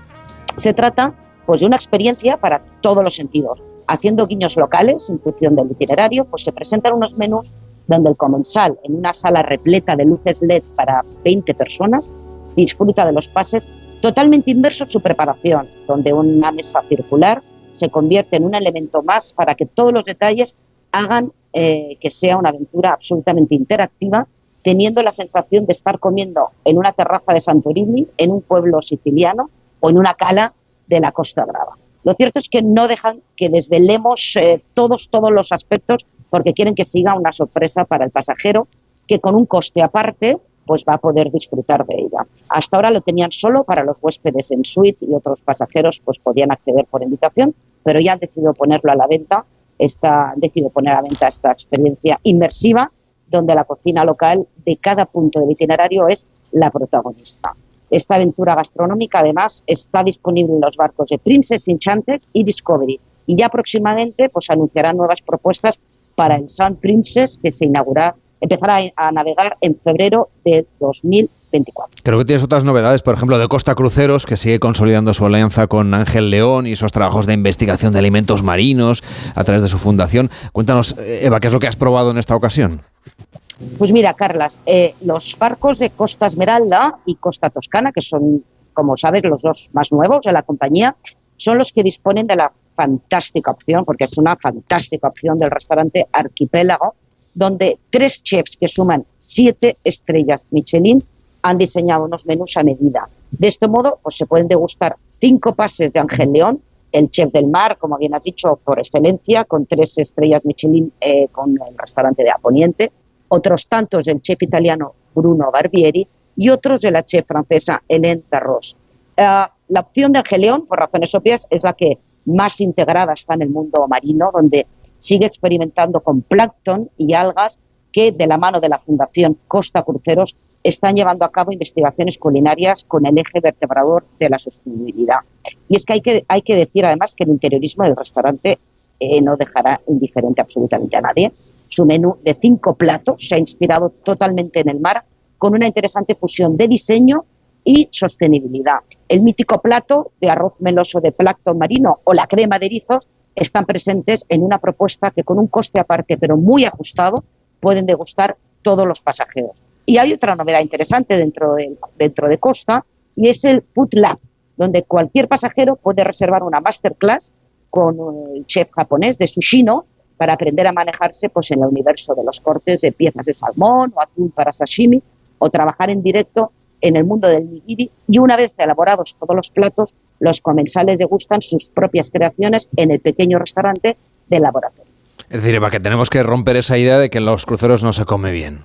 [SPEAKER 49] Se trata pues de una experiencia para todos los sentidos. Haciendo guiños locales, en función del itinerario, pues se presentan unos menús donde el comensal, en una sala repleta de luces LED para 20 personas, disfruta de los pases totalmente inmerso en su preparación, donde una mesa circular se convierte en un elemento más para que todos los detalles hagan eh, que sea una aventura absolutamente interactiva, teniendo la sensación de estar comiendo en una terraza de Santorini, en un pueblo siciliano o en una cala de la Costa Brava. Lo cierto es que no dejan que desvelemos eh, todos, todos los aspectos porque quieren que siga una sorpresa para el pasajero que con un coste aparte pues va a poder disfrutar de ella. Hasta ahora lo tenían solo para los huéspedes en suite y otros pasajeros pues podían acceder por invitación, pero ya han decidido ponerlo a la venta, está, han decidido poner a la venta esta experiencia inmersiva donde la cocina local de cada punto del itinerario es la protagonista. Esta aventura gastronómica, además, está disponible en los barcos de Princess Enchanted y Discovery. Y ya próximamente pues, anunciarán nuevas propuestas para el Sun Princess, que se inaugura, empezará a navegar en febrero de 2024.
[SPEAKER 2] Creo que tienes otras novedades, por ejemplo, de Costa Cruceros, que sigue consolidando su alianza con Ángel León y esos trabajos de investigación de alimentos marinos a través de su fundación. Cuéntanos, Eva, ¿qué es lo que has probado en esta ocasión?
[SPEAKER 49] Pues mira, Carlas, eh, los barcos de Costa Esmeralda y Costa Toscana, que son, como sabes, los dos más nuevos de la compañía, son los que disponen de la fantástica opción, porque es una fantástica opción del restaurante Arquipélago, donde tres chefs que suman siete estrellas Michelin han diseñado unos menús a medida. De este modo, pues se pueden degustar cinco pases de Ángel León, el chef del mar, como bien has dicho, por excelencia, con tres estrellas Michelin eh, con el restaurante de Aponiente, otros tantos del chef italiano Bruno Barbieri y otros de la chef francesa Hélène Darros. Eh, la opción de Ángel León, por razones obvias, es la que más integrada está en el mundo marino, donde sigue experimentando con plancton y algas que, de la mano de la Fundación Costa Cruceros, están llevando a cabo investigaciones culinarias con el eje vertebrador de la sostenibilidad. Y es que hay que, hay que decir además que el interiorismo del restaurante eh, no dejará indiferente absolutamente a nadie. Su menú de cinco platos se ha inspirado totalmente en el mar, con una interesante fusión de diseño y sostenibilidad. El mítico plato de arroz meloso de plancton marino o la crema de erizos están presentes en una propuesta que con un coste aparte pero muy ajustado pueden degustar todos los pasajeros. Y hay otra novedad interesante dentro de, Costa y es el Food Lab, donde cualquier pasajero puede reservar una masterclass con el chef japonés de Sushino para aprender a manejarse pues, en el universo de los cortes de piezas de salmón o atún para sashimi o trabajar en directo en el mundo del nigiri y una vez elaborados todos los platos, los comensales degustan sus propias creaciones en el pequeño restaurante del laboratorio.
[SPEAKER 2] Es decir, Eva, que tenemos que romper esa idea de que en los cruceros no se come bien.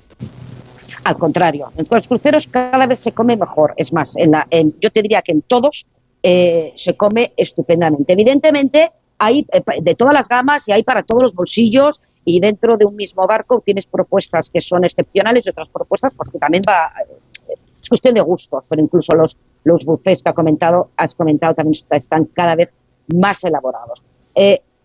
[SPEAKER 49] Al contrario, en los cruceros cada vez se come mejor. Es más, en la, yo te diría que en todos eh, se come estupendamente. Evidentemente, hay eh, de todas las gamas y hay para todos los bolsillos y dentro de un mismo barco tienes propuestas que son excepcionales y otras propuestas porque también va eh, es cuestión de gustos, pero incluso los los buffets que ha comentado, has comentado también están cada vez más elaborados.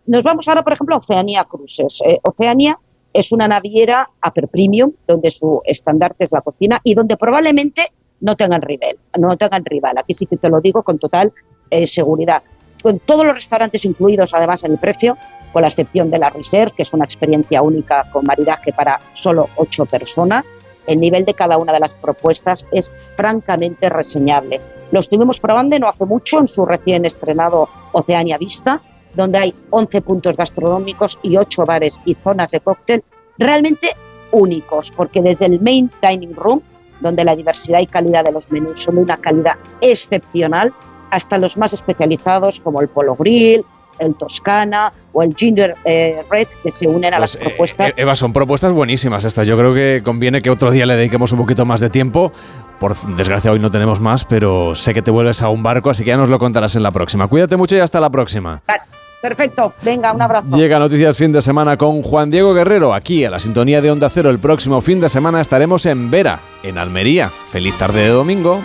[SPEAKER 49] nos vamos ahora, por ejemplo, a Oceanía Cruises. Oceanía es una naviera upper premium, donde su estandarte es la cocina y donde probablemente no tengan rival. No tengan rival. Aquí sí que te lo digo con total eh, seguridad. Con todos los restaurantes incluidos, además, en el precio, con la excepción de la Reserve, que es una experiencia única con maridaje para solo ocho personas. El nivel de cada una de las propuestas es francamente reseñable. Lo estuvimos probando no hace mucho en su recién estrenado Oceania Vista donde hay 11 puntos gastronómicos y 8 bares y zonas de cóctel realmente únicos, porque desde el main dining room, donde la diversidad y calidad de los menús son de una calidad excepcional, hasta los más especializados como el Polo Grill, el Toscana o el Ginger eh, Red que se unen a las pues, eh, propuestas.
[SPEAKER 2] Eva, son propuestas buenísimas estas. Yo creo que conviene que otro día le dediquemos un poquito más de tiempo. Por desgracia hoy no tenemos más, pero sé que te vuelves a un barco, así que ya nos lo contarás en la próxima. Cuídate mucho y hasta la próxima.
[SPEAKER 49] Perfecto, venga, un abrazo.
[SPEAKER 2] Llega Noticias Fin de Semana con Juan Diego Guerrero, aquí a la sintonía de Onda Cero. El próximo fin de semana estaremos en Vera, en Almería. Feliz tarde de domingo.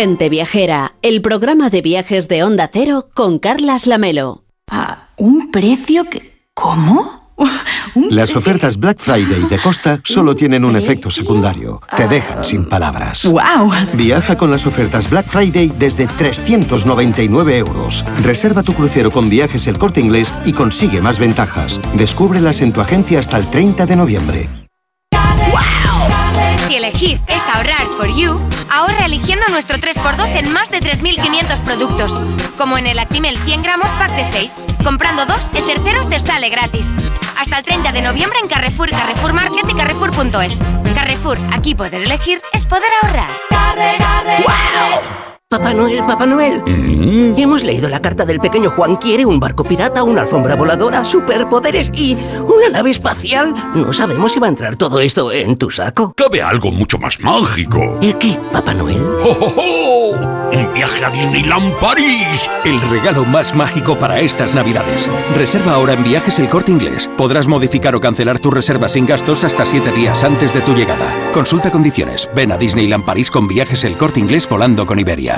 [SPEAKER 1] Gente Viajera, el programa de viajes de Onda Cero con Carlas Lamelo.
[SPEAKER 50] ¿A un precio que... ¿Cómo? [LAUGHS]
[SPEAKER 20] Las ofertas Black Friday de Costa [LAUGHS] solo tienen un efecto secundario. Te dejan sin palabras.
[SPEAKER 50] ¡Wow!
[SPEAKER 20] Viaja con las ofertas Black Friday desde 399 euros. Reserva tu crucero con viajes el corte inglés y consigue más ventajas. Descúbrelas en tu agencia hasta el 30 de noviembre.
[SPEAKER 51] Elegir es ahorrar for you, ahorra eligiendo nuestro 3x2 en más de 3.500 productos. Como en el Actimel 100 gramos pack de 6. Comprando dos, el tercero te sale gratis. Hasta el 30 de noviembre en Carrefour, Carrefour Market y Carrefour.es. Carrefour, aquí poder elegir es poder ahorrar.
[SPEAKER 52] Papá Noel, Papá Noel.
[SPEAKER 53] Mm.
[SPEAKER 52] Hemos leído la carta del pequeño Juan. Quiere un barco pirata, una alfombra voladora, superpoderes y una nave espacial. No sabemos si va a entrar todo esto en tu saco.
[SPEAKER 53] Cabe algo mucho más mágico.
[SPEAKER 52] ¿El qué, Papá Noel?
[SPEAKER 53] ¡Oh, Un viaje a Disneyland París.
[SPEAKER 16] El regalo más mágico para estas navidades. Reserva ahora en Viajes El Corte Inglés. Podrás modificar o cancelar tu reserva sin gastos hasta 7 días antes de tu llegada. Consulta condiciones. Ven a Disneyland París con Viajes El Corte Inglés volando con Iberia.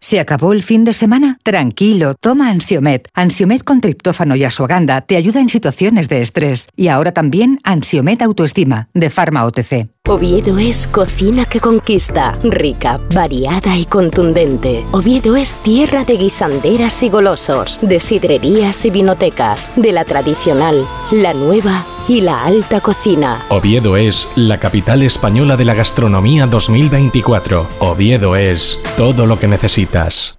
[SPEAKER 51] ¿Se acabó el fin de semana? Tranquilo, toma Ansiomet. Ansiomet con triptófano y asuaganda te ayuda en situaciones de estrés. Y ahora también Ansiomet Autoestima, de Pharma OTC.
[SPEAKER 54] Oviedo es cocina que conquista, rica, variada y contundente. Oviedo es tierra de guisanderas y golosos, de sidrerías y vinotecas, de la tradicional, la nueva y la alta cocina.
[SPEAKER 13] Oviedo es la capital española de la gastronomía 2024. Oviedo es todo lo que necesitas.